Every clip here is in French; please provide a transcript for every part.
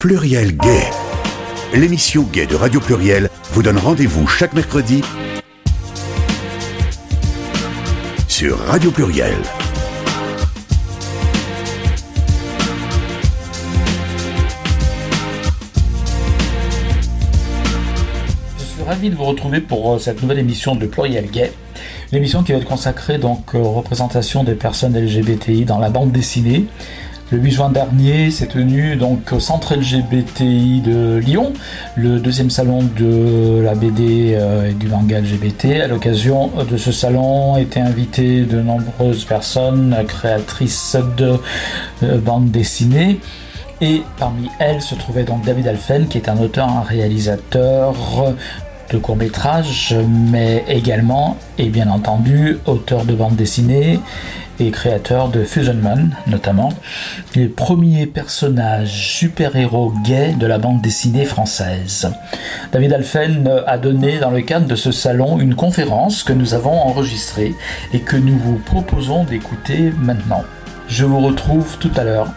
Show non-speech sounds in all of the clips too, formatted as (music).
Pluriel Gay. L'émission Gay de Radio Pluriel vous donne rendez-vous chaque mercredi sur Radio Pluriel. Je suis ravi de vous retrouver pour euh, cette nouvelle émission de Pluriel Gay. L'émission qui va être consacrée donc aux représentations des personnes LGBTI dans la bande dessinée. Le 8 juin dernier s'est tenu donc au centre LGBTI de Lyon, le deuxième salon de la BD euh, et du manga LGBT. À l'occasion de ce salon étaient invités de nombreuses personnes créatrices de euh, bandes dessinées. Et parmi elles se trouvait donc David Alphen, qui est un auteur, un réalisateur de courts métrages, mais également, et bien entendu, auteur de bandes dessinées et créateur de Fusion Man, notamment, les premiers personnages super-héros gays de la bande dessinée française. David Alphen a donné dans le cadre de ce salon une conférence que nous avons enregistrée et que nous vous proposons d'écouter maintenant. Je vous retrouve tout à l'heure.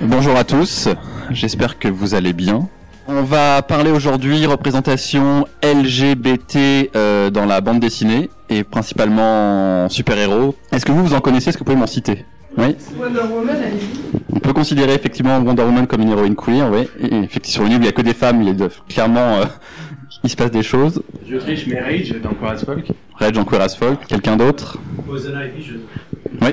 Bonjour à tous, j'espère que vous allez bien. On va parler aujourd'hui représentation LGBT euh, dans la bande dessinée et principalement super-héros. Est-ce que vous vous en connaissez? Est-ce que vous pouvez m'en citer? Oui. Wonder Woman, allez-y. On peut considérer effectivement Wonder Woman comme une héroïne queer, oui. Et effectivement, sur le livre, il n'y a que des femmes, il y a de- clairement, euh, (laughs) il se passe des choses. Je triche mes Rage dans Queer as Folk. Rage en queer as folk, quelqu'un d'autre? Poison Ivy, je... Oui.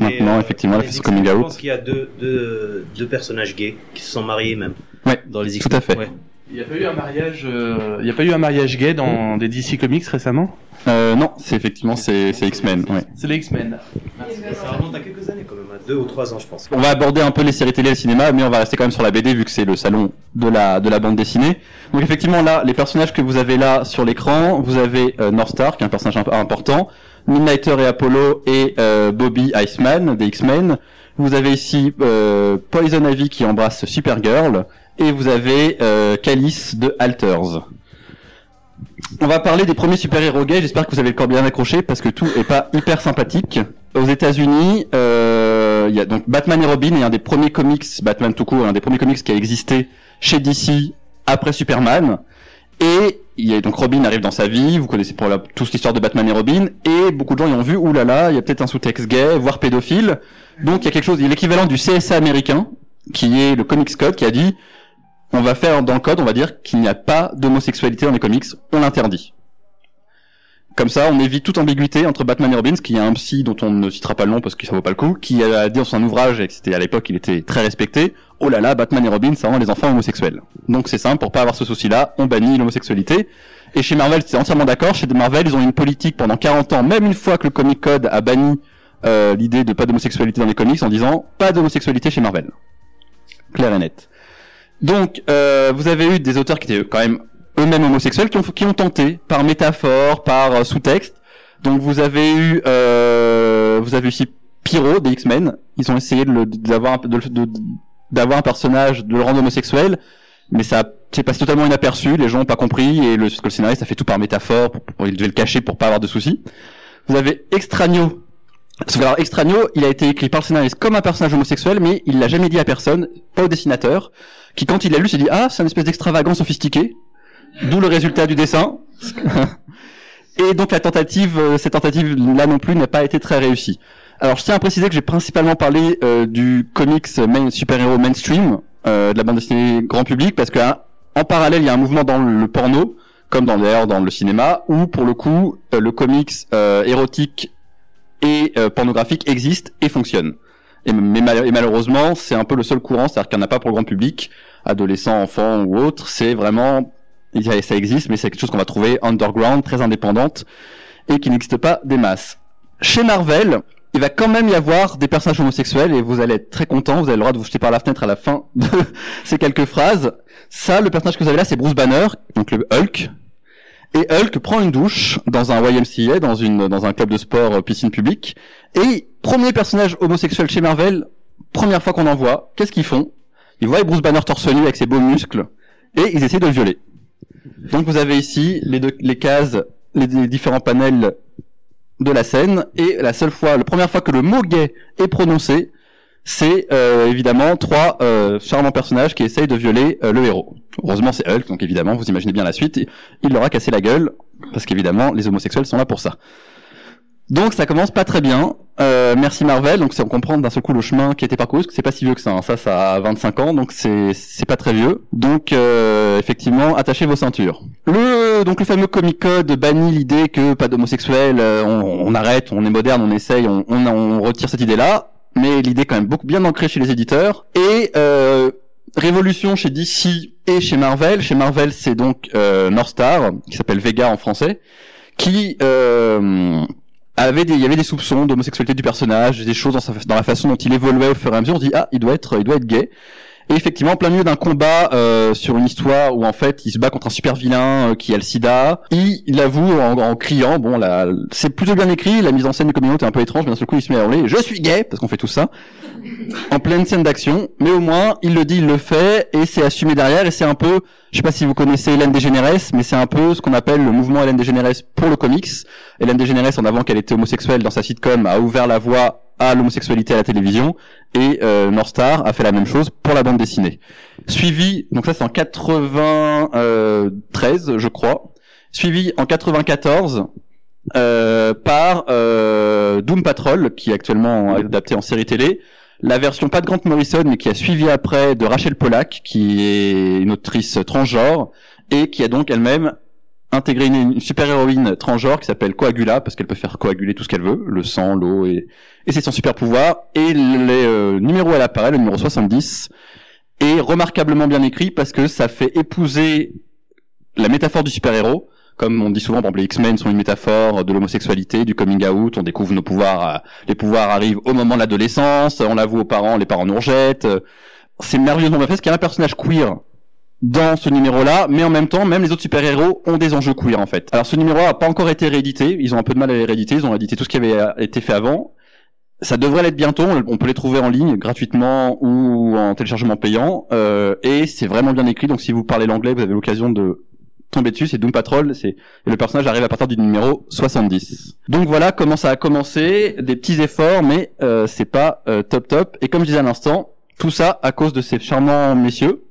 Maintenant, euh, effectivement, elle fait son X-Men, coming Je out. pense qu'il y a deux, deux, deux personnages gays qui se sont mariés même. Ouais, Dans les tout à fait. Ouais. Il n'y a pas eu un mariage, euh, il y a pas eu un mariage gay dans des DC Comics récemment Euh, non, c'est effectivement, c'est c'est X-Men, ouais. C'est les X-Men. Ça remonte à quelques années quand même, à deux ou trois ans je pense. On va aborder un peu les séries télé et le cinéma, mais on va rester quand même sur la BD vu que c'est le salon de la de la bande dessinée. Donc effectivement là, les personnages que vous avez là sur l'écran, vous avez euh, North Star qui est un personnage imp- important, Midnighter et Apollo et euh, Bobby Iceman des X-Men. Vous avez ici euh, Poison Ivy qui embrasse Supergirl et vous avez euh, Calice de Alters. On va parler des premiers super-héros gays. J'espère que vous avez le corps bien accroché parce que tout est pas hyper sympathique. Aux États-Unis, euh, il y a donc Batman et Robin est un des premiers comics, Batman tout court, un des premiers comics qui a existé chez DC après Superman. Et il y a donc Robin arrive dans sa vie. Vous connaissez pour la, tous l'histoire de Batman et Robin. Et beaucoup de gens y ont vu. Ouh là là, il y a peut-être un sous-texte gay, voire pédophile. Donc il y a quelque chose. Il y a l'équivalent du CSA américain, qui est le Comics Code, qui a dit on va faire dans le code, on va dire qu'il n'y a pas d'homosexualité dans les comics, on l'interdit. Comme ça, on évite toute ambiguïté entre Batman et Robin, parce qu'il y a un psy dont on ne citera pas le nom parce que ça vaut pas le coup, qui a dit dans son ouvrage, et c'était à l'époque, il était très respecté, oh là là, Batman et Robin, ça rend les enfants homosexuels. Donc c'est simple, pour pas avoir ce souci-là, on bannit l'homosexualité. Et chez Marvel, c'est entièrement d'accord, chez Marvel, ils ont une politique pendant 40 ans, même une fois que le Comic Code a banni euh, l'idée de pas d'homosexualité dans les comics, en disant, pas d'homosexualité chez Marvel. Clair et net. Donc, euh, vous avez eu des auteurs qui étaient quand même eux-mêmes homosexuels, qui ont, qui ont tenté, par métaphore, par euh, sous-texte. Donc, vous avez eu, euh, vous avez aussi Pyro des X-Men. Ils ont essayé de de, de- d'avoir un personnage, de le rendre homosexuel, mais ça c'est passé totalement inaperçu. Les gens n'ont pas compris et le, scénariste a fait tout par métaphore. Il devait le cacher pour pas avoir de soucis. Vous avez que alors Extraño, il a été écrit par le scénariste comme un personnage homosexuel, mais il l'a jamais dit à personne, pas au dessinateur qui quand il l'a lu s'est dit ah c'est une espèce d'extravagant sophistiqué d'où le résultat du dessin (laughs) et donc la tentative euh, cette tentative là non plus n'a pas été très réussie alors je tiens à préciser que j'ai principalement parlé euh, du comics main, super-héros mainstream euh, de la bande dessinée grand public parce que en parallèle il y a un mouvement dans le porno comme dans d'ailleurs dans le cinéma où pour le coup euh, le comics euh, érotique et euh, pornographique existe et fonctionne et, mais mal- et malheureusement, c'est un peu le seul courant, c'est-à-dire qu'il n'y en a pas pour le grand public, adolescents, enfants ou autres. C'est vraiment, ça existe, mais c'est quelque chose qu'on va trouver underground, très indépendante, et qui n'existe pas des masses. Chez Marvel, il va quand même y avoir des personnages homosexuels, et vous allez être très content, vous avez le droit de vous jeter par la fenêtre à la fin (laughs) de ces quelques phrases. Ça, le personnage que vous avez là, c'est Bruce Banner, donc le Hulk. Et Hulk prend une douche dans un YMCA, dans une dans un club de sport euh, piscine publique. Et premier personnage homosexuel chez Marvel, première fois qu'on en voit, qu'est-ce qu'ils font? Ils voient Bruce Banner torse nu avec ses beaux muscles et ils essaient de le violer. Donc vous avez ici les deux les cases, les, les différents panels de la scène et la seule fois, la première fois que le mot gay est prononcé, c'est euh, évidemment trois euh, charmants personnages qui essayent de violer euh, le héros. Heureusement, c'est Hulk, donc évidemment, vous imaginez bien la suite. Il leur a cassé la gueule, parce qu'évidemment, les homosexuels sont là pour ça. Donc ça commence pas très bien. Euh, merci Marvel. Donc on comprend d'un seul coup le chemin qui été parcouru. Parce que c'est pas si vieux que ça. hein. Ça, ça a 25 ans, donc c'est c'est pas très vieux. Donc euh, effectivement, attachez vos ceintures. Le donc le fameux Comic Code bannit l'idée que pas d'homosexuels. euh, on, on arrête, on est moderne, on essaye, on, on, on retire cette idée-là. Mais l'idée est quand même beaucoup bien ancrée chez les éditeurs. Et euh, révolution chez DC et chez Marvel. Chez Marvel, c'est donc euh, North Star qui s'appelle Vega en français, qui euh, il y avait des soupçons d'homosexualité du personnage, des choses dans, dans la façon dont il évoluait au fur et à mesure. On dit ah, il doit être, il doit être gay. Et effectivement, en plein milieu d'un combat euh, sur une histoire où en fait il se bat contre un super vilain euh, qui a le sida, il, il avoue en, en criant, bon là, c'est plutôt bien écrit, la mise en scène du comédien est un peu étrange, mais d'un seul coup il se met à hurler, je suis gay, parce qu'on fait tout ça, en pleine scène d'action, mais au moins il le dit, il le fait, et c'est assumé derrière, et c'est un peu, je sais pas si vous connaissez Hélène DeGeneres, mais c'est un peu ce qu'on appelle le mouvement Hélène DeGeneres pour le comics. Hélène DeGeneres, en avant qu'elle était homosexuelle dans sa sitcom, a ouvert la voie à l'homosexualité à la télévision et euh, North Star a fait la même chose pour la bande dessinée. Suivi, donc ça c'est en 93 je crois, suivi en 94 euh, par euh, Doom Patrol qui est actuellement adapté en série télé. La version pas de Grant Morrison mais qui a suivi après de Rachel Pollack qui est une autrice transgenre et qui a donc elle-même intégré une, une super héroïne transgenre qui s'appelle Coagula parce qu'elle peut faire coaguler tout ce qu'elle veut, le sang, l'eau et, et c'est son super pouvoir. Et les euh, numéros elle apparaît, le numéro 70 est remarquablement bien écrit parce que ça fait épouser la métaphore du super héros. Comme on dit souvent, par exemple, les X-Men sont une métaphore de l'homosexualité, du coming out. On découvre nos pouvoirs, euh, les pouvoirs arrivent au moment de l'adolescence. On l'avoue aux parents, les parents nous rejettent. C'est merveilleusement bien fait parce qu'il y a un personnage queer dans ce numéro-là, mais en même temps, même les autres super-héros ont des enjeux queer en fait. Alors ce numéro a pas encore été réédité, ils ont un peu de mal à les rééditer, ils ont réédité tout ce qui avait euh, été fait avant. Ça devrait l'être bientôt, on peut les trouver en ligne gratuitement ou en téléchargement payant, euh, et c'est vraiment bien écrit, donc si vous parlez l'anglais, vous avez l'occasion de tomber dessus, c'est Doom Patrol, c'est et le personnage arrive à partir du numéro 70. Donc voilà comment ça a commencé, des petits efforts, mais euh, c'est pas euh, top top. Et comme je disais à l'instant, tout ça à cause de ces charmants messieurs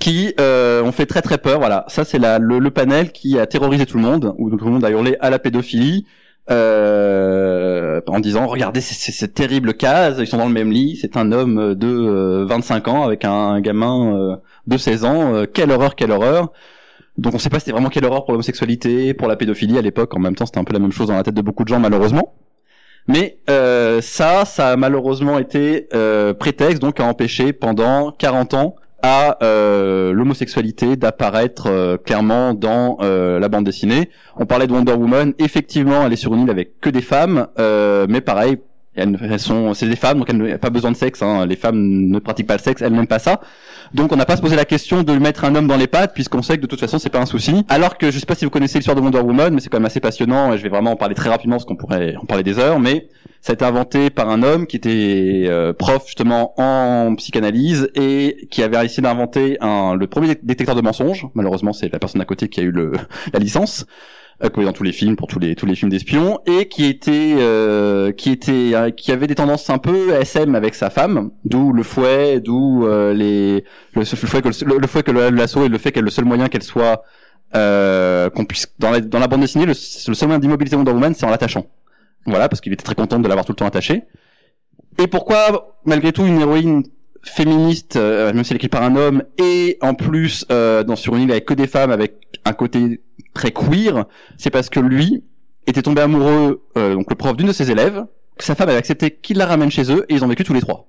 qui euh, ont fait très très peur. Voilà, ça c'est le, le panel qui a terrorisé tout le monde, où tout le monde a hurlé à la pédophilie. Euh, en disant regardez cette terrible case ils sont dans le même lit c'est un homme de euh, 25 ans avec un gamin euh, de 16 ans euh, quelle horreur quelle horreur donc on sait pas si c'était vraiment quelle horreur pour l'homosexualité pour la pédophilie à l'époque en même temps c'était un peu la même chose dans la tête de beaucoup de gens malheureusement mais euh, ça ça a malheureusement été euh, prétexte donc à empêcher pendant 40 ans à euh, l'homosexualité d'apparaître euh, clairement dans euh, la bande dessinée. On parlait de Wonder Woman, effectivement, elle est sur une île avec que des femmes, mais pareil, elles, sont, c'est des femmes, donc elles n'ont pas besoin de sexe. Hein. Les femmes ne pratiquent pas le sexe, elles n'aiment pas ça. Donc on n'a pas se poser la question de mettre un homme dans les pattes, puisqu'on sait que de toute façon c'est pas un souci. Alors que je sais pas si vous connaissez l'histoire de Wonder Woman, mais c'est quand même assez passionnant. Et je vais vraiment en parler très rapidement, parce qu'on pourrait en parler des heures. Mais ça a été inventé par un homme qui était euh, prof justement en psychanalyse et qui avait essayé d'inventer un, le premier détecteur de mensonges. Malheureusement, c'est la personne à côté qui a eu le, (laughs) la licence euh, voit dans tous les films pour tous les tous les films d'espions et qui était euh, qui était euh, qui avait des tendances un peu SM avec sa femme, d'où le fouet, d'où euh, les le, le fait que le, le fait que l'assaut et le fait qu'elle le seul moyen qu'elle soit euh, qu'on puisse dans la dans la bande dessinée le, le seul moyen d'immobiliser Wonder Woman c'est en l'attachant. Voilà, parce qu'il était très content de l'avoir tout le temps attaché. Et pourquoi, malgré tout, une héroïne féministe, euh, même si elle est par un homme, et en plus euh, dans sur une île avec que des femmes, avec un côté très queer, c'est parce que lui était tombé amoureux, euh, donc le prof d'une de ses élèves, que sa femme avait accepté qu'il la ramène chez eux, et ils ont vécu tous les trois.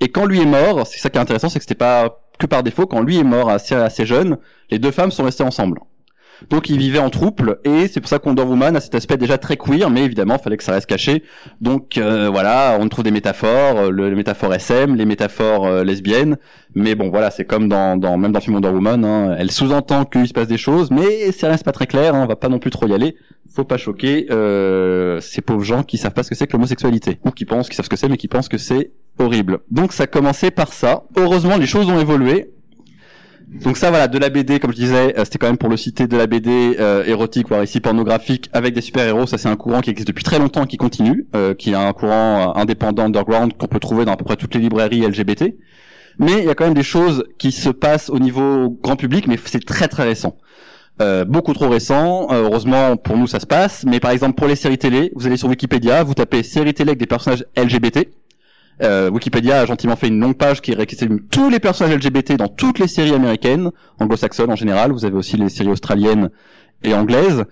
Et quand lui est mort, c'est ça qui est intéressant, c'est que c'était pas que par défaut, quand lui est mort assez, assez jeune, les deux femmes sont restées ensemble. Donc ils vivaient en trouble et c'est pour ça Wonder Woman a cet aspect déjà très queer, mais évidemment fallait que ça reste caché. Donc euh, voilà, on trouve des métaphores, euh, le, les métaphores SM, les métaphores euh, lesbiennes, mais bon voilà, c'est comme dans, dans même dans le film Wonder Woman, hein, elle sous-entend qu'il se passe des choses, mais ça reste pas très clair, hein, on va pas non plus trop y aller. Faut pas choquer euh, ces pauvres gens qui savent pas ce que c'est que l'homosexualité ou qui pensent qu'ils savent ce que c'est mais qui pensent que c'est horrible. Donc ça a commencé par ça. Heureusement les choses ont évolué Donc ça voilà, de la BD comme je disais, euh, c'était quand même pour le citer de la BD euh, érotique voire ici pornographique avec des super-héros, ça c'est un courant qui existe depuis très longtemps qui continue, euh, qui est un courant indépendant underground qu'on peut trouver dans à peu près toutes les librairies LGBT. Mais il y a quand même des choses qui se passent au niveau grand public mais c'est très très récent. Beaucoup trop récent. Heureusement pour nous ça se passe. Mais par exemple pour les séries télé, vous allez sur Wikipédia, vous tapez séries télé avec des personnages LGBT. Euh, Wikipédia a gentiment fait une longue page qui récapitule tous les personnages LGBT dans toutes les séries américaines, anglo-saxonnes en général. Vous avez aussi les séries australiennes et anglaises.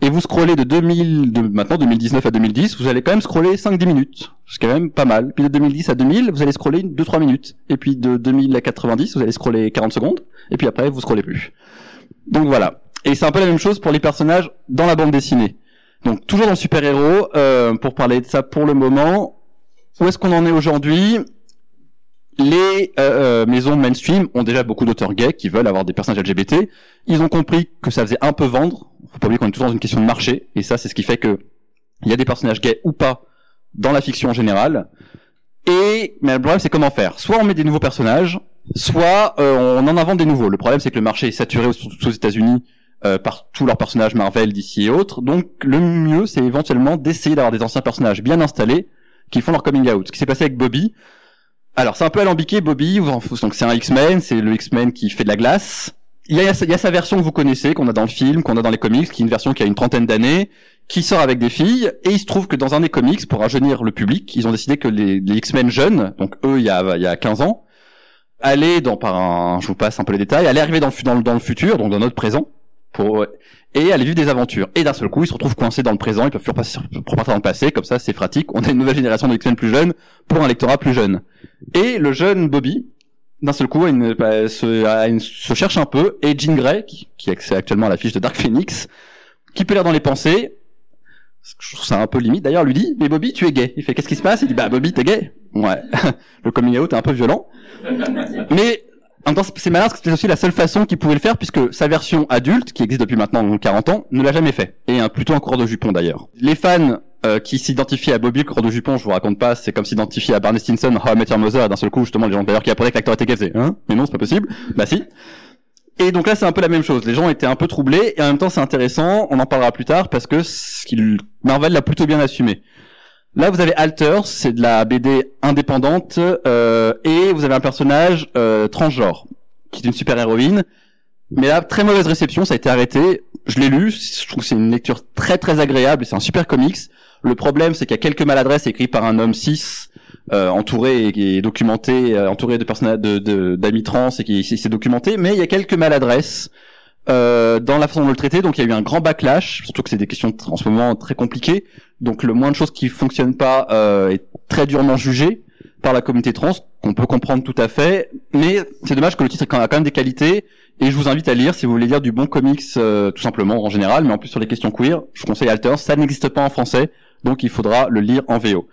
Et vous scrollez de 2000, de maintenant 2019 à 2010, vous allez quand même scroller 5-10 minutes. C'est quand même pas mal. Puis de 2010 à 2000, vous allez scroller 2-3 minutes. Et puis de 2000 à 90, vous allez scroller 40 secondes. Et puis après, vous scrollez plus. Donc voilà. Et c'est un peu la même chose pour les personnages dans la bande dessinée. Donc toujours dans le super-héros, euh, pour parler de ça pour le moment, où est-ce qu'on en est aujourd'hui? Les euh, euh, maisons mainstream ont déjà beaucoup d'auteurs gays qui veulent avoir des personnages LGBT. Ils ont compris que ça faisait un peu vendre. Faut pas oublier qu'on est toujours dans une question de marché, et ça c'est ce qui fait que il y a des personnages gays ou pas dans la fiction en général. Et mais le problème c'est comment faire. Soit on met des nouveaux personnages, soit euh, on en invente des nouveaux. Le problème c'est que le marché est saturé surtout aux États-Unis euh, par tous leurs personnages Marvel, DC et autres. Donc le mieux c'est éventuellement d'essayer d'avoir des anciens personnages bien installés qui font leur coming out. Ce qui s'est passé avec Bobby. Alors c'est un peu alambiqué Bobby, donc c'est un X-Men, c'est le X-Men qui fait de la glace. Il y, a, sa version que vous connaissez, qu'on a dans le film, qu'on a dans les comics, qui est une version qui a une trentaine d'années, qui sort avec des filles, et il se trouve que dans un des comics, pour rajeunir le public, ils ont décidé que les, X-Men jeunes, donc eux il y a, il y a 15 ans, allaient dans par un, je vous passe un peu les détails, allaient arriver dans le, dans le futur, donc dans notre présent, pour et aller vivre des aventures. Et d'un seul coup, ils se retrouvent coincés dans le présent, ils peuvent plus repartir dans le passé, comme ça c'est pratique. On a une nouvelle génération de X-Men plus jeunes pour un lectorat plus jeune. Et le jeune Bobby, d'un seul coup, bah, une- se cherche un peu, et Jean Grey, qui, qui est actuellement à l'affiche de Dark Phoenix, qui peut lire dans les pensées, je trouve ça un peu limite d'ailleurs, lui dit, mais Bobby, tu es gay. Il fait, qu'est-ce qui se passe? Il dit, bah Bobby, t'es gay. Ouais. (laughs) le coming out est un peu violent. Mais en même temps, c'est malin parce que c'est aussi la seule façon qu'il pouvait le faire puisque sa version adulte, qui existe depuis maintenant 40 ans, ne l'a jamais fait. Et un, plutôt un coureur de jupon d'ailleurs. Les fans euh, qui s'identifient à Bobby, le coureur de jupon, je vous raconte pas, c'est comme s'identifier à Barney Stinson, How I Met Your Mother, d'un seul coup, justement, les gens d'ailleurs qui apprenaient que l'acteur était faisaient, hein? Mais non, c'est pas possible. Bah si. Et donc là, c'est un peu la même chose. Les gens étaient un peu troublés, et en même temps, c'est intéressant, on en parlera plus tard, parce que ce qu'il- Marvel l'a plutôt bien assumé. Là, vous avez Alter, c'est de la BD indépendante, euh, et vous avez un personnage euh, transgenre, qui est une super-héroïne. Mais là, très mauvaise réception, ça a été arrêté. Je l'ai lu, je trouve que c'est une lecture très très agréable, c'est un super comics. Le problème, c'est qu'il y a quelques maladresses écrites par un homme cis, euh, entouré et, documenté, euh, entouré de personnages d'amis trans et qui s'est documenté, mais il y a quelques maladresses euh, dans la façon de le traiter. Donc il y a eu un grand backlash, surtout que c'est des questions en ce moment très compliquées. Donc le moins de choses qui fonctionnent pas euh, est très durement jugé par la communauté trans, qu'on peut comprendre tout à fait. Mais c'est dommage que le titre ait quand même des qualités. Et je vous invite à lire si vous voulez lire du bon comics, euh, tout simplement en général, mais en plus sur les questions queer. Je conseille Alter. Ça n'existe pas en français, donc il faudra le lire en VO.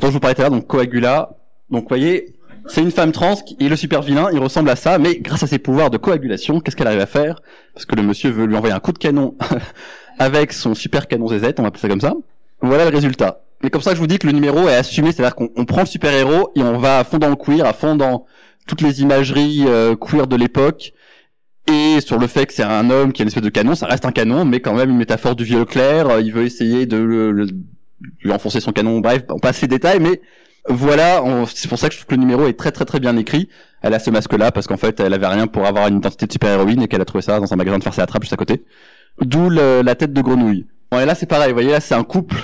Donc je vous parlais tout à l'heure, donc Coagula. Donc voyez, c'est une femme trans qui est le super vilain, il ressemble à ça, mais grâce à ses pouvoirs de coagulation, qu'est-ce qu'elle arrive à faire? Parce que le monsieur veut lui envoyer un coup de canon (laughs) avec son super canon ZZ, on va appeler ça comme ça. Voilà le résultat. Mais comme ça, je vous dis que le numéro est assumé, c'est-à-dire qu'on on prend le super-héros et on va à fond dans le queer, à fond dans toutes les imageries euh, queer de l'époque, et sur le fait que c'est un homme qui a une espèce de canon, ça reste un canon, mais quand même une métaphore du vieux clair, euh, il veut essayer de le- lui enfoncer son canon, bref, on passe les détails, mais voilà, c'est pour ça que je trouve que le numéro est très très très bien écrit. Elle a ce masque-là parce qu'en fait, elle avait rien pour avoir une identité de super-héroïne et qu'elle a trouvé ça dans un magasin de farce à la trappe juste à côté. D'où la tête de grenouille. Bon, et là, c'est pareil, vous voyez, là, c'est un couple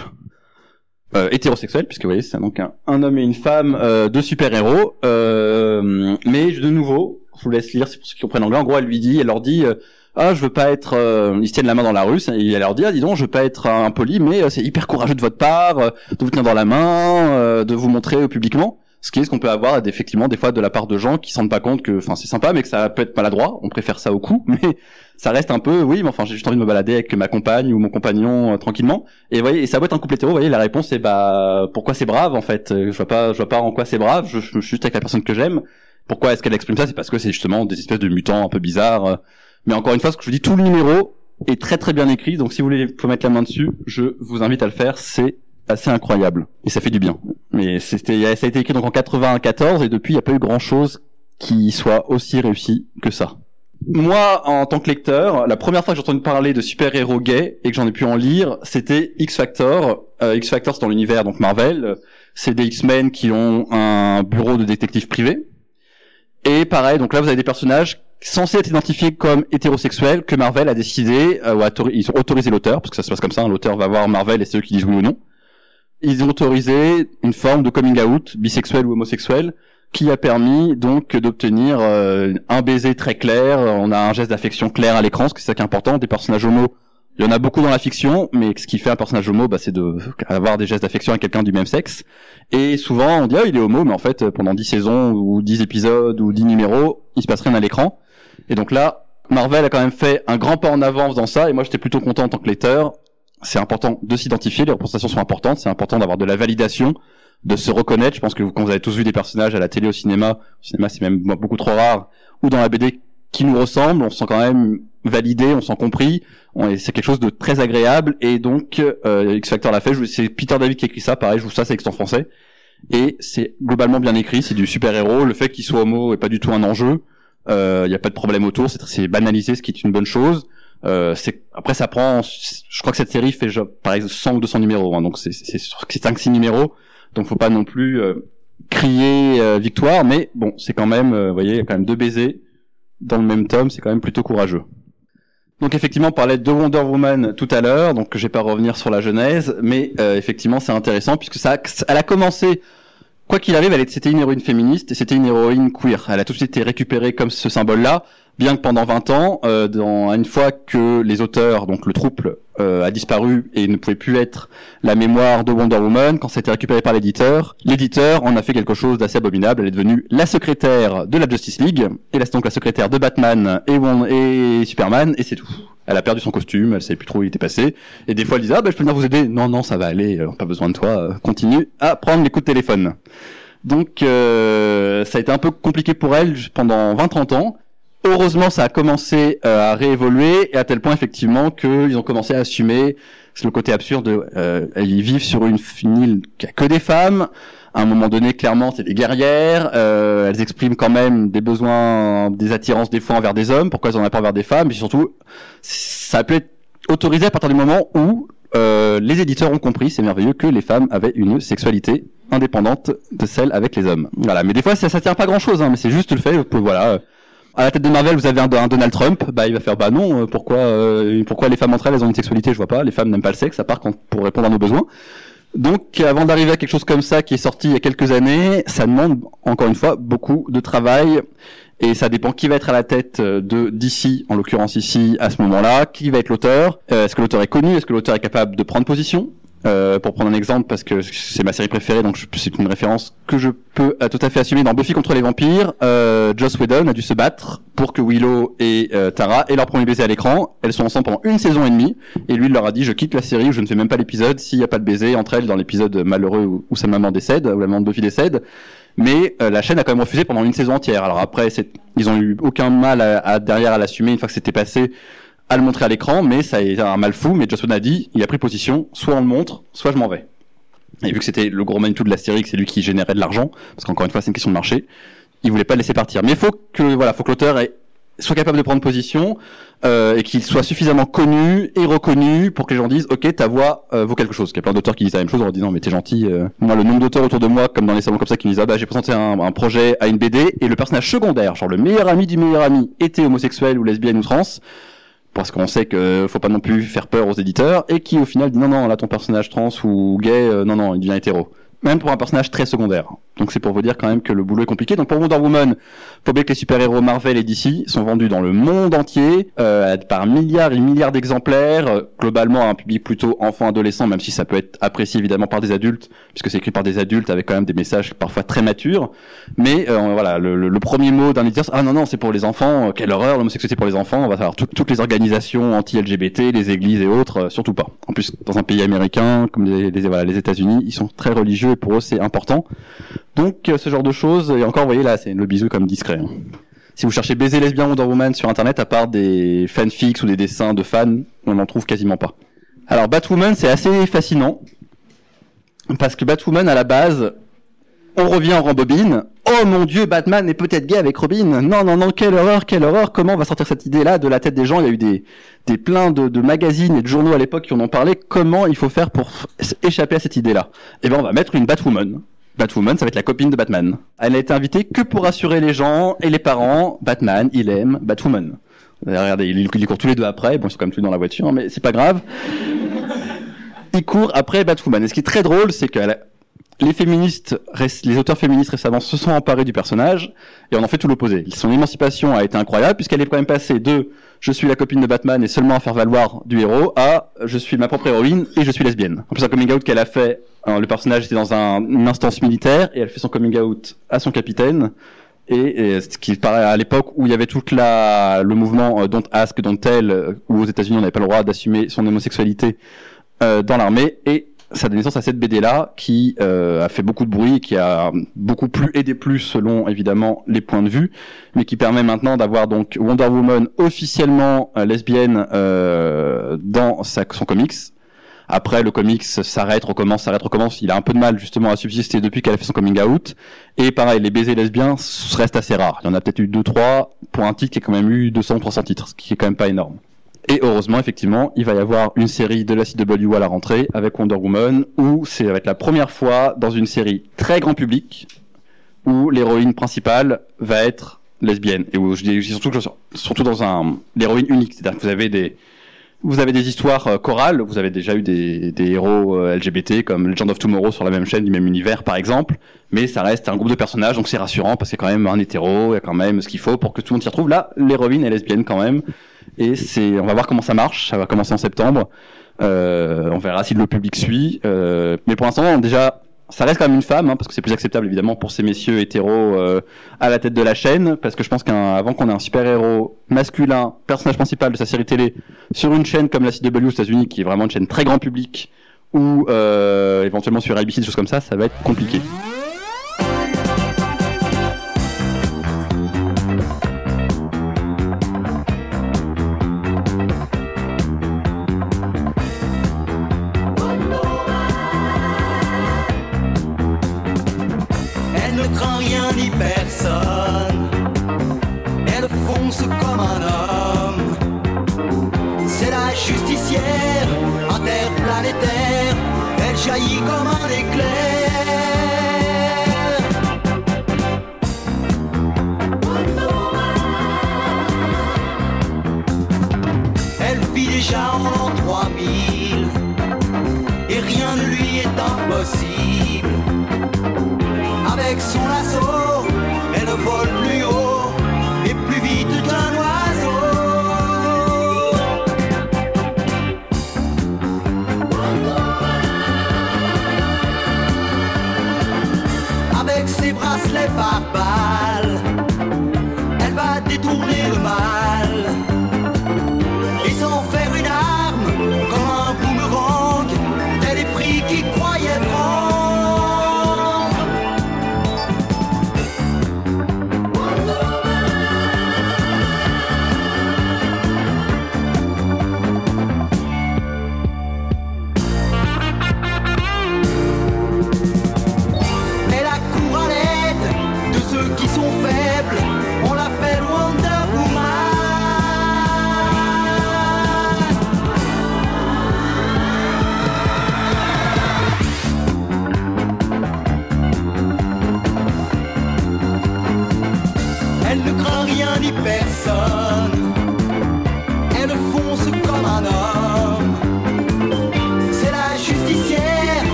euh, hétérosexuel, puisque vous voyez, c'est donc un, un homme et une femme euh, de super-héros. Euh, mais de nouveau, je vous laisse lire, c'est pour ceux qui comprennent anglais. En gros, elle lui dit, elle leur dit, euh, ah, je veux pas être, euh, ils se tiennent la main dans la rue, et elle leur dit, ah, dis donc, je veux pas être impoli, mais euh, c'est hyper courageux de votre part, euh, de vous tenir dans la main, euh, de vous montrer euh, publiquement. Ce qui est ce qu'on peut avoir effectivement des fois de la part de gens qui se rendent pas compte que, enfin, c'est sympa, mais que ça peut être maladroit. On préfère ça au coup, (laughs) mais ça reste un peu, oui, mais enfin, j'ai juste envie de me balader avec ma compagne ou mon compagnon euh, tranquillement. Et voyez, et ça peut être un couple hétéro. Vous voyez, la réponse est bah pourquoi c'est brave en fait? Je vois pas, je vois pas en quoi c'est brave. Je, je suis juste avec la personne que j'aime. Pourquoi est-ce qu'elle exprime ça? C'est parce que c'est justement des espèces de mutants un peu bizarres. Mais encore une fois, ce que je vous dis, tout le numéro est très très bien écrit. Donc si vous voulez faut mettre la main dessus, je vous invite à le faire. C'est assez incroyable et ça fait du bien. Mais c'était, ça a été écrit donc en 94 et depuis il n'y a pas eu grand chose qui soit aussi réussi que ça. moi, en tant que lecteur, la première fois que j'ai entendu parler de super-héros gays et que j'en ai pu en lire, c'était X Factor. Euh, X Factor, c'est dans l'univers donc Marvel. C'est des X-Men qui ont un bureau de détective privé. Et pareil, donc là, vous avez des personnages censés être identifiés comme hétérosexuels que Marvel a décidé, euh, ou a ils ont autorisé l'auteur, parce que ça se passe comme ça, hein, l'auteur va voir Marvel et c'est eux qui disent oui ou non. Ils ont autorisé une forme de coming out, bisexuel ou homosexuel, qui a permis donc d'obtenir euh, un baiser très clair, on a un geste d'affection clair à l'écran, parce que c'est ça qui est important, des personnages homo, il y en a beaucoup dans la fiction, mais ce qui fait un personnage homo, bah, c'est de avoir des gestes d'affection avec quelqu'un du même sexe. Et souvent, on dit, ah, il est homo, mais en fait, pendant 10 saisons, ou 10 épisodes, ou 10 numéros, il se passe rien à l'écran. Et donc là, Marvel a quand même fait un grand pas en avant dans ça, et moi j'étais plutôt content en tant que lecteur. C'est important de s'identifier, les représentations sont importantes, c'est important d'avoir de la validation, de se reconnaître. Je pense que vous, quand vous avez tous vu des personnages à la télé, au cinéma, au cinéma c'est même beaucoup trop rare, ou dans la BD qui nous ressemble, on se sent quand même validé, on se sent compris, c'est quelque chose de très agréable, et donc euh, X Factor l'a fait, c'est Peter David qui écrit ça, pareil, je trouve ça, c'est écrit français, et c'est globalement bien écrit, c'est du super-héros, le fait qu'il soit homo est pas du tout un enjeu, il n'y a pas de problème autour, c'est banalisé, ce qui est une bonne chose, euh, après ça prend, je crois que cette série fait par exemple 100 ou 200 numéros, hein, donc c'est c'est c'est 5-6 numéros, donc faut pas non plus euh, crier euh, victoire, mais bon, c'est quand même, euh, vous voyez, quand même deux baisers dans le même tome, c'est quand même plutôt courageux. Donc effectivement, on parlait de Wonder Woman tout à l'heure, donc je vais pas revenir sur la genèse, mais euh, effectivement c'est intéressant puisque ça, elle a commencé, quoi qu'il arrive, c'était une héroïne féministe et c'était une héroïne queer. Elle a tout de suite été récupérée comme ce symbole-là, bien que pendant 20 ans, euh, dans, une fois que les auteurs, donc le trouble, euh, a disparu et ne pouvait plus être la mémoire de Wonder Woman, quand été récupéré par l'éditeur, l'éditeur en a fait quelque chose d'assez abominable. Elle est devenue la secrétaire de la Justice League, et là c'est donc la secrétaire de Batman et, Won- et Superman, et c'est tout. Elle a perdu son costume, elle savait plus trop où il était passé, et des fois elle disait ah ben je peux venir vous aider. Non non ça va aller, euh, pas besoin de toi. euh, Continue à prendre les coups de téléphone. Donc euh, ça a été un peu compliqué pour elle pendant 20-30 ans. Heureusement, ça a commencé euh, à réévoluer et à tel point effectivement qu'ils ont commencé à assumer c'est le côté absurde. Euh, ils vivent sur une, une île qui a que des femmes. À un moment donné, clairement, c'est des guerrières. Euh, elles expriment quand même des besoins, des attirances des fois envers des hommes. Pourquoi elles en ont pas envers des femmes? Et surtout, ça a pu être autorisé à partir du moment où euh, les éditeurs ont compris, c'est merveilleux, que les femmes avaient une sexualité indépendante de celle avec les hommes. Voilà, mais des fois ça, ça tient pas grand chose, hein, mais c'est juste le fait voilà. À la tête de Marvel, vous avez un, un Donald Trump, bah il va faire bah non, euh, pourquoi euh, pourquoi les femmes entre elles elles ont une sexualité, je vois pas, les femmes n'aiment pas le sexe à part quand, pour répondre à nos besoins. Donc avant d'arriver à quelque chose comme ça qui est sorti il y a quelques années, ça demande encore une fois beaucoup de travail. Et ça dépend qui va être à la tête euh, de d'ici, en l'occurrence ici à ce moment-là, qui va être l'auteur, Euh, est-ce que l'auteur est connu, est-ce que l'auteur est capable de prendre position? Euh, pour prendre un exemple, parce que c'est ma série préférée, donc c'est une référence que je peux euh, tout à fait assumer. Dans Buffy contre les vampires, euh, Joss Whedon a dû se battre pour que Willow et euh, Tara aient leur premier baiser à l'écran. Elles sont ensemble pendant une saison et demie, et lui il leur a dit je quitte la série, je ne fais même pas l'épisode s'il n'y a pas de baiser entre elles dans l'épisode malheureux où, sa maman décède, où la maman de Buffy décède. Mais euh, la chaîne a quand même refusé pendant une saison entière. Alors après, ils ont eu aucun mal à, à- derrière à l'assumer une fois que c'était passé à le montrer à l'écran, mais ça été un mal fou. Mais Joss a dit, il a pris position, soit on le montre, soit je m'en vais. Et vu que c'était le gros Manitou de la série, que c'est lui qui générait de l'argent, parce qu'encore une fois c'est une question de marché, il voulait pas le laisser partir. Mais il faut que voilà, faut que l'auteur soit capable de prendre position euh, et qu'il soit suffisamment connu et reconnu pour que les gens disent ok ta voix euh, vaut quelque chose. Il y a plein d'auteurs qui disent la même chose en disant mais t'es gentil. euh. Moi le nombre d'auteurs autour de moi comme dans les salons comme ça qui me disent ah bah j'ai présenté un, un projet à une BD et le personnage secondaire genre le meilleur ami du meilleur ami était homosexuel ou lesbienne ou trans parce qu'on sait que faut pas non plus faire peur aux éditeurs et qui au final dit non non là ton personnage trans ou gay euh, non non il devient hétéro. Même pour un personnage très secondaire donc c'est pour vous dire quand même que le boulot est compliqué. Donc pour Wonder Woman faut oublier que les super-héros Marvel et DC sont vendus dans le monde entier euh, par milliards et milliards d'exemplaires euh, globalement à un public plutôt enfant-adolescent même si ça peut être apprécié évidemment par des adultes puisque c'est écrit par des adultes avec quand même des messages parfois très matures. Mais euh, voilà le, le- le premier mot d'un éditeur ah non non c'est pour les enfants euh, quelle horreur l'homosexualité pour les enfants on va savoir tout- toutes les organisations anti-LGBT les églises et autres euh, surtout pas. En plus dans un pays américain comme les, voilà, les États-Unis ils sont très religieux et pour eux c'est important donc euh, ce genre de choses et encore vous voyez là c'est le bisou comme discret hein. si vous cherchez baiser lesbien Wonder Woman sur internet à part des fanfics ou des dessins de fans on n'en trouve quasiment pas alors Batwoman c'est assez fascinant parce que Batwoman à la base on revient en rembobine Oh mon dieu, Batman est peut-être gay avec Robin. Non, non, non, quelle horreur, quelle horreur. Comment on va sortir cette idée-là de la tête des gens? Il y a eu des, des pleins de, de magazines et de journaux à l'époque qui en ont parlé. Comment il faut faire pour échapper à cette idée-là? Eh ben, on va mettre une Batwoman. Batwoman, ça va être la copine de Batman. Elle a été invitée que pour rassurer les gens et les parents. Batman, il aime Batwoman. Regardez, ils, ils courent tous les deux après. Bon, ils sont quand même tous dans la voiture, mais c'est pas grave. Ils courent après Batwoman. Et ce qui est très drôle, c'est que les féministes, les auteurs féministes récemment se sont emparés du personnage et on en fait tout l'opposé. Son émancipation a été incroyable puisqu'elle est quand même passée de je suis la copine de Batman et seulement à faire valoir du héros à je suis ma propre héroïne et je suis lesbienne. En plus un coming out qu'elle a fait, euh, le personnage était dans un, une instance militaire et elle fait son coming out à son capitaine. Et, ce qui paraît à l'époque où il y avait toute la le mouvement euh, Don't Ask, Don't Tell, où aux États-Unis on n'avait pas le droit d'assumer son homosexualité euh, dans l'armée et ça donne naissance à cette BD là qui euh, a fait beaucoup de bruit, qui a beaucoup plu et déplu selon évidemment les points de vue, mais qui permet maintenant d'avoir donc Wonder Woman officiellement euh, lesbienne euh, dans sa, son comics. Après, le comics s'arrête, recommence, s'arrête, recommence. Il a un peu de mal justement à subsister depuis qu'elle a fait son coming out. Et pareil, les baisers lesbiens restent assez rares. Il y en a peut-être eu deux, trois pour un titre qui a quand même eu 200 ou 300 titres, ce qui est quand même pas énorme. Et heureusement, effectivement, il va y avoir une série de la CW à la rentrée avec Wonder Woman, où c'est être la première fois dans une série très grand public où l'héroïne principale va être lesbienne. Et où je dis surtout surtout dans un l'héroïne unique, c'est-à-dire que vous avez des vous avez des histoires euh, chorales, vous avez déjà eu des, des héros euh, LGBT comme Legend of Tomorrow sur la même chaîne du même univers par exemple, mais ça reste un groupe de personnages donc c'est rassurant parce qu'il y a quand même un hétéro, il y a quand même ce qu'il faut pour que tout le monde s'y retrouve. Là, l'héroïne est lesbienne quand même et c'est on va voir comment ça marche, ça va commencer en septembre. Euh, on verra si le public suit, euh, mais pour l'instant déjà ça reste quand même une femme, hein, parce que c'est plus acceptable évidemment pour ces messieurs hétéros euh, à la tête de la chaîne, parce que je pense qu'avant qu'on ait un super-héros masculin, personnage principal de sa série télé, sur une chaîne comme la CW aux États-Unis, qui est vraiment une chaîne très grand public, ou éventuellement sur ABC, des choses comme ça, ça va être compliqué. Justicière interplanétaire. Elle jaillit comme un éclair.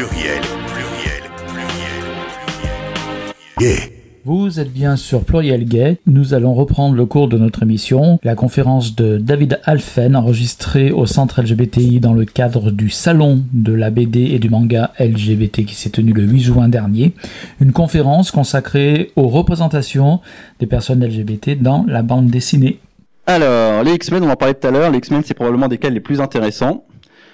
Pluriel, pluriel, pluriel, pluriel. Vous êtes bien sur Pluriel Gay. Nous allons reprendre le cours de notre émission, la conférence de David Alphen enregistrée au centre LGBTI dans le cadre du salon de la BD et du manga LGBT qui s'est tenu le 8 juin dernier. Une conférence consacrée aux représentations des personnes LGBT dans la bande dessinée. Alors, les X-Men, on en parlait tout à l'heure, les X-Men c'est probablement des cas les plus intéressants.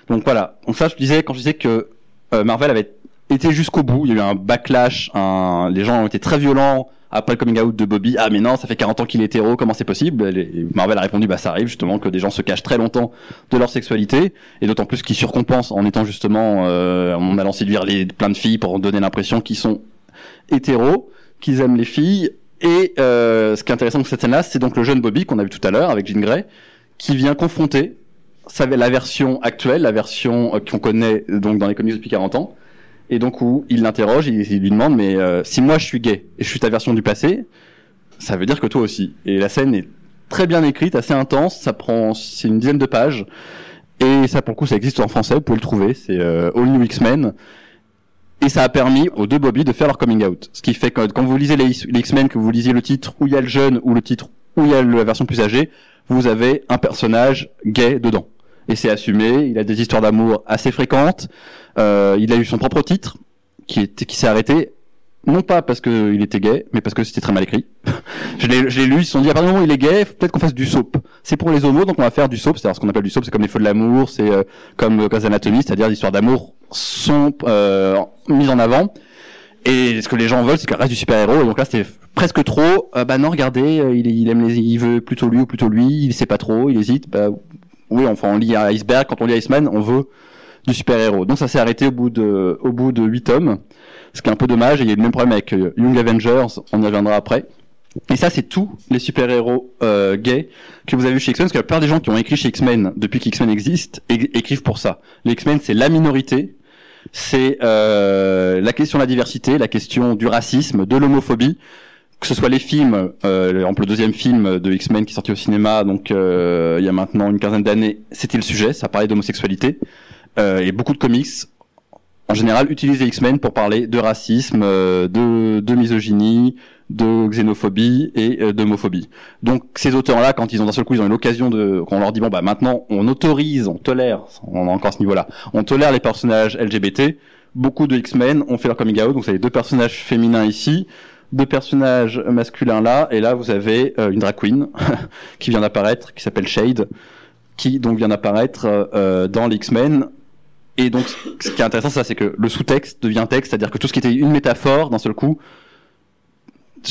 Donc voilà, donc ça je disais quand je disais que Marvel avait été jusqu'au bout, il y a eu un backlash, un... les gens ont été très violents après le coming out de Bobby. Ah mais non, ça fait 40 ans qu'il est hétéro, comment c'est possible? Et Marvel a répondu bah ça arrive justement que des gens se cachent très longtemps de leur sexualité. Et d'autant plus qu'ils surcompensent en étant justement euh, en allant séduire les plein de filles pour donner l'impression qu'ils sont hétéros, qu'ils aiment les filles. Et euh, ce qui est intéressant dans cette scène-là, c'est donc le jeune Bobby qu'on a vu tout à l'heure avec Jean Grey, qui vient confronter sa, la version actuelle, la version euh, qu'on connaît donc dans les comics depuis 40 ans, et donc où il l'interroge, il, lui demande mais euh, si moi je suis gay et je suis ta version du passé, ça veut dire que toi aussi. Et la scène est très bien écrite, assez intense, ça prend c'est une dizaine de pages. Et ça, pour le coup, ça existe en français, vous pouvez le trouver. C'est euh, All New X-Men. Et ça a permis aux deux Bobby de faire leur coming out. Ce qui fait que quand vous lisez les, les X-Men, que vous lisiez le titre où il y a le jeune ou le titre où il y a la version plus âgée, vous avez un personnage gay dedans. Et c'est assumé, il a des histoires d'amour assez fréquentes, euh, il a eu son propre titre, qui, était, qui s'est arrêté, non pas parce qu'il était gay, mais parce que c'était très mal écrit. (laughs) je l'ai lu, ils se sont dit, à partir du moment où il est gay, peut-être qu'on fasse du soap. C'est pour les homos, donc on va faire du soap, c'est-à-dire ce qu'on appelle du soap, c'est comme les feux de l'amour, c'est euh, comme euh, Grey's Anatomy, c'est-à-dire des histoires d'amour sont euh, mises en avant. Et ce que les gens veulent, c'est qu'il reste du super-héros. Donc là, c'était presque trop. Euh, bah non, regardez, euh, il, il aime les, il veut plutôt lui ou plutôt lui. Il sait pas trop, il hésite. Bah oui, enfin, on lit Iceberg. Quand on lit Iceman, on veut du super-héros. Donc ça s'est arrêté au bout de, au bout de huit tomes. Ce qui est un peu dommage. Et il y a le même problème avec euh, Young Avengers. On y reviendra après. Et ça, c'est tous les super-héros euh, gays que vous avez vu chez X-Men, parce que la plupart des gens qui ont écrit chez X-Men depuis qu'X-Men existe écrivent pour ça. Les X-Men, c'est la minorité, c'est euh, la question de la diversité, la question du racisme, de l'homophobie, que ce soit les films, euh, par exemple le deuxième film de X-Men qui est sorti au cinéma, donc euh, il y a maintenant une quinzaine d'années, c'était le sujet, ça parlait d'homosexualité, euh, et beaucoup de comics en général utilisent les X-Men pour parler de racisme, euh, de, de misogynie, de xénophobie et euh, d'homophobie. Donc ces auteurs-là, quand ils ont d'un seul coup, ils ont eu l'occasion de, quand on leur dit bon bah maintenant on autorise, on tolère, on a encore ce niveau-là, on tolère les personnages LGBT. Beaucoup de X-Men ont fait leur coming out, donc vous avez deux personnages féminins ici, deux personnages masculins là, et là vous avez euh, une drag queen (laughs) qui vient d'apparaître, qui s'appelle Shade, qui donc vient d'apparaître euh, dans les X-Men. Et donc ce qui est intéressant, c'est que le sous-texte devient texte, c'est-à-dire que tout ce qui était une métaphore, d'un seul coup,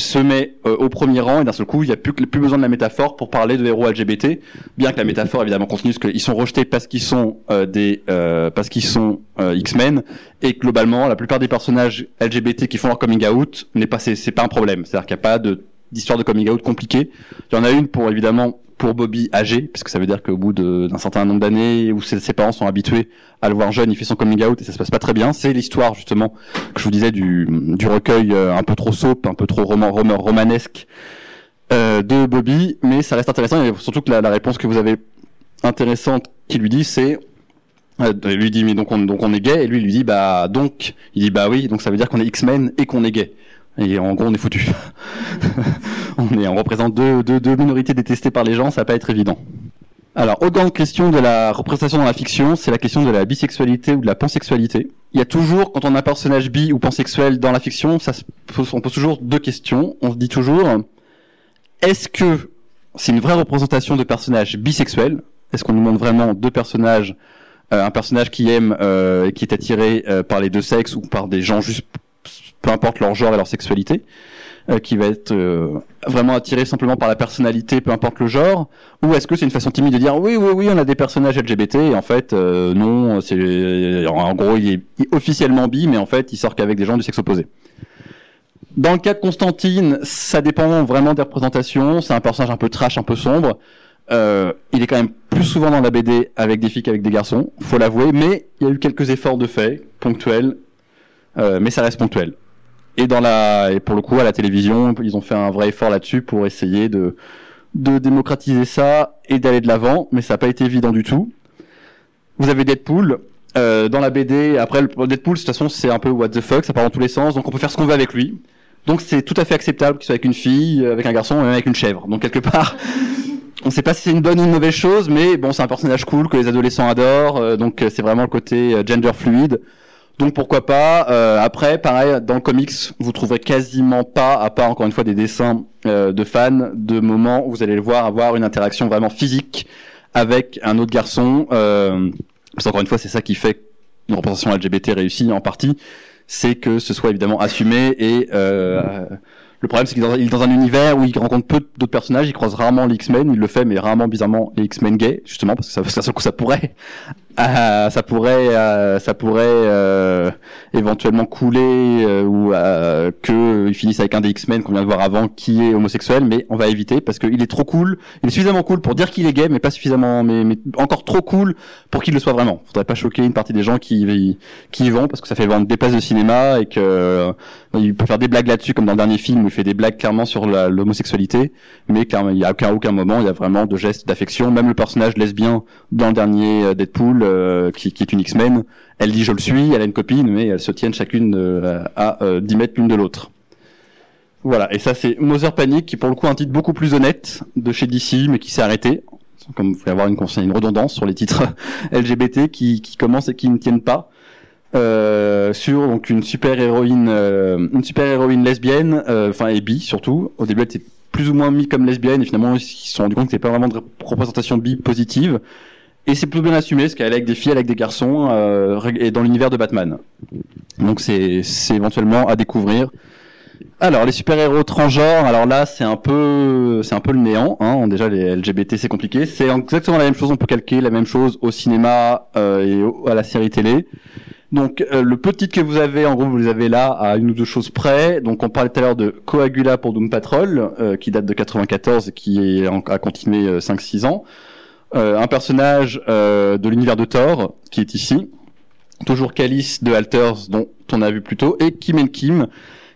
se met euh, au premier rang et d'un seul coup il n'y a plus, plus besoin de la métaphore pour parler de héros LGBT bien que la métaphore évidemment continue parce qu'ils sont rejetés parce qu'ils sont euh, des euh, parce qu'ils sont euh, X-Men et globalement la plupart des personnages LGBT qui font leur coming out n'est pas c'est pas un problème. C'est à dire qu'il n'y a pas de d'histoire de coming out compliquée il y en a une pour évidemment pour Bobby âgé parce que ça veut dire qu'au bout d'un certain nombre d'années où ses, parents sont habitués à le voir jeune il fait son coming out et ça se passe pas très bien. C'est l'histoire justement que je vous disais du, du recueil euh, un peu trop soap, un peu trop roman, roman- romanesque euh, de Bobby, mais ça reste intéressant et surtout que la, la réponse que vous avez intéressante qu'il lui dit c'est euh, lui dit mais donc on donc on est gay. Et lui lui dit bah donc il dit bah oui donc ça veut dire qu'on est X-Men et qu'on est gay et en gros on est foutu (laughs) on est on représente deux, deux, deux minorités détestées par les gens ça va pas être évident alors, autre grande question de la représentation dans la fiction, c'est la question de la bisexualité ou de la pansexualité. Il y a toujours, quand on a un personnage bi ou pansexuel dans la fiction, ça se pose, on pose toujours deux questions. On se dit toujours, est-ce que c'est une vraie représentation de personnages bisexuels? Est-ce qu'on nous montre vraiment deux personnages, euh, un personnage qui aime, euh, qui est attiré euh, par les deux sexes ou par des gens juste, peu importe leur genre et leur sexualité euh, qui va être euh, vraiment attiré simplement par la personnalité, peu importe le genre, ou est-ce que c'est une façon timide de dire oui, oui, oui, on a des personnages LGBT et en fait euh, non, c'est en gros il est officiellement bi, mais en fait il sort qu'avec des gens du sexe opposé. Dans le cas de Constantine, ça dépend vraiment des représentations. C'est un personnage un peu trash, un peu sombre. Il est quand même plus souvent dans la BD avec des filles qu'avec des garçons, faut l'avouer. Mais il y a eu quelques efforts de fait, ponctuels, mais ça reste ponctuel. Et dans la, et pour le coup à la télévision, ils ont fait un vrai effort là-dessus pour essayer de de démocratiser ça et d'aller de l'avant, mais ça n'a pas été évident du tout. Vous avez Deadpool euh, dans la BD. Après, le Deadpool, de toute façon, c'est un peu what the fuck, ça part dans tous les sens, donc on peut faire ce qu'on veut avec lui. Donc c'est tout à fait acceptable qu'il soit avec une fille, avec un garçon même avec une chèvre. Donc quelque part, (laughs) on sait pas si c'est une bonne ou une mauvaise chose, mais bon, c'est un personnage cool que les adolescents adorent. euh, donc euh, c'est vraiment le côté euh, gender fluide. Donc pourquoi pas. euh, après, pareil, dans le comics, vous trouverez quasiment pas, à part encore une fois des dessins euh, de fans, de moments où vous allez le voir avoir une interaction vraiment physique avec un autre garçon. Euh, parce qu'encore une fois, c'est ça qui fait une représentation LGBT réussie en partie, c'est que ce soit évidemment assumé et euh, le problème c'est qu'il est dans- un univers où il rencontre peu d'autres personnages, il croise rarement les X-Men, il le fait mais rarement bizarrement les X-Men gays justement parce que ça, parce que ça pourrait euh, ça pourrait euh, ça pourrait euh, éventuellement couler euh, ou euh, que il finisse avec un des X-Men qu'on vient de voir avant qui est homosexuel mais on va éviter parce qu'il est trop cool, il est suffisamment cool pour dire qu'il est gay mais pas suffisamment mais, mais encore trop cool pour qu'il le soit vraiment. Faudrait pas choquer une partie des gens qui qui y vont parce que ça fait vendre des places de cinéma et que il peut faire des blagues là-dessus comme dans le dernier film où il fait des blagues clairement sur l'homosexualité mais clairement il y a aucun aucun moment il y a vraiment de gestes d'affection même le personnage lesbien dans le dernier Deadpool euh, qui, est une X-Men. Elle dit je le suis elle a une copine mais elles se tiennent chacune euh, à euh, 10 mètres l'une de l'autre. Voilà. Et ça c'est Mother Panic qui pour le coup un titre beaucoup plus honnête de chez DC mais qui s'est arrêté. Comme vous pouvez avoir une, une redondance sur les titres (laughs) LGBT qui, qui commencent et qui ne tiennent pas. Euh, sur donc une super héroïne une super héroïne lesbienne enfin et bi surtout. Au début elle était plus ou moins mis comme lesbienne et finalement ils se sont rendu compte que c'était pas vraiment de représentation bi positive et c'est plus bien assumé parce qu'elle est avec des filles elle est avec des garçons euh, et dans l'univers de Batman donc c'est c'est éventuellement à découvrir alors les super-héros transgenres, alors là c'est un peu c'est un peu le néant. Hein. Déjà les LGBT c'est compliqué. C'est exactement la même chose. On peut calquer la même chose au cinéma euh, et à la série télé. Donc euh, le petit que vous avez, en gros vous les avez là à une ou deux choses près. Donc on parlait tout à l'heure de Coagula pour Doom Patrol, euh, qui date de 94 et qui est en- a continué euh, 5-6 ans. Euh, un personnage euh, de l'univers de Thor qui est ici. Toujours Calice de Alters dont on a vu plus tôt et Kim and Kim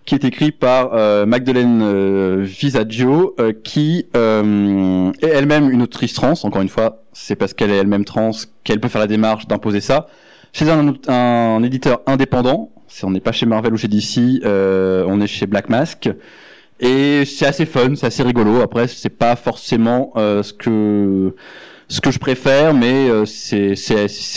qui est écrit par euh, Magdalene euh, Visaggio, euh, qui euh, est elle-même une autrice trans. Encore une fois, c'est parce qu'elle est elle-même trans qu'elle peut faire la démarche d'imposer ça. Chez un, un éditeur indépendant, c'est- on n'est pas chez Marvel ou chez DC, on est chez Black Mask. Et c'est assez fun, c'est assez rigolo. Après, c'est pas forcément euh, ce que ce que je préfère, mais euh, c'est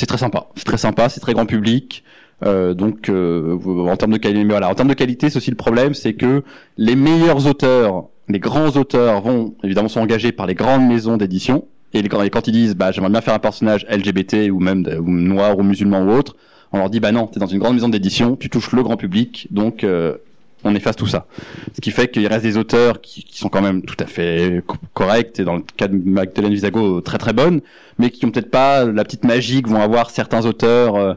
très sympa. C'est très sympa, c'est très grand public. Euh, donc euh, en termes de qualité, voilà, en termes de qualité, c'est aussi le problème, c'est que les meilleurs auteurs, les grands auteurs vont évidemment sont engagés par les grandes maisons d'édition et, quand ils disent bah j'aimerais bien faire un personnage LGBT ou même ou noir ou musulman ou autre, on leur dit bah non, t'es dans une grande maison d'édition, tu touches le grand public, donc euh, on efface tout ça. Ce qui fait qu'il reste des auteurs qui, qui sont quand même tout à fait co- corrects et dans le cas de Magdalene Visago très très bonnes, mais qui ont peut-être pas la petite magie que vont avoir certains auteurs. euh,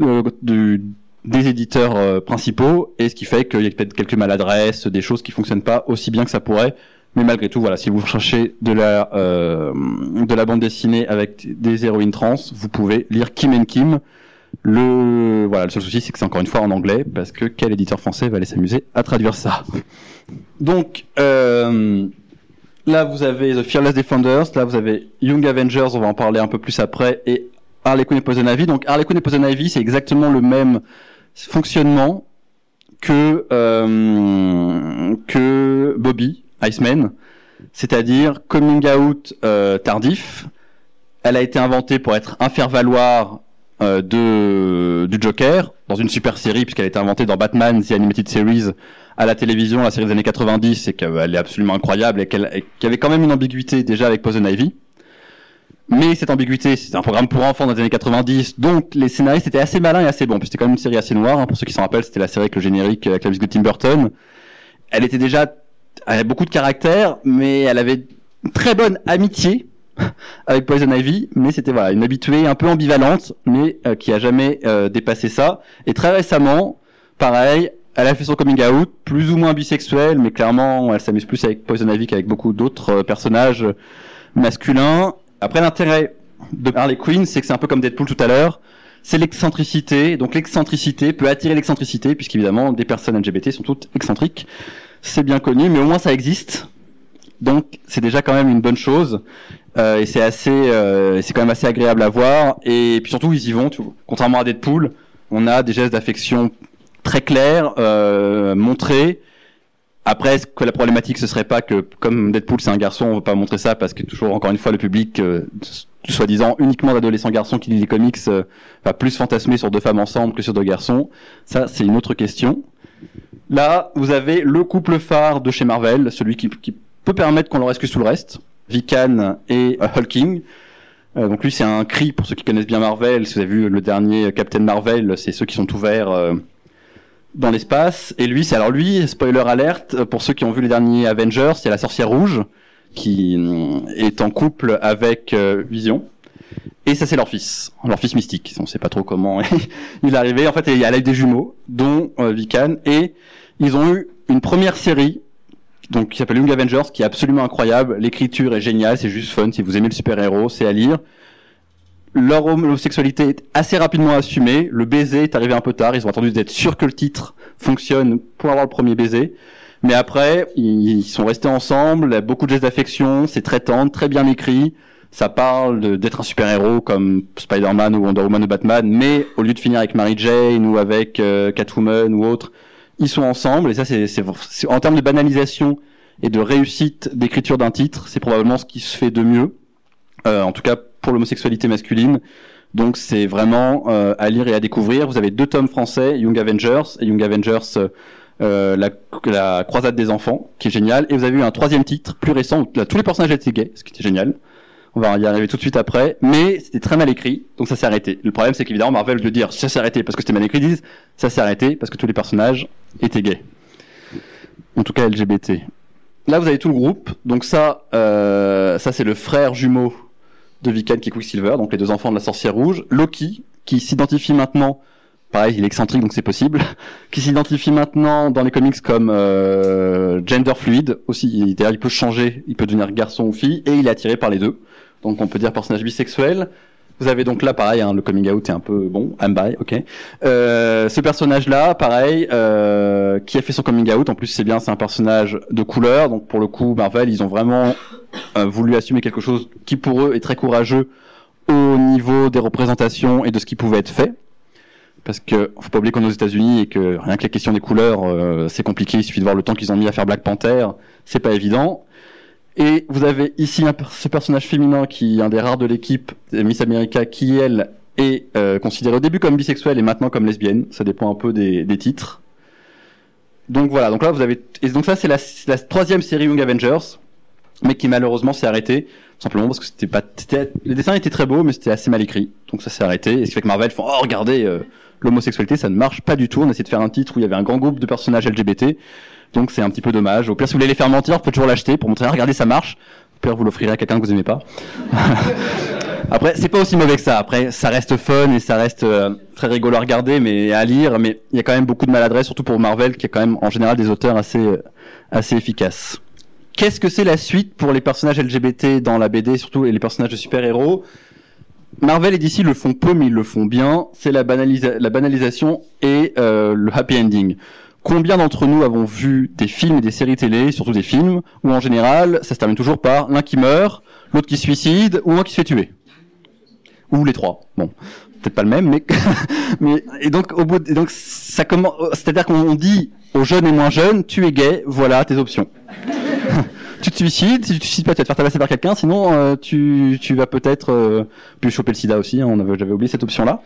euh, du- des éditeurs euh, principaux et ce qui fait qu'il y a peut-être quelques maladresses, des choses qui fonctionnent pas aussi bien que ça pourrait. Mais malgré tout, voilà, si vous cherchez de la euh, de la bande dessinée avec des héroïnes trans, vous pouvez lire Kim and Kim. Le voilà, le seul souci c'est que c'est encore une fois en anglais parce que quel éditeur français va aller s'amuser à traduire ça? Donc euh, là vous avez The Fearless Defenders, là vous avez Young Avengers, on va en parler un peu plus après et Harley Quinn et Poison Ivy. Donc Harley Quinn et Poison Ivy, c'est exactement le même fonctionnement que euh, que Bobby Iceman, c'est-à-dire coming out euh, tardif. Elle a été inventée pour être un faire-valoir euh, de du Joker dans une super série puisqu'elle a été inventée dans Batman The Animated Series à la télévision, la série des années 90, et qu'elle est absolument incroyable et qu'elle y avait quand même une ambiguïté déjà avec Poison Ivy. Mais cette ambiguïté, c'était un programme pour enfants dans les années 90, donc les scénaristes étaient assez malins et assez bons. Puis C'était quand même une série assez noire, hein, pour ceux qui s'en rappellent, c'était la série avec le générique avec la musique de Tim Burton. Elle était déjà, elle avait beaucoup de caractère, mais elle avait une très bonne amitié (laughs) avec Poison Ivy, mais c'était voilà une habituée un peu ambivalente, mais euh, qui a jamais euh, dépassé ça. Et très récemment, pareil, elle a fait son coming out, plus ou moins bisexuel, mais clairement, elle s'amuse plus avec Poison Ivy qu'avec beaucoup d'autres euh, personnages masculins. Après, l'intérêt de Harley Quinn, c'est que c'est un peu comme Deadpool tout à l'heure. C'est l'excentricité. Donc l'excentricité peut attirer l'excentricité, puisqu'évidemment, des personnes LGBT sont toutes excentriques. C'est bien connu, mais au moins ça existe. Donc c'est déjà quand même une bonne chose. Euh, et c'est assez, euh, c'est quand même assez agréable à voir. Et puis surtout, ils y vont. Tu vois. Contrairement à Deadpool, on a des gestes d'affection très clairs, euh, montrés. Après, est-ce que la problématique ce serait pas que comme Deadpool c'est un garçon, on veut pas montrer ça parce que toujours encore une fois le public euh, soi-disant uniquement d'adolescents garçons qui lit les comics euh, va plus fantasmer sur deux femmes ensemble que sur deux garçons. Ça, c'est une autre question. Là, vous avez le couple phare de chez Marvel, celui qui, qui peut permettre qu'on leur excuse tout le reste, Vican et euh, Hulking. Euh, donc lui, c'est un cri pour ceux qui connaissent bien Marvel. Si vous avez vu le dernier Captain Marvel, c'est ceux qui sont ouverts euh, dans l'espace. Et lui, c'est alors lui, spoiler alerte, euh, pour ceux qui ont vu les derniers Avengers, c'est la sorcière rouge qui euh, est en couple avec Vision. Et ça, c'est leur fils, leur fils mystique. On sait pas trop comment (laughs) il est arrivé. En fait, il y a des jumeaux, dont Vican, et ils ont eu une première série, donc qui s'appelle Young Avengers, qui est absolument incroyable. L'écriture est géniale, c'est juste fun. Si vous aimez le super-héros, c'est à lire. Leur homosexualité est assez rapidement assumée. Le baiser est arrivé un peu tard. Ils ont attendu d'être sûrs que le titre fonctionne pour avoir le premier baiser. Mais après, ils sont restés ensemble. Il y a beaucoup de gestes d'affection. C'est très tendre, très bien écrit. Ça parle d'être un super-héros comme Spider-Man ou Wonder Woman ou Batman, mais au lieu de finir avec Mary Jane ou avec euh, Catwoman ou autre, ils sont ensemble. Et ça, c'est c'est- en termes de banalisation et de réussite d'écriture d'un titre, c'est probablement ce qui se fait de mieux. Euh, en tout cas pour l'homosexualité masculine. Donc c'est vraiment euh, à lire et à découvrir. Vous avez deux tomes français, Young Avengers et Young Avengers euh, la, la croisade des enfants, qui est génial. Et vous avez eu un troisième titre, plus récent, où là, tous les personnages étaient gays, ce qui était génial. On va y arriver tout de suite après, mais c'était très mal écrit, donc ça s'est arrêté. Le problème, c'est qu'évidemment, Marvel veut dire ça s'est arrêté parce que c'était mal écrit, disent ça s'est arrêté parce que tous les personnages étaient gays. En tout cas, LGBT. Là, vous avez tout le groupe. Donc ça, euh, ça c'est le frère jumeau de Vikan qui est Quicksilver, donc les deux enfants de la sorcière rouge. Loki, qui s'identifie maintenant, pareil, il est excentrique, donc c'est possible, (laughs) qui s'identifie maintenant dans les comics comme euh, gender fluide aussi. Il peut changer, il peut devenir garçon ou fille, et il est attiré par les deux. Donc on peut dire personnage bisexuel. Vous avez donc là, pareil, hein, le coming out est un peu bon, I'm bi, ok. Euh, ce personnage-là, pareil, euh, qui a fait son coming out. En plus, c'est bien, c'est un personnage de couleur. Donc pour le coup, Marvel, ils ont vraiment euh, voulu assumer quelque chose qui pour eux est très courageux au niveau des représentations et de ce qui pouvait être fait. Parce que faut pas oublier qu'on est aux États-Unis et que rien que la question des couleurs, euh, c'est compliqué. Il suffit de voir le temps qu'ils ont mis à faire Black Panther, c'est pas évident. Et vous avez ici un, ce personnage féminin qui est un des rares de l'équipe, Miss America, qui elle est euh, considérée au début comme bisexuelle et maintenant comme lesbienne. Ça dépend un peu des, des titres. Donc voilà. Donc là vous avez et donc ça c'est la, la troisième série Young Avengers, mais qui malheureusement s'est arrêtée simplement parce que c'était pas les dessins étaient très beaux mais c'était assez mal écrit. Donc ça s'est arrêté. Et ce qui fait que Marvel font oh regardez euh, l'homosexualité ça ne marche pas du tout. On a essayé de faire un titre où il y avait un grand groupe de personnages LGBT. Donc c'est un petit peu dommage. Au pire, si vous voulez les faire mentir, vous pouvez toujours l'acheter pour montrer, Ah, regardez, ça marche. Au pire, vous l'offrirez à quelqu'un que vous aimez pas. (laughs) Après, c'est pas aussi mauvais que ça. Après, ça reste fun et ça reste euh, très rigolo à regarder, mais à lire. Mais il y a quand même beaucoup de maladresse, surtout pour Marvel, qui a quand même en général des auteurs assez euh, assez efficaces. Qu'est-ce que c'est la suite pour les personnages LGBT dans la BD, surtout et les personnages de super-héros? Marvel et DC le font peu, mais ils le font bien. C'est la, banalisa- la banalisation et euh, le happy ending. Combien d'entre nous avons vu des films et des séries télé, surtout des films, où en général, ça se termine toujours par l'un qui meurt, l'autre qui se suicide, ou un qui se fait tuer? Ou les trois. Bon, peut-être pas le même, mais... (laughs) mais et donc, au bout de- et donc ça commence... C'est-à-dire qu'on dit aux jeunes et moins jeunes, tu es gay, voilà tes options. (laughs) tu te suicides, si tu te suicides pas, tu vas te faire tabasser par quelqu'un, sinon euh, tu, tu vas peut-être euh, puis choper le sida aussi, hein, on avait, j'avais oublié cette option-là.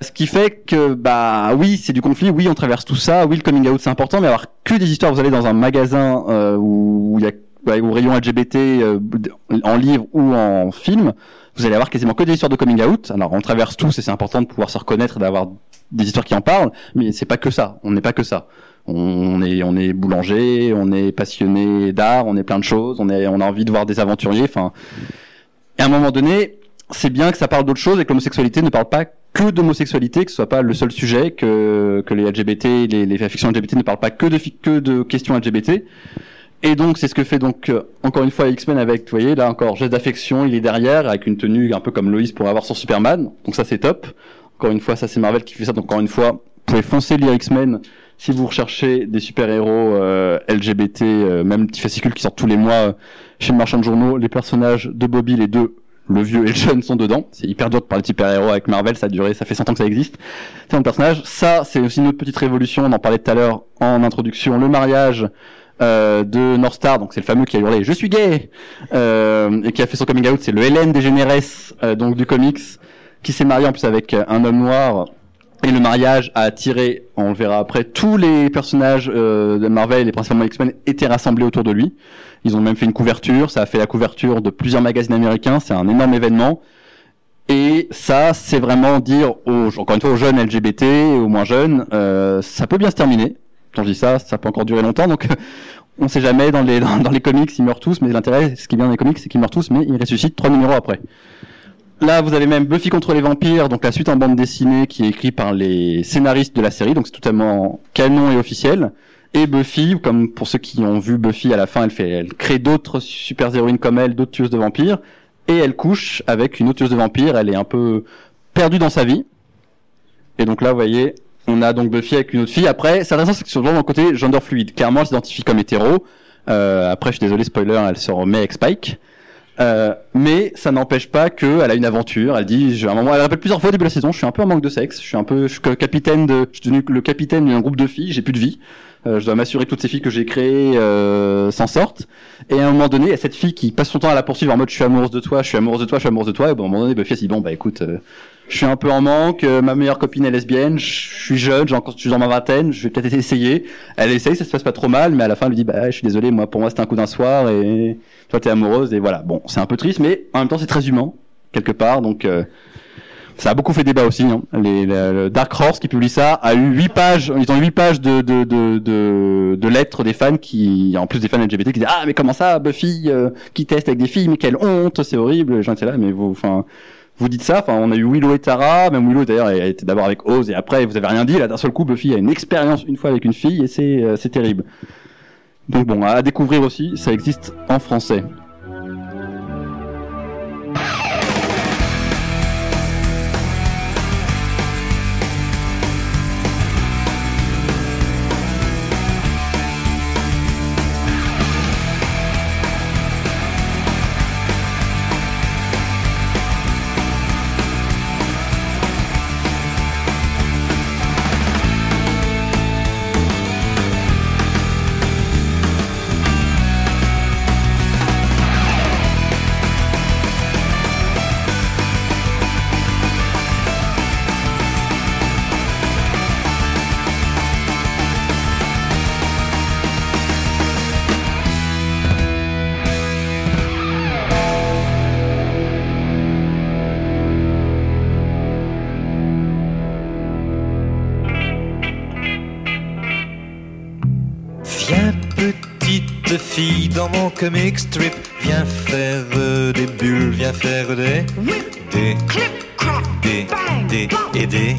Ce qui fait que, bah oui, c'est du conflit, oui, on traverse tout ça, oui, le coming out c'est important, mais avoir que des histoires, vous allez dans un magasin euh, où il y a au rayon LGBT euh, en livre ou en film, vous allez avoir quasiment que des histoires de coming out. Alors on traverse tous et c'est important de pouvoir se reconnaître et d'avoir des histoires qui en parlent, mais c'est pas que ça, on n'est pas que ça. On est, on est boulanger, on est passionné d'art, on est plein de choses, on, est, on a envie de voir des aventuriers. Enfin, et à un moment donné, c'est bien que ça parle d'autre chose et que l'homosexualité ne parle pas que d'homosexualité, que ce soit pas le seul sujet, que, que les LGBT, les, les fictions LGBT ne parlent pas que de, que de questions LGBT. Et donc, c'est ce que fait donc, euh, encore une fois, X-Men avec, vous voyez, là encore, geste d'affection, il est derrière, avec une tenue un peu comme Loïs pour avoir son Superman. Donc ça, c'est top. Encore une fois, ça, c'est Marvel qui fait ça. Donc encore une fois, vous pouvez foncer lire X-Men si vous recherchez des super-héros euh, LGBT, euh, même petits fascicules qui sortent tous les mois euh, chez le marchand de journaux, les personnages de Bobby, les deux, le vieux et le jeune, sont dedans. C'est hyper dur de parler de super-héros avec Marvel, ça a duré, ça fait 100 ans que ça existe. C'est un personnage. Ça, c'est aussi une autre petite révolution, on en parlait tout à l'heure en introduction, le mariage euh, de North Star, donc c'est le fameux qui a hurlé je suis gay euh, et qui a fait son coming out, c'est le Hélène DeGeneres euh, donc du comics qui s'est marié en plus avec un homme noir et le mariage a attiré, on le verra après, tous les personnages euh, de Marvel et principalement X-Men étaient rassemblés autour de lui. Ils ont même fait une couverture, ça a fait la couverture de plusieurs magazines américains, c'est un énorme événement. Et ça, c'est vraiment dire aux, encore une fois, aux jeunes LGBT aux moins jeunes, euh, ça peut bien se terminer. Quand je dis ça, ça peut encore durer longtemps, donc (laughs) on sait jamais dans les (laughs) dans, dans les comics ils meurent tous, mais l'intérêt, ce qui est bien dans les comics, c'est qu'ils meurent tous, mais ils ressuscitent trois numéros après. Là, vous avez même Buffy contre les vampires, donc la suite en bande dessinée qui est écrite par les scénaristes de la série, donc c'est totalement canon et officiel. Et Buffy, comme pour ceux qui ont vu Buffy à la fin, elle fait, elle crée d'autres super héroïnes comme elle, d'autres tueuses de vampires, et elle couche avec une autre tueuse de vampires. Elle est un peu perdue dans sa vie. Et donc là, vous voyez, on a donc Buffy avec une autre fille. Après, c'est intéressant, c'est que sur le côté gender fluide. Clairement, elle s'identifie comme hétéro. Euh, après, je suis désolé, spoiler, elle se remet avec Spike. Euh, mais ça n'empêche pas qu'elle a une aventure. Elle dit, à un moment, elle rappelle plusieurs fois au début de la saison, je suis un peu en manque de sexe. Je suis un peu, je suis capitaine de, je suis devenu le capitaine d'un groupe de filles. J'ai plus de vie. Euh, je dois m'assurer que toutes ces filles que j'ai créées euh, s'en sortent. Et à un moment donné, il y a cette fille qui passe son temps à la poursuivre en mode, je suis amoureuse de toi, je suis amoureuse de toi, je suis amoureuse de toi. Et bon, à un moment donné, Buffy se dit, bon bah écoute, euh, je suis un peu en manque. euh, ma meilleure copine est lesbienne. Je suis jeune, je suis dans ma vingtaine. Je vais peut-être essayer. Elle essaye, ça se passe pas trop mal, mais à la fin, elle lui dit, bah je suis désolé, moi pour moi c'était un coup d'un soir et toi t'es amoureuse et voilà. Bon, c'est un peu triste, mais en même temps c'est très humain quelque part, donc. Ça a beaucoup fait débat aussi. Hein. Les, le Dark Horse qui publie ça a eu huit pages. Ils ont huit pages de de, de, lettres des fans qui, en plus des fans LGBT, qui disaient ah mais comment ça Buffy euh, qui teste avec des filles, mais quelle honte, c'est horrible. Étaient là, mais vous, enfin, vous dites ça. Enfin, on a eu Willow et Tara. Même Willow d'ailleurs, elle était d'abord avec Oz et après vous avez rien dit. Là d'un seul coup, Buffy a une expérience une fois avec une fille et c'est euh, c'est terrible. Donc bon, à découvrir aussi, ça existe en français. Dans mon comic strip, viens faire euh, des bulles, viens faire des des des des et des.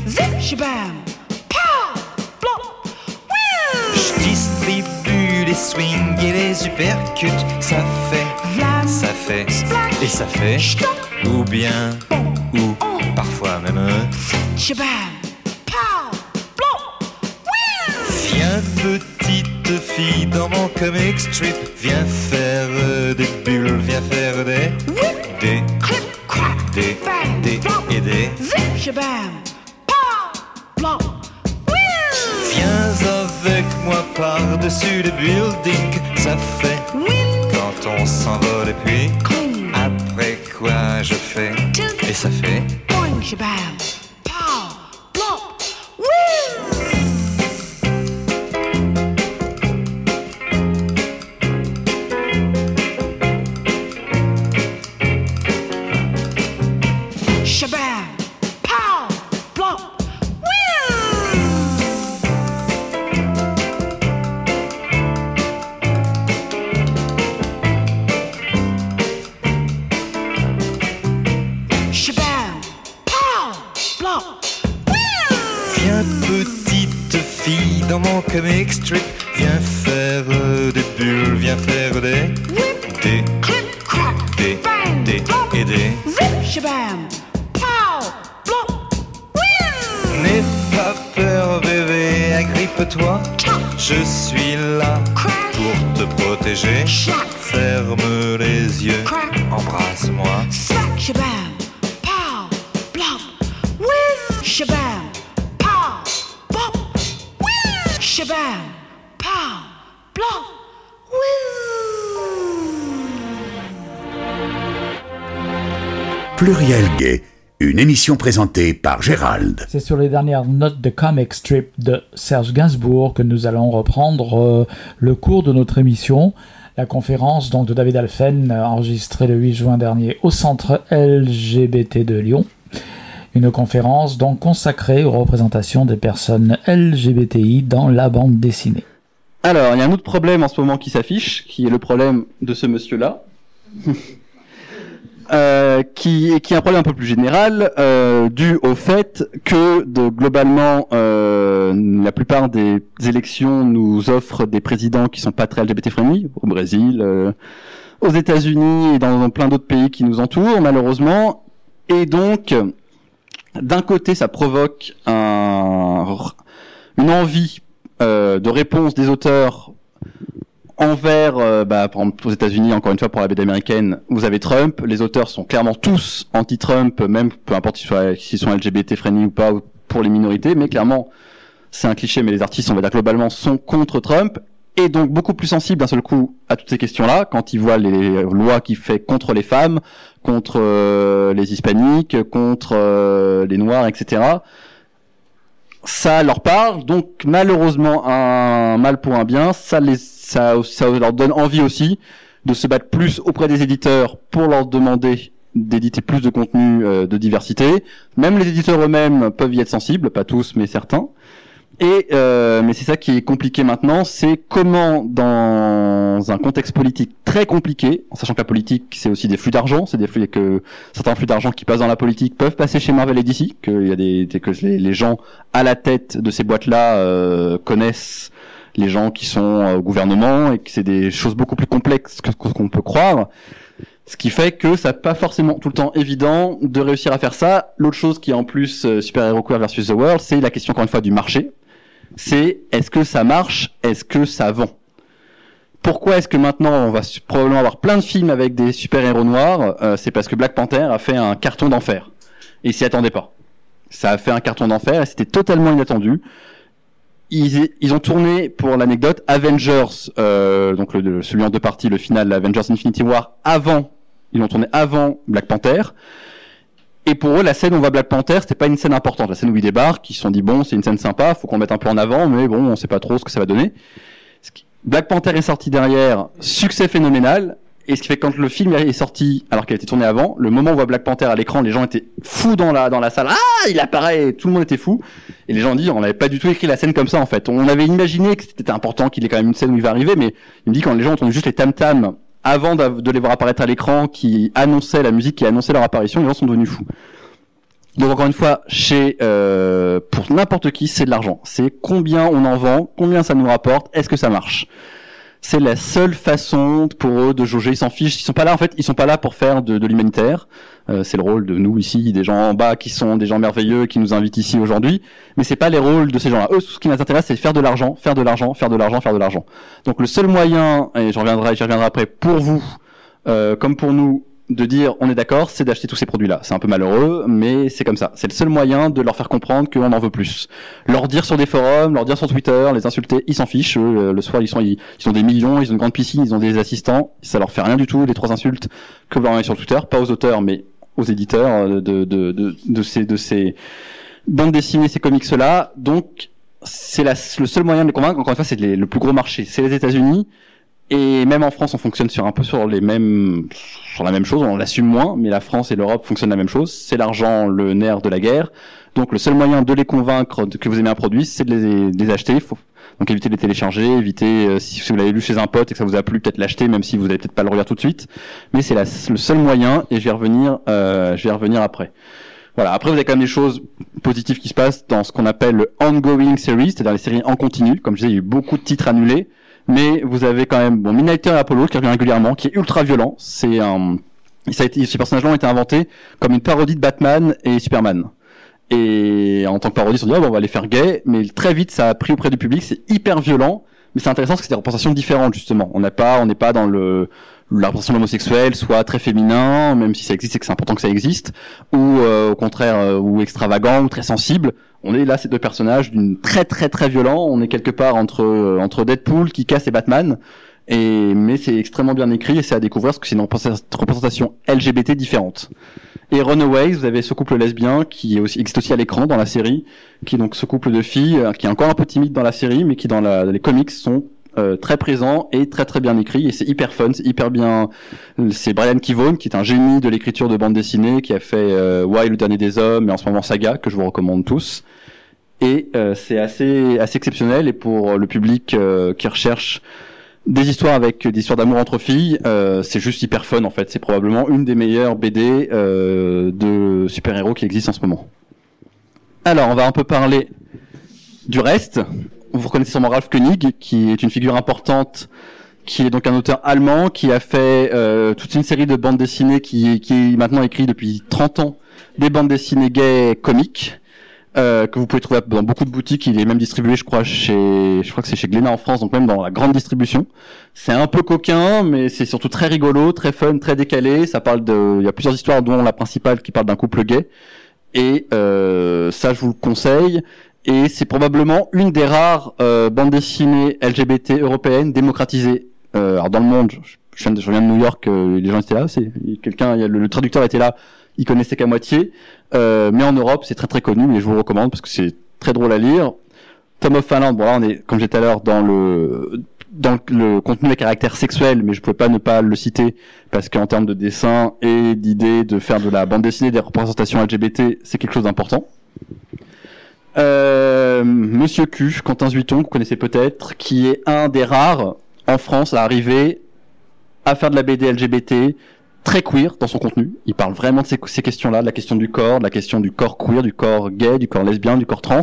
Je distribue les swings et les uppercuts, ça fait, ça fait et ça fait ou bien ou parfois même. Viens petite fille dans mon comic strip, viens faire euh, des bulles, viens faire des des des des et des. Viens avec moi par-dessus les buildings, ça fait quand on s'envole et puis après quoi je fais et ça fait. Viens comic strip, viens faire des bulles, viens faire des des des des et des. N'aie pas peur bébé, agrippe-toi, je suis là pour te protéger. Ferme les yeux, embrasse-moi. Pluriel Gay, une émission présentée par Gérald. C'est sur les dernières notes de comic strip de Serge Gainsbourg que nous allons reprendre euh, le cours de notre émission. La conférence donc de David Alphen, euh, enregistrée le 8 juin dernier au centre LGBT de Lyon. Une conférence donc consacrée aux représentations des personnes LGBTI dans la bande dessinée. Alors, il y a un autre problème en ce moment qui s'affiche, qui est le problème de ce monsieur-là. (laughs) Euh, qui, est un problème un peu plus général, euh, dû au fait que globalement euh, la plupart des élections nous offrent des présidents qui sont pas très LGBT friendly, au Brésil, euh, aux États-Unis et dans, dans plein d'autres pays qui nous entourent malheureusement, et donc d'un côté ça provoque un, une envie euh, de réponse des auteurs envers, euh, bah, aux États-Unis, encore une fois pour la BD américaine, vous avez Trump. Les auteurs sont clairement tous anti-Trump, même peu importe s'ils sont, LGBT friendly ou pas ou pour les minorités, mais clairement, c'est un cliché, mais les artistes, on va dire globalement, sont contre Trump et donc beaucoup plus sensibles d'un seul coup à toutes ces questions-là quand ils voient les lois qu'il fait contre les femmes, contre euh, les hispaniques, contre euh, les noirs, etc ça leur parle, donc malheureusement un mal pour un bien, ça les ça, ça leur donne envie aussi de se battre plus auprès des éditeurs pour leur demander d'éditer plus de contenu euh, de diversité. Même les éditeurs eux-mêmes peuvent y être sensibles, pas tous mais certains. Et euh, mais c'est ça qui est compliqué maintenant, c'est comment dans un contexte politique très compliqué, en sachant que la politique c'est aussi des flux d'argent, c'est des flux que certains flux d'argent qui passent dans la politique peuvent passer chez Marvel et DC, qu'il y a des que les, gens à la tête de ces boîtes-là euh, connaissent les gens qui sont euh, au gouvernement et que c'est des choses beaucoup plus complexes que ce qu'on peut croire. Ce qui fait que ça pas forcément tout le temps évident de réussir à faire ça. L'autre chose qui est en plus Super Hero Queer versus The World, c'est la question encore une fois du marché. C'est est-ce que ça marche Est-ce que ça vend? Pourquoi est-ce que maintenant on va probablement avoir plein de films avec des super-héros noirs Euh, C'est parce que Black Panther a fait un carton d'enfer. Et ils s'y attendaient pas. Ça a fait un carton d'enfer et c'était totalement inattendu. Ils, ils ont tourné, pour l'anecdote, Avengers, euh, donc le- celui en deux parties, le final, Avengers Infinity War, avant, ils l'ont tourné avant Black Panther. Et pour eux, la scène où on voit Black Panther, c'était pas une scène importante. La scène où il débarque, ils se sont dit bon, c'est une scène sympa, faut qu'on mette un peu en avant, mais bon, on sait pas trop ce que ça va donner. Black Panther est sorti derrière, succès phénoménal, et ce qui fait que quand le film est sorti, alors qu'il a été tourné avant, le moment où on voit Black Panther à l'écran, les gens étaient fous dans la dans la salle. Ah, il apparaît, tout le monde était fou. Et les gens dit, on n'avait pas du tout écrit la scène comme ça en fait. On avait imaginé que c'était important qu'il ait quand même une scène où il va arriver, mais il me dit quand les gens ont entendu juste les tam tam avant de les voir apparaître à l'écran, qui annonçaient la musique, qui annonçait leur apparition, les gens sont devenus fous. Donc encore une fois, euh, pour n'importe qui, c'est de l'argent. C'est combien on en vend, combien ça nous rapporte, est-ce que ça marche? C'est la seule façon pour eux de jauger. Ils s'en fichent. Ils sont pas là en fait. Ils sont pas là pour faire de, de l'humanitaire. Euh, c'est le rôle de nous ici, des gens en bas qui sont des gens merveilleux qui nous invitent ici aujourd'hui. Mais c'est pas les rôles de ces gens-là. Eux, ce qui les intéresse, c'est faire de l'argent, faire de l'argent, faire de l'argent, faire de l'argent. Donc le seul moyen, et j'en reviendrai, j'y reviendrai après, pour vous, euh, comme pour nous, de dire on est d'accord, c'est d'acheter tous ces produits-là. C'est un peu malheureux, mais c'est comme ça. C'est le seul moyen de leur faire comprendre qu'on en veut plus. Leur dire sur des forums, leur dire sur Twitter, les insulter, ils s'en fichent. Euh, le soir, ils sont, ils, ont des millions, ils ont une grande piscine, ils ont des assistants. Ça leur fait rien du tout, les trois insultes que vous envoyez sur Twitter, pas aux auteurs, mais aux éditeurs euh, de, de, de, de ces, de ces bandes dessinées, ces comics-là. Donc, c'est le seul moyen de les convaincre. Encore une fois, c'est le plus gros marché. C'est les États-Unis. Et même en France, on fonctionne sur un peu sur les mêmes, sur la même chose. On l'assume moins, mais la France et l'Europe fonctionnent la même chose. C'est l'argent, le nerf de la guerre. Donc, le seul moyen de les convaincre que vous aimez un produit, c'est de les, de les acheter. Faut donc éviter de les télécharger, éviter euh, si, vous l'avez lu chez un pote et que ça vous a plu, peut-être l'acheter, même si vous n'allez peut-être pas le relire tout de suite. Mais c'est le seul moyen, et je vais revenir, euh, je vais revenir après. Voilà. Après, vous avez quand même des choses positives qui se passent dans ce qu'on appelle le ongoing series, c'est-à-dire les séries en continu. Comme je disais, il y a eu beaucoup de titres annulés, mais vous avez quand même bon Midnighter et Apollo qui revient régulièrement, qui est ultra violent. C'est un, ça a été, ces personnages-là ont été inventés comme une parodie de Batman et Superman. Et en tant que parodie, ils se dit, oh, bon, on va les faire gays, mais très vite, ça a pris auprès du public, c'est hyper violent, mais c'est intéressant parce que c'est des représentations différentes, justement. On n'a pas, on n'est pas dans le, la représentation de l'homosexuel soit très féminin, même si ça existe, c'est que c'est important que ça existe, ou euh, au contraire, euh, ou extravagant, ou très sensible. On est là, ces deux personnages d'une très très très violent. On est quelque part entre euh, entre Deadpool qui casse et Batman, Et mais c'est extrêmement bien écrit et c'est à découvrir parce que c'est une représenta- représentation LGBT différente. Et Runaways, vous avez ce couple lesbien qui est aussi, existe aussi à l'écran dans la série, qui est donc ce couple de filles euh, qui est encore un peu timide dans la série, mais qui dans la, les comics sont euh, très présents et très très bien écrits et c'est hyper fun, c'est hyper bien. C'est Brian Kivone qui est un génie de l'écriture de bande dessinée, qui a fait euh, Why le dernier des hommes et en ce moment Saga que je vous recommande tous. Et euh, c'est assez assez exceptionnel et pour le public euh, qui recherche des histoires avec des histoires d'amour entre filles, c'est juste hyper fun en fait. C'est probablement une des meilleures BD de super-héros qui existent en ce moment. Alors, on va un peu parler du reste. Vous reconnaissez sûrement Ralph Koenig, qui est une figure importante, qui est donc un auteur allemand, qui a fait euh, toute une série de bandes dessinées, qui, qui maintenant écrit depuis 30 ans, des bandes dessinées gays comiques euh, que vous pouvez trouver dans beaucoup de boutiques. Il est même distribué, je crois, chez, je crois que c'est chez Glénat en France, donc même dans la grande distribution. C'est un peu coquin, mais c'est surtout très rigolo, très fun, très décalé. Ça parle de, il y a plusieurs histoires, dont la principale qui parle d'un couple gay. Et euh, ça, je vous le conseille. Et c'est probablement une des rares euh, bandes dessinées LGBT européennes démocratisées. Euh, alors dans le monde, je, je viens de, New York, euh, les gens étaient là, c'est quelqu'un, le, traducteur était là, il connaissait qu'à moitié. Euh, mais en Europe, c'est très très connu et je vous recommande parce que c'est très drôle à lire. Tom of Finland, bon là on est, comme tout à l'heure, dans le dans le contenu à caractère sexuel, mais je pouvais pas ne pas le citer parce qu'en termes de dessin et d'idée de faire de la bande dessinée des représentations LGBT, c'est quelque chose d'important. Euh, Monsieur Q, Quentin Zuiton, que vous connaissez peut-être, qui est un des rares en France à arriver à faire de la BD LGBT très queer dans son contenu. Il parle vraiment de ces, questions-là, de la question du corps, de la question du corps queer, du corps gay, du corps lesbien, du corps trans.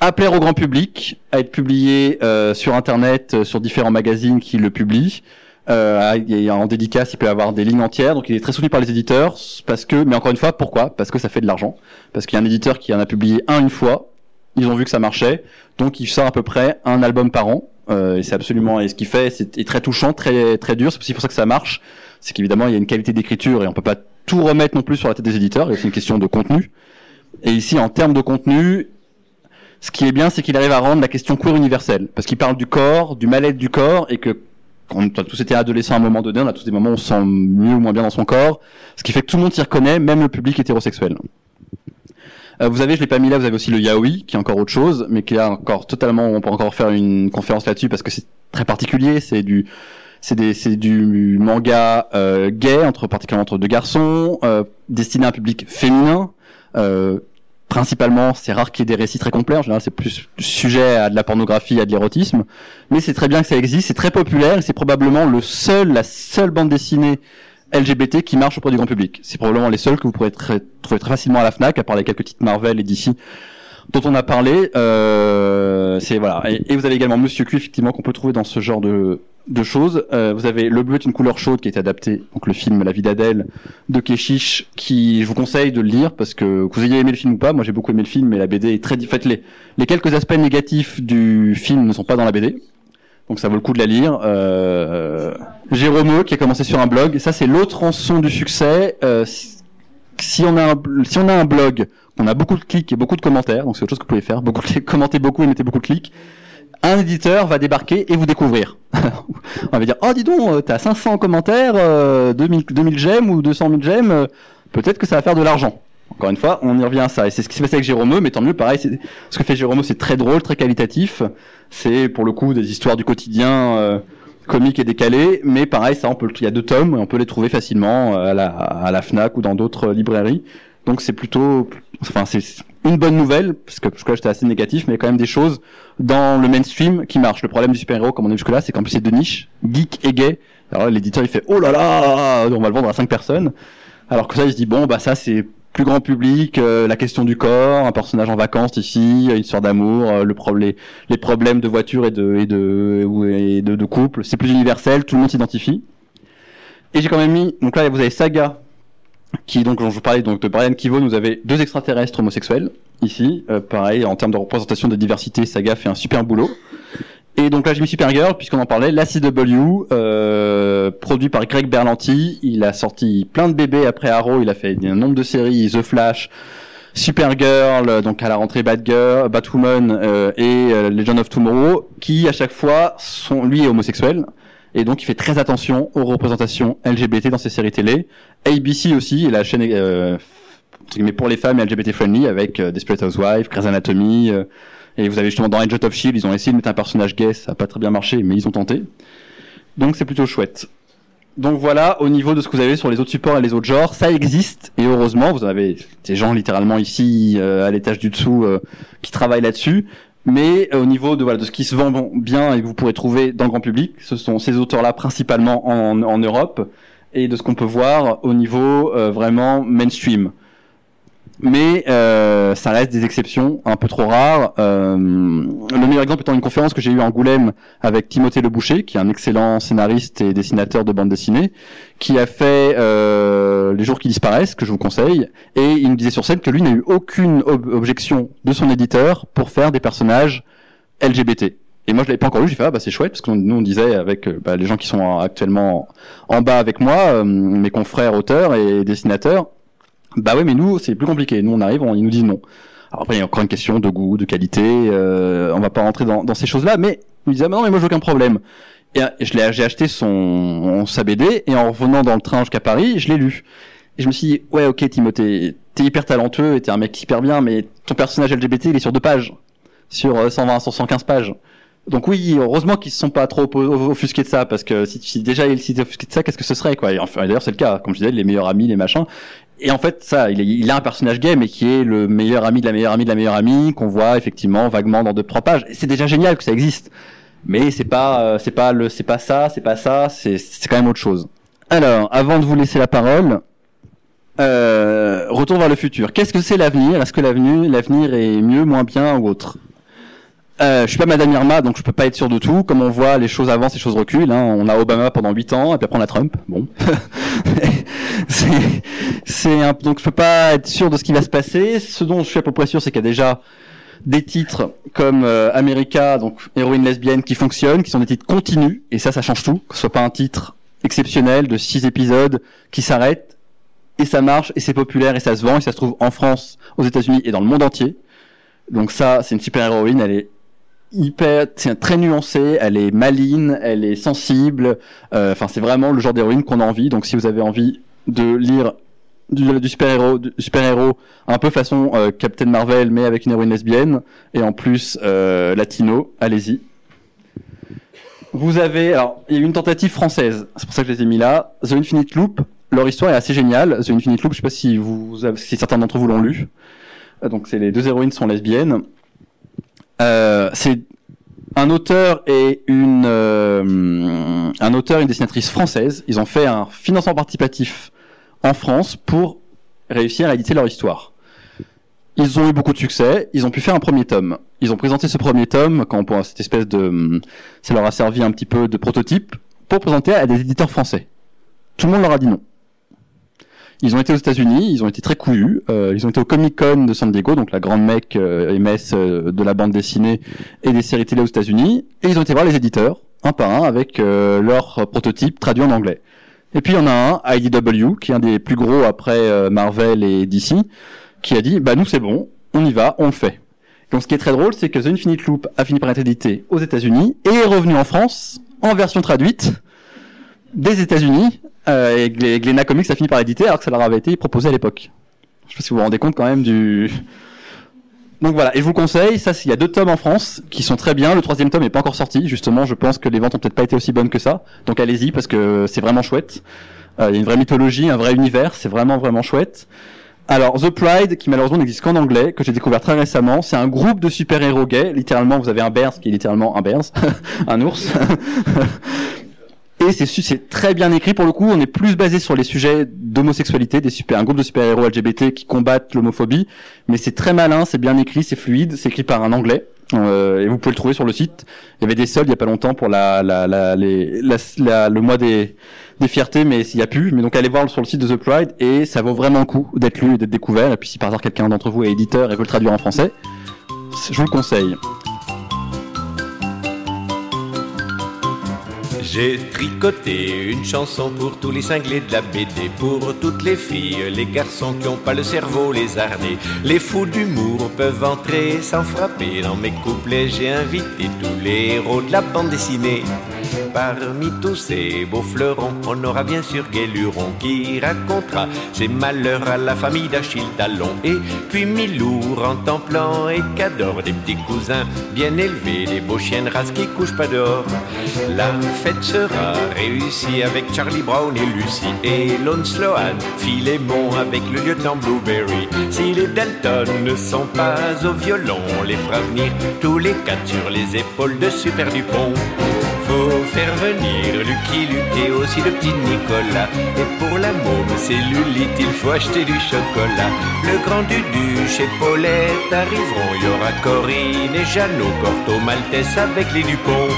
À plaire au grand public, à être publié euh, sur Internet, euh, sur différents magazines qui le publient. Euh, et en dédicace, il peut y avoir des lignes entières, donc il est très soutenu par les éditeurs, parce que, mais encore une fois, pourquoi? Parce que ça fait de l'argent. Parce qu'il y a un éditeur qui en a publié un une fois, ils ont vu que ça marchait, donc il sort à peu près un album par an. Euh, et c'est absolument et ce qu'il fait c'est est très touchant, très très dur. C'est aussi pour ça que ça marche. C'est qu'évidemment il y a une qualité d'écriture et on peut pas tout remettre non plus sur la tête des éditeurs. C'est une question de contenu. Et ici en termes de contenu, ce qui est bien, c'est qu'il arrive à rendre la question queer universelle, parce qu'il parle du corps, du mal-être du corps, et que on a tous été adolescents à un moment donné, on a tous des moments où on se sent mieux ou moins bien dans son corps, ce qui fait que tout le monde s'y reconnaît, même le public hétérosexuel. Euh, vous avez, je l'ai pas mis là, vous avez aussi le yaoi, qui est encore autre chose, mais qui est encore totalement, on peut encore faire une conférence là-dessus parce que c'est très particulier, c'est du, c'est du manga euh, gay entre particulièrement entre deux garçons, euh, destiné à un public féminin. Euh, principalement, c'est rare qu'il y ait des récits très complets. En général, c'est plus sujet à de la pornographie, à de l'érotisme. Mais c'est très bien que ça existe, c'est très populaire. C'est probablement le seul, la seule bande dessinée LGBT qui marche auprès du grand public. C'est probablement les seuls que vous pourrez trouver très facilement à la Fnac, à part les quelques titres Marvel et DC dont on a parlé. Euh, c'est voilà. Et, et vous avez également Monsieur Q, effectivement, qu'on peut trouver dans ce genre de de choses. Euh, vous avez Le Bleu est une couleur chaude qui est adapté, donc le film La vie d'Adèle de Keshish, qui je vous conseille de le lire parce que que vous ayez aimé le film ou pas, moi j'ai beaucoup aimé le film, mais la BD est très. En fait, les les quelques aspects négatifs du film ne sont pas dans la BD. Donc ça vaut le coup de la lire. Euh, Jérôme qui a commencé sur un blog. Ça c'est l'autre rançon du succès. Euh, si- on a un, blog, on a beaucoup de clics et beaucoup de commentaires, donc c'est autre chose que vous pouvez faire. Beaucoup de commentez beaucoup et mettez beaucoup de clics. Un éditeur va débarquer et vous découvrir. (laughs) on va dire oh dis donc, euh, t'as 500 commentaires, euh, 2000 2000 j'aime ou 200 000 j'aime. euh, Peut-être que ça va faire de l'argent. Encore une fois, on y revient à ça. Et c'est ce qui s'est passé avec Jérôme, mais tant mieux, pareil, ce que fait Jérôme, c'est très drôle, très qualitatif. C'est, pour le coup, des histoires du quotidien, comiques et décalées. Mais pareil, ça, on peut, il y a deux tomes, on peut les trouver facilement euh, à la, à la Fnac ou dans d'autres librairies. Donc c'est plutôt, enfin, c'est une bonne nouvelle, parce que jusque-là, j'étais assez négatif, mais il y a quand même des choses dans le mainstream qui marchent. Le problème du super-héros, comme on est jusque-là, c'est qu'en plus c'est de niche, geek et gay. Alors là, l'éditeur, il fait, oh là là, on va le vendre à cinq personnes. Alors que ça, il se dit bon, bah ça c'est plus grand public, euh, la question du corps, un personnage en vacances ici, une histoire d'amour, euh, le problème, les problèmes de voiture et de et de et de, de couple, c'est plus universel, tout le monde s'identifie. Et j'ai quand même mis donc là vous avez Saga qui donc dont je vous parlais donc de Brian Kivo, vous avez deux extraterrestres homosexuels ici, Euh, pareil en termes de représentation de diversité, Saga fait un super boulot. Et donc là j'ai mis Supergirl puisqu'on en parlait, la CW, euh, produit par Greg Berlanti, il a sorti plein de bébés après Arrow, il a fait un nombre de séries, The Flash, Supergirl, euh, donc à la rentrée Batgirl, Batwoman euh, et euh, Legend of Tomorrow, qui à chaque fois sont lui est homosexuel et donc il fait très attention aux représentations LGBT dans ses séries télé. ABC aussi, la chaîne euh, guillemets, pour les femmes et LGBT friendly avec euh, Desperate Housewives, Grey's Anatomy. Et vous avez justement dans Agent of Shield, ils ont essayé de mettre un personnage gay, ça a pas très bien marché, mais ils ont tenté. Donc c'est plutôt chouette. Donc voilà, au niveau de ce que vous avez sur les autres supports et les autres genres, ça existe et heureusement, vous avez des gens littéralement ici euh, à l'étage du dessous euh, qui travaillent là-dessus. Mais euh, au niveau de voilà de ce qui se vend bien et que vous pourrez trouver dans le grand public, ce sont ces auteurs-là principalement en, en Europe et de ce qu'on peut voir au niveau euh, vraiment mainstream. Mais euh, ça reste des exceptions un peu trop rares. Euh, le meilleur exemple étant une conférence que j'ai eue à Angoulême avec Timothée Le Boucher, qui est un excellent scénariste et dessinateur de bande dessinée, qui a fait euh, Les jours qui disparaissent, que je vous conseille, et il nous disait sur scène que lui n'a eu aucune ob- objection de son éditeur pour faire des personnages LGBT. Et moi je l'avais pas encore lu, j'ai fait ah bah c'est chouette parce que nous on disait avec euh, bah, les gens qui sont actuellement en bas avec moi, euh, mes confrères auteurs et dessinateurs, bah ouais mais nous c'est plus compliqué. Nous on arrive, on, ils nous disent non. Alors après il y a encore une question de goût, de qualité, euh, on va pas rentrer dans, dans ces choses-là, mais il me disait ah, non mais moi j'ai aucun problème. Et, euh, je l'ai j'ai acheté son sa BD et en revenant dans le train jusqu'à Paris, je l'ai lu. Et je me suis dit ouais ok Timothée, t'es hyper talentueux et t'es un mec hyper bien, mais ton personnage LGBT il est sur deux pages, sur euh, 120, sur 115 pages. Donc oui, heureusement qu'ils se sont pas trop offusqués de ça, parce que si, déjà ils s'étaient offusqués de ça, qu'est-ce que ce serait quoi? Et d'ailleurs c'est le cas, comme je disais, les meilleurs amis, les machins. Et en fait, ça, il, a un personnage gay, mais qui est le meilleur ami de la meilleure amie de la meilleure amie, qu'on voit effectivement vaguement dans deux trois pages. C'est déjà génial que ça existe, mais c'est pas, euh, c'est pas le, c'est pas ça, c'est pas ça, c'est, c'est quand même autre chose. Alors, avant de vous laisser la parole, euh, retour vers le futur. Qu'est-ce que c'est l'avenir? Est-ce que l'avenir est mieux, moins bien ou autre? Euh, je suis pas Madame Irma, donc je peux pas être sûr de tout. Comme on voit, les choses avancent, les choses reculent. Hein. On a Obama pendant 8 ans, et puis après on a Trump. Bon, (laughs) c'est, un... donc je peux pas être sûr de ce qui va se passer. Ce dont je suis à peu près sûr, c'est qu'il y a déjà des titres comme euh, America, donc héroïne lesbienne, qui fonctionnent, qui sont des titres continus, et ça, ça change tout. Que ce soit pas un titre exceptionnel de 6 épisodes qui s'arrête, et ça marche, et c'est populaire, et ça se vend, et ça se trouve en France, aux États-Unis et dans le monde entier. Donc ça, c'est une super héroïne, elle est hyper, très nuancée, elle est maline, elle est sensible. euh, Enfin, c'est vraiment le genre d'héroïne qu'on a envie. Donc, si vous avez envie de lire du, du super héros, du super un peu façon euh, Captain Marvel, mais avec une héroïne lesbienne et en plus euh, latino, allez-y. Vous avez, alors, il y a eu une tentative française. C'est pour ça que je les ai mis là. The Infinite Loop. Leur histoire est assez géniale. The Infinite Loop, je sais pas si vous, si certains d'entre vous l'ont lu. Euh, Donc, c'est les deux héroïnes sont lesbiennes. Euh, c'est un auteur et une euh, un auteur et une dessinatrice française. Ils ont fait un financement participatif en France pour réussir à éditer leur histoire. Ils ont eu beaucoup de succès. Ils ont pu faire un premier tome. Ils ont présenté ce premier tome quand pour cette espèce de ça leur a servi un petit peu de prototype pour présenter à des éditeurs français. Tout le monde leur a dit non. Ils ont été aux États-Unis, ils ont été très couillus. euh, ils ont été au Comic Con de San Diego, donc la grande mec euh, MS euh, de la bande dessinée et des séries télé aux États-Unis, et ils ont été voir les éditeurs un par un avec euh, leur prototype traduit en anglais. Et puis il y en a un, IDW, qui est un des plus gros après euh, Marvel et DC, qui a dit bah nous c'est bon, on y va, on le fait. Donc ce qui est très drôle, c'est que The Infinite Loop a fini par être édité aux États-Unis et est revenu en France en version traduite des États-Unis euh, et Gl- Glénat Comics a fini par l'éditer alors que ça leur avait été proposé à l'époque. Je sais pas si vous vous rendez compte quand même du. (laughs) Donc voilà, et je vous le conseille, ça il y a deux tomes en France qui sont très bien, le troisième tome n'est pas encore sorti, justement je pense que les ventes ont peut-être pas été aussi bonnes que ça, donc allez-y parce que c'est vraiment chouette. Euh, Il y a une vraie mythologie, un vrai univers, c'est vraiment vraiment chouette. Alors The Pride, qui malheureusement n'existe qu'en anglais, que j'ai découvert très récemment, c'est un groupe de super-héros gays, littéralement vous avez un bears qui est littéralement un bears, (laughs) un ours. (laughs) Et c'est très bien écrit pour le coup. On est plus basé sur les sujets d'homosexualité, des super, un groupe de super-héros LGBT qui combattent l'homophobie. Mais c'est très malin, c'est bien écrit, c'est fluide, c'est écrit par un anglais. Euh, et vous pouvez le trouver sur le site. Il y avait des soldes il y a pas longtemps pour la, la, la, la- le mois des, des fiertés, mais il y a plus. Mais donc allez voir sur le site de The Pride et ça vaut vraiment le coup d'être lu et d'être découvert. Et puis si par hasard quelqu'un d'entre vous est éditeur et veut le traduire en français, je vous le conseille. J'ai tricoté une chanson pour tous les cinglés de la BD, pour toutes les filles, les garçons qui ont pas le cerveau lézardé. Les fous d'humour peuvent entrer sans frapper dans mes couplets. J'ai invité tous les héros de la bande dessinée. Parmi tous ces beaux fleurons, on aura bien sûr Guéluron qui racontera ses malheurs à la famille d'Achille Talon. Et puis Milou en temps plan et qu'adore des petits cousins bien élevés, des beaux chiens de qui couchent pas dehors. La fête sera réussie avec Charlie Brown et Lucie et Lone Sloan, Philémon avec le lieutenant Blueberry. Si les Dalton ne sont pas au violon, on les fera venir tous les quatre sur les épaules de Super Dupont. Faire venir Lucky Luke et aussi le petit Nicolas. Et pour la môme cellulite, il faut acheter du chocolat. Le grand Dudu chez Paulette arriveront. Il y aura Corinne et Jeannot, Corto Maltese avec les Dupont.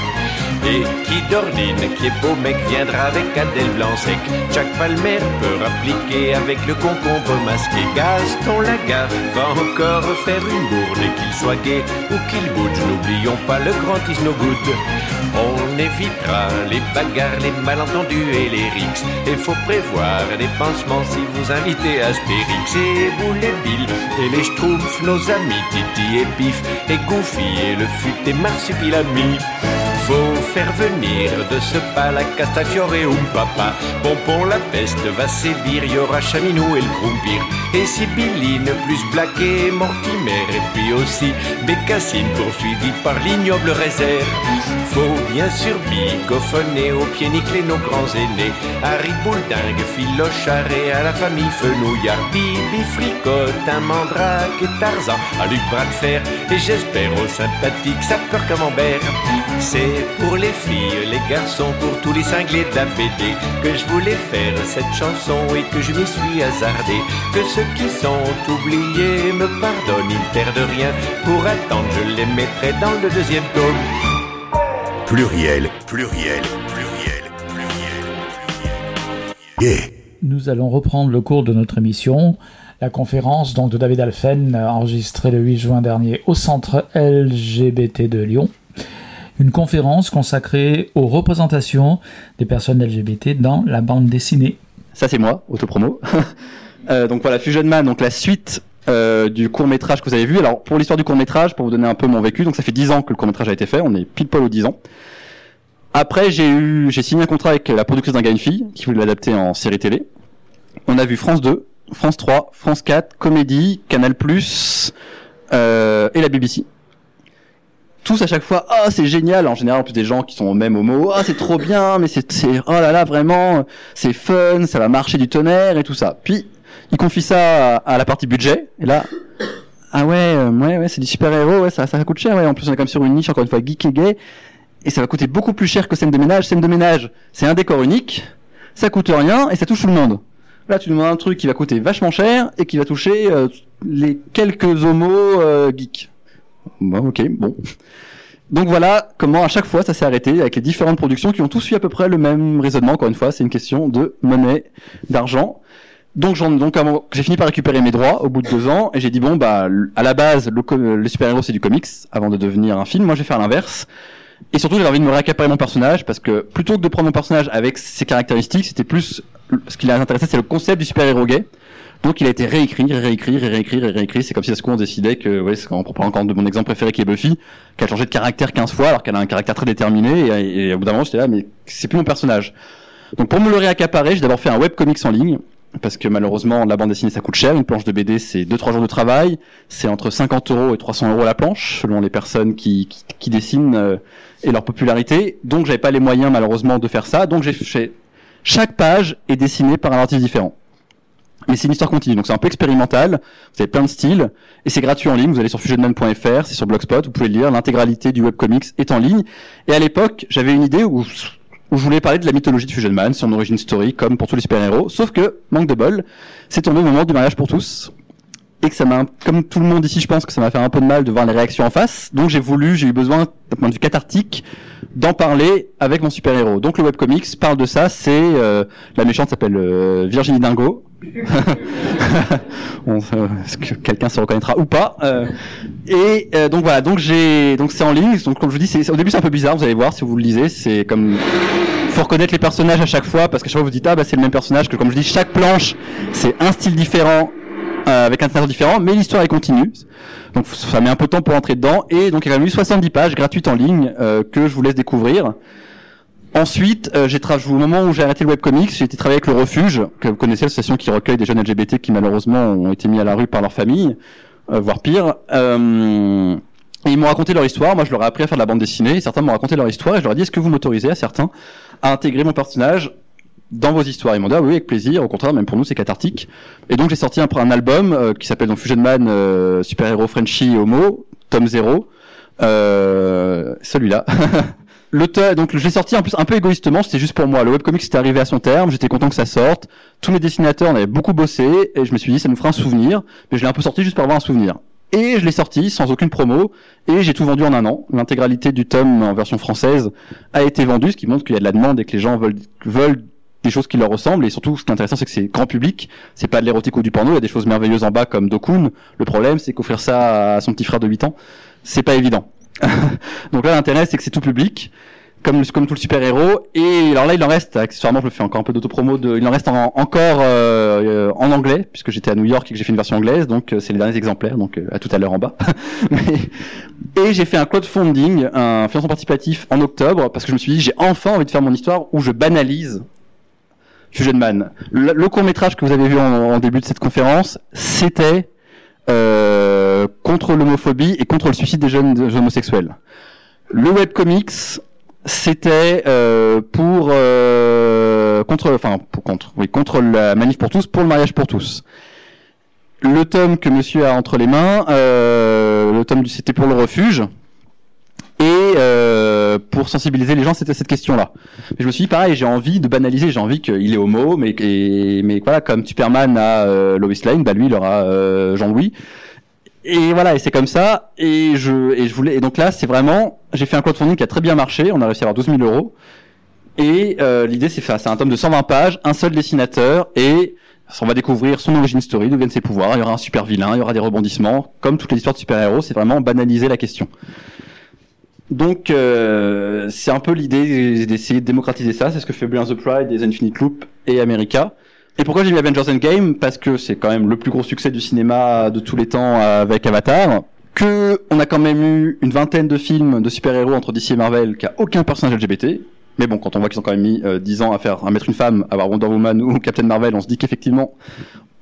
Et qui d'ordine, qui est beau mec, viendra avec Adèle Blanc-Sec. Jack Palmer peut rappliquer avec le concombre masqué. Gaston Lagaffe va encore faire une bourde qu'il soit gay ou qu'il bouge. N'oublions pas le grand Isnogood. On évitera les bagarres, les malentendus et les rixes. Et faut prévoir des pansements si vous invitez Astérix et Boule et Bill et les Schtroumpfs, nos amis Titi et Pif et Goofy et le fut et Marsupilami. Faut faire venir de ce pas la Castafiore et papa. Pompon la peste va sévir, y aura Chaminou et le Croumpir. Et Sibylline plus Black et Mortimer. Et puis aussi Bécassine poursuivi par l'ignoble réserve. Faut bien sûr bigophoner au pied nickelé nos grands aînés. Harry Bouldingue, Philochard et à la famille Fenouillard. Bibi Fricotte, un Mandrake Tarzan. À Luc Bras de Fer et j'espère au sympathique sapeur Camembert. C'est pour les filles, les garçons, pour tous les cinglés de que je voulais faire cette chanson et que je m'y suis hasardé. Que ceux qui sont oubliés me pardonnent, ils perdent rien. Pour attendre, je les mettrai dans le deuxième tome. Pluriel, pluriel, pluriel, pluriel, pluriel. Nous allons reprendre le cours de notre émission. La conférence donc de David Alphen, enregistrée le 8 juin dernier au centre LGBT de Lyon. Une conférence consacrée aux représentations des personnes LGBT dans la bande dessinée. Ça c'est moi, autopromo. (laughs) euh, donc voilà, Fusion Man, donc la suite euh, du court métrage que vous avez vu. Alors pour l'histoire du court métrage, pour vous donner un peu mon vécu, donc ça fait 10 ans que le court métrage a été fait, on est pile poil aux 10 ans. Après j'ai eu, j'ai signé un contrat avec la productrice d'un gars une fille qui voulait l'adapter en série télé. On a vu France 2, France 3, France 4, Comédie, Canal+, euh, et la BBC tous à chaque fois ah c'est génial en général en plus des gens qui sont même homo ah c'est trop bien mais c'est oh là là vraiment c'est fun ça va marcher du tonnerre et tout ça puis ils confient ça à, à la partie budget et là ah ouais euh, ouais ouais c'est du super héros ouais ça ça coûte cher ouais en plus on est quand même sur une niche encore une fois geek et gay et ça va coûter beaucoup plus cher que scène de ménage scène de ménage c'est un décor unique ça coûte rien et ça touche tout le monde là tu demandes un truc qui va coûter vachement cher et qui va toucher euh, les quelques homos euh, geeks Bon, ok, bon. Donc voilà comment à chaque fois ça s'est arrêté avec les différentes productions qui ont tous eu à peu près le même raisonnement. Encore une fois, c'est une question de monnaie, d'argent. Donc, j'en, donc j'ai fini par récupérer mes droits au bout de deux ans et j'ai dit bon bah à la base le, le super héros c'est du comics avant de devenir un film. Moi je vais faire l'inverse. Et surtout j'avais envie de me réaccaparer mon personnage parce que plutôt que de prendre mon personnage avec ses caractéristiques, c'était plus ce qui l'intéressait c'est le concept du super héros gay. Donc il a été réécrit, réécrit, réécrit, réécrit. C'est comme si à ce coup on décidait que, ouais, c'est quand on prend encore de mon exemple préféré qui est Buffy, qui a changé de caractère 15 fois alors qu'elle a un caractère très déterminé. Et, et au bout d'un moment j'étais là, mais c'est plus mon personnage. Donc pour me le réaccaparer, j'ai d'abord fait un webcomics en ligne. Parce que malheureusement, la bande dessinée, ça coûte cher. Une planche de BD, c'est 2-3 jours de travail. C'est entre 50 euros et 300 euros la planche, selon les personnes qui, qui, qui dessinent euh, et leur popularité. Donc, j'avais pas les moyens, malheureusement, de faire ça. Donc, j'ai fait... Chaque page est dessinée par un artiste différent. Mais c'est une histoire continue, donc c'est un peu expérimental. Vous avez plein de styles et c'est gratuit en ligne. Vous allez sur fusionman.fr, c'est sur Blogspot. Vous pouvez lire. L'intégralité du webcomics est en ligne. Et à l'époque, j'avais une idée où, où je voulais parler de la mythologie de Fusion Man, son origin story, comme pour tous les super-héros. Sauf que, manque de bol, c'est tombé au moment du mariage pour tous. Et que ça m'a, comme tout le monde ici, je pense que ça m'a fait un peu de mal de voir les réactions en face. Donc j'ai voulu, j'ai eu besoin, d'un point de vue cathartique, d'en parler avec mon super-héros. Donc le webcomics parle de ça. C'est euh, la méchante s'appelle euh, Virginie Dingo. (laughs) On, euh, Est-ce que quelqu'un se reconnaîtra ou pas Euh, Et euh, donc voilà, donc j'ai, donc c'est en ligne. Donc comme je vous dis, c'est au début c'est un peu bizarre. Vous allez voir si vous le lisez. C'est comme reconnaître les personnages à chaque fois parce qu'à chaque fois vous dites ah bah c'est le même personnage que comme je dis chaque planche c'est un style différent euh, avec un scénario différent mais l'histoire est continue donc ça met un peu de temps pour entrer dedans et donc il y a même eu 70 pages gratuites en ligne euh, que je vous laisse découvrir Ensuite, euh, j'ai travaillé au moment où j'ai arrêté le webcomics, j'ai été travailler avec le Refuge, que vous connaissez, l'association qui recueille des jeunes LGBT qui malheureusement ont été mis à la rue par leur famille, euh, voire pire. Euh, et ils m'ont raconté leur histoire. Moi, je leur ai appris à faire de la bande dessinée. Certains m'ont raconté leur histoire. Et je leur ai dit, est-ce que vous m'autorisez à certains à intégrer mon personnage dans vos histoires Ils m'ont dit, oui, avec plaisir. Au contraire, même pour nous, c'est cathartique. Et donc, j'ai sorti un, un album euh, qui s'appelle donc Fusion Man, euh, Super Héros Frenchy Homo, tome 0. Euh, celui-là. (laughs) donc je l'ai sorti en plus un peu égoïstement, c'était juste pour moi. Le webcomic c'était arrivé à son terme, j'étais content que ça sorte. Tous mes dessinateurs en avaient beaucoup bossé et je me suis dit ça nous fera un souvenir, mais je l'ai un peu sorti juste pour avoir un souvenir. Et je l'ai sorti sans aucune promo et j'ai tout vendu en un an. L'intégralité du tome en version française a été vendue, ce qui montre qu'il y a de la demande et que les gens veulent veulent des choses qui leur ressemblent et surtout ce qui est intéressant c'est que c'est grand public, c'est pas de l'érotique ou du porno, il y a des choses merveilleuses en bas comme Dokun. Le problème c'est qu'offrir ça à son petit frère de 8 ans, c'est pas évident. (laughs) Donc là, l'intérêt, c'est que c'est tout public, comme, tout le super-héros. Et alors là, il en reste, accessoirement, je me fais encore un peu d'autopromo, de, il en reste en- encore euh, en anglais, puisque j'étais à New York et que j'ai fait une version anglaise, donc euh, c'est les derniers exemplaires, donc euh, à tout à l'heure en bas. (laughs) Mais- et j'ai fait un crowdfunding, un financement participatif en octobre, parce que je me suis dit, j'ai enfin envie de faire mon histoire où je banalise Fusion Man. Le, le court-métrage que vous avez vu en, début de cette conférence, c'était euh, contre l'homophobie et contre le suicide des jeunes homosexuels. Le webcomics, c'était euh, pour euh, contre, enfin pour contre, oui, contre la manif pour tous, pour le mariage pour tous. Le tome que Monsieur a entre les mains, euh, le tome c'était pour le refuge et euh, pour sensibiliser les gens, c'était cette question-là. Mais je me suis dit pareil, j'ai envie de banaliser, j'ai envie qu'il est homo, mais et, mais voilà, comme Superman a euh, Lois Lane, bah lui il aura euh, Jean-Louis. Et voilà, et c'est comme ça. Et je et je voulais et donc là, c'est vraiment, j'ai fait un crowdfunding qui a très bien marché. On a réussi à avoir 12 000 euros. Et euh, l'idée, c'est faire, c'est un tome de 120 pages, un seul dessinateur, et on va découvrir son origin story, d'où viennent ses pouvoirs. Il y aura un super vilain, il y aura des rebondissements, comme toutes les histoires de super-héros. C'est vraiment banaliser la question. Donc, euh, c'est un peu l'idée d'essayer de démocratiser ça. C'est ce que fait Beyond the Pride, des Infinite Loop et America. Et pourquoi j'ai mis Avengers Endgame? Parce que c'est quand même le plus gros succès du cinéma de tous les temps avec Avatar. Que on a quand même eu une vingtaine de films de super-héros entre DC et Marvel qui a aucun personnage LGBT. Mais bon, quand on voit qu'ils ont quand même mis euh, 10 ans à faire à mettre une femme, à avoir Wonder Woman (laughs) ou Captain Marvel, on se dit qu'effectivement,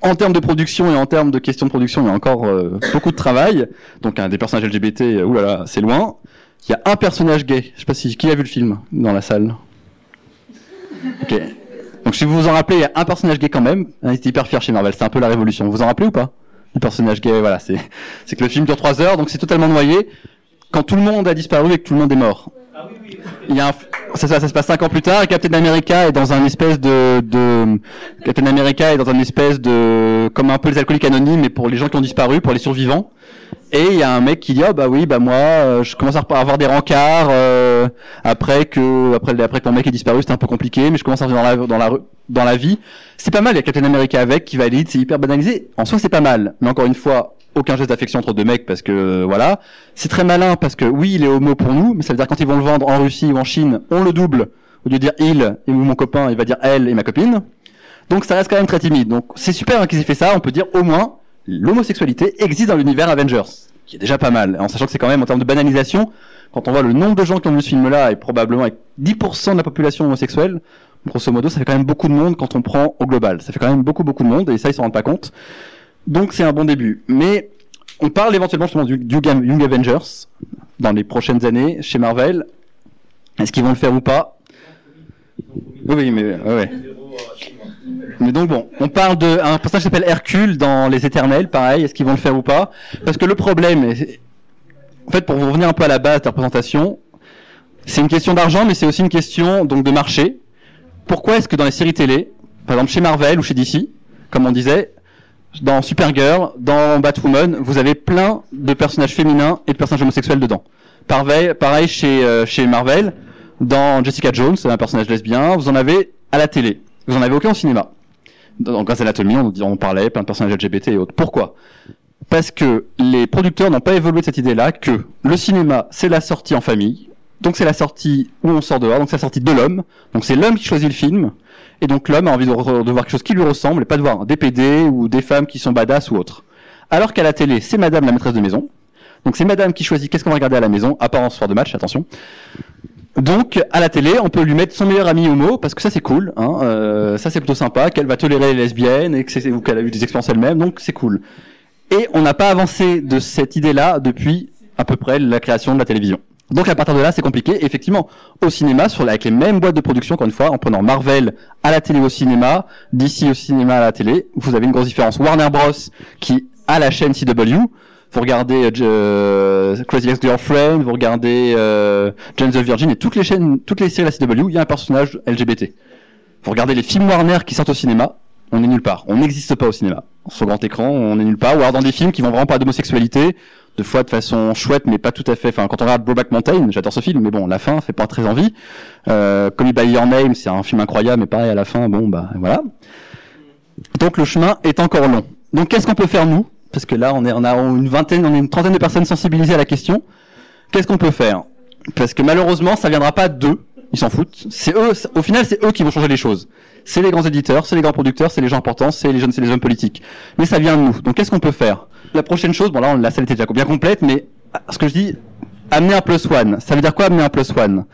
en termes de production et en termes de questions de production, il y a encore euh, beaucoup de travail. Donc des personnages LGBT, euh, oulala, c'est loin. Il y a un personnage gay. Je sais pas si qui a vu le film dans la salle. Ok. Donc si vous vous en rappelez, il y a un personnage gay quand même. Hein, Ils étaient hyper fiers chez Marvel. C'était un peu la révolution. Vous vous en rappelez ou pas? Le personnage gay, voilà, c'est c'est que le film dure 3 heures, donc c'est totalement noyé. Quand tout le monde a disparu et que tout le monde est mort. Il y a un, ça se passe cinq ans plus tard et Captain America est dans un espèce de, de Captain America est dans un espèce de comme un peu les alcooliques anonymes mais pour les gens qui ont disparu pour les survivants et il y a un mec qui dit ah bah oui bah moi euh, je commence à avoir des rencarts euh, après que après après que mon mec est disparu c'était un peu compliqué mais je commence à dans la dans la dans la vie. C'est pas mal il y a Captain America avec qui valide c'est hyper banalisé. En soi c'est pas mal. Mais encore une fois aucun geste d'affection entre deux mecs parce que euh, voilà. C'est très malin parce que oui il est homo pour nous mais ça veut dire quand ils vont le vendre en Russie ou en Chine on le double. Au lieu de dire il et mon copain il va dire elle et ma copine. Donc ça reste quand même très timide. Donc c'est super hein, qu'ils aient fait ça. On peut dire au moins l'homosexualité existe dans l'univers Avengers qui est déjà pas mal en sachant que c'est quand même en termes de banalisation quand on voit le nombre de gens qui ont vu ce film là et probablement avec 10% de la population homosexuelle grosso modo ça fait quand même beaucoup de monde quand on prend au global ça fait quand même beaucoup beaucoup de monde et ça ils s'en rendent pas compte donc c'est un bon début. Mais on parle éventuellement justement du, du Young Avengers dans les prochaines années chez Marvel. Est-ce qu'ils vont le faire ou pas? Oui, mais ouais. Mais donc bon, on parle de un personnage qui s'appelle Hercule dans Les Éternels, pareil. Est-ce qu'ils vont le faire ou pas? Parce que le problème, est- en fait, pour vous revenir un peu à la base de la représentation, c'est une question d'argent, mais c'est aussi une question donc de marché. Pourquoi est-ce que dans les séries télé, par exemple chez Marvel ou chez DC, comme on disait, dans Supergirl, dans Batwoman, vous avez plein de personnages féminins et de personnages homosexuels dedans. Pareil, pareil chez, euh, chez Marvel, dans Jessica Jones, un personnage lesbien, vous en avez à la télé. Vous en avez aucun au cinéma. Dans Grey's Anatomy, on, on parlait, plein de personnages LGBT et autres. Pourquoi? Parce que les producteurs n'ont pas évolué de cette idée-là que le cinéma, c'est la sortie en famille, Donc c'est la sortie où on sort dehors, donc c'est la sortie de l'homme. Donc c'est l'homme qui choisit le film, et donc l'homme a envie de voir quelque chose qui lui ressemble, et pas de voir des PD ou des femmes qui sont badass ou autres. Alors qu'à la télé, c'est madame la maîtresse de maison. Donc c'est madame qui choisit qu'est-ce qu'on va regarder à la maison, à part en soir de match, attention. Donc à la télé, on peut lui mettre son meilleur ami homo parce que ça c'est cool, hein, euh, ça c'est plutôt sympa, qu'elle va tolérer les lesbiennes et que ou qu'elle a eu des expériences elle-même, donc c'est cool. Et on n'a pas avancé de cette idée-là depuis à peu près la création de la télévision. Donc à partir de là, c'est compliqué. Effectivement, au cinéma, sur, avec les mêmes boîtes de production, encore une fois, en prenant Marvel à la télé au cinéma, DC au cinéma à la télé, vous avez une grosse différence. Warner Bros, qui a la chaîne CW, vous regardez euh, Crazy Ex-Girlfriend, vous regardez euh, Jane the Virgin et toutes les chaînes, toutes les séries de la CW, il y a un personnage LGBT. Vous regardez les films Warner qui sortent au cinéma, on est nulle part. On n'existe pas au cinéma. Sur grand écran, on est nulle part. Ou alors dans des films qui vont vraiment pas d'homosexualité, de fois de façon chouette, mais pas tout à fait. Enfin, quand on regarde Brokeback Mountain, j'adore ce film, mais bon, la fin fait pas très envie. Euh, Call Me by Your Name, c'est un film incroyable, mais pareil à la fin, bon bah voilà. Donc le chemin est encore long. Donc qu'est-ce qu'on peut faire nous? Parce que là, on est, a une vingtaine, on est une trentaine de personnes sensibilisées à la question. Qu'est-ce qu'on peut faire? Parce que malheureusement, ça viendra pas d'eux. Ils s'en foutent. C'est eux. Au final, c'est eux qui vont changer les choses. C'est les grands éditeurs, c'est les grands producteurs, c'est les gens importants, c'est les jeunes, c'est les hommes politiques. Mais ça vient de nous. Donc qu'est-ce qu'on peut faire? La prochaine chose, bon là, la salle était déjà bien complète, mais ah, ce que je dis, amener un plus one. Ça veut dire quoi amener un plus one?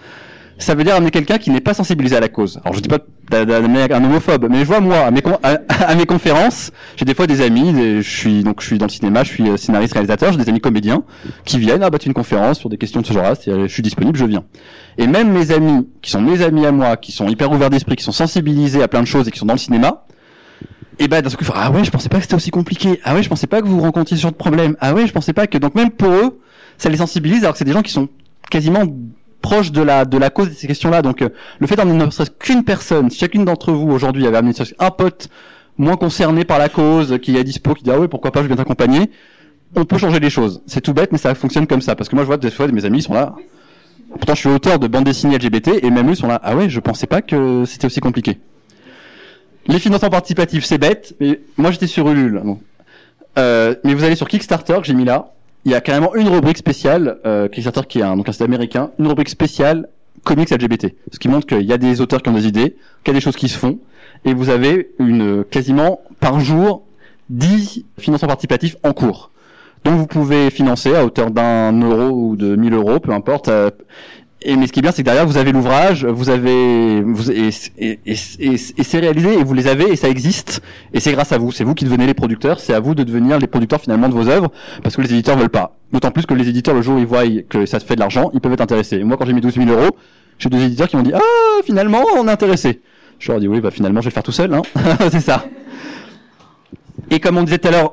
Ça veut dire amener quelqu'un qui n'est pas sensibilisé à la cause. Alors je dis pas d'a- d'amener un homophobe, mais je vois moi à mes, con- à, (laughs) à mes conférences, j'ai des fois des amis, je suis donc je suis dans le cinéma, je suis euh, scénariste réalisateur, j'ai des amis comédiens qui viennent, ah bah tu une conférence sur des questions de ce genre-là, je suis disponible, je viens. Et même mes amis qui sont mes amis à moi, qui sont hyper ouverts d'esprit, qui sont sensibilisés à plein de choses et qui sont dans le cinéma, et bah d'un seul coup, ils font, ah ouais, je pensais pas que c'était aussi compliqué. Ah ouais, je pensais pas que vous rencontriez ce genre de problème. Ah ouais, je pensais pas que donc même pour eux, ça les sensibilise alors que c'est des gens qui sont quasiment proches de la de la cause de ces questions-là. Donc euh, le fait d'emmener ne serait-ce qu'une personne, si chacune d'entre vous aujourd'hui avait amené un pote moins concerné par la cause, qui est dispo, qui dit ah ouais pourquoi pas, je viens t'accompagner, on peut changer les choses. C'est tout bête, mais ça fonctionne comme ça. Parce que moi je vois des fois mes amis sont là. Pourtant je suis auteur de bande dessinée LGBT et même eux sont là. Ah ouais, je pensais pas que c'était aussi compliqué. Les financements participatifs, c'est bête, mais moi j'étais sur Ulule. Euh, mais vous allez sur Kickstarter que j'ai mis là. Il y a carrément une rubrique spéciale, euh, qui est un, donc un site américain, une rubrique spéciale comics LGBT. Ce qui montre qu'il y a des auteurs qui ont des idées, qu'il y a des choses qui se font, et vous avez une quasiment par jour 10 financements participatifs en cours. Donc vous pouvez financer à hauteur d'un euro ou de 1000 euros, peu importe. euh, et mais ce qui est bien, c'est que derrière vous avez l'ouvrage, vous avez, vous, et, et, et, et- c'est réalisé et vous les avez et ça existe et c'est grâce à vous. C'est vous qui devenez les producteurs. C'est à vous de devenir les producteurs finalement de vos œuvres parce que les éditeurs veulent pas. D'autant plus que les éditeurs le jour où ils voient que ça se fait de l'argent, ils peuvent être intéressés. Moi, quand j'ai mis 12 000 euros, j'ai deux éditeurs qui m'ont dit ah finalement on est intéressé. Je leur ai dit oui bah finalement je vais le faire tout seul. Hein. (laughs) c'est ça. Et comme on disait tout à l'heure,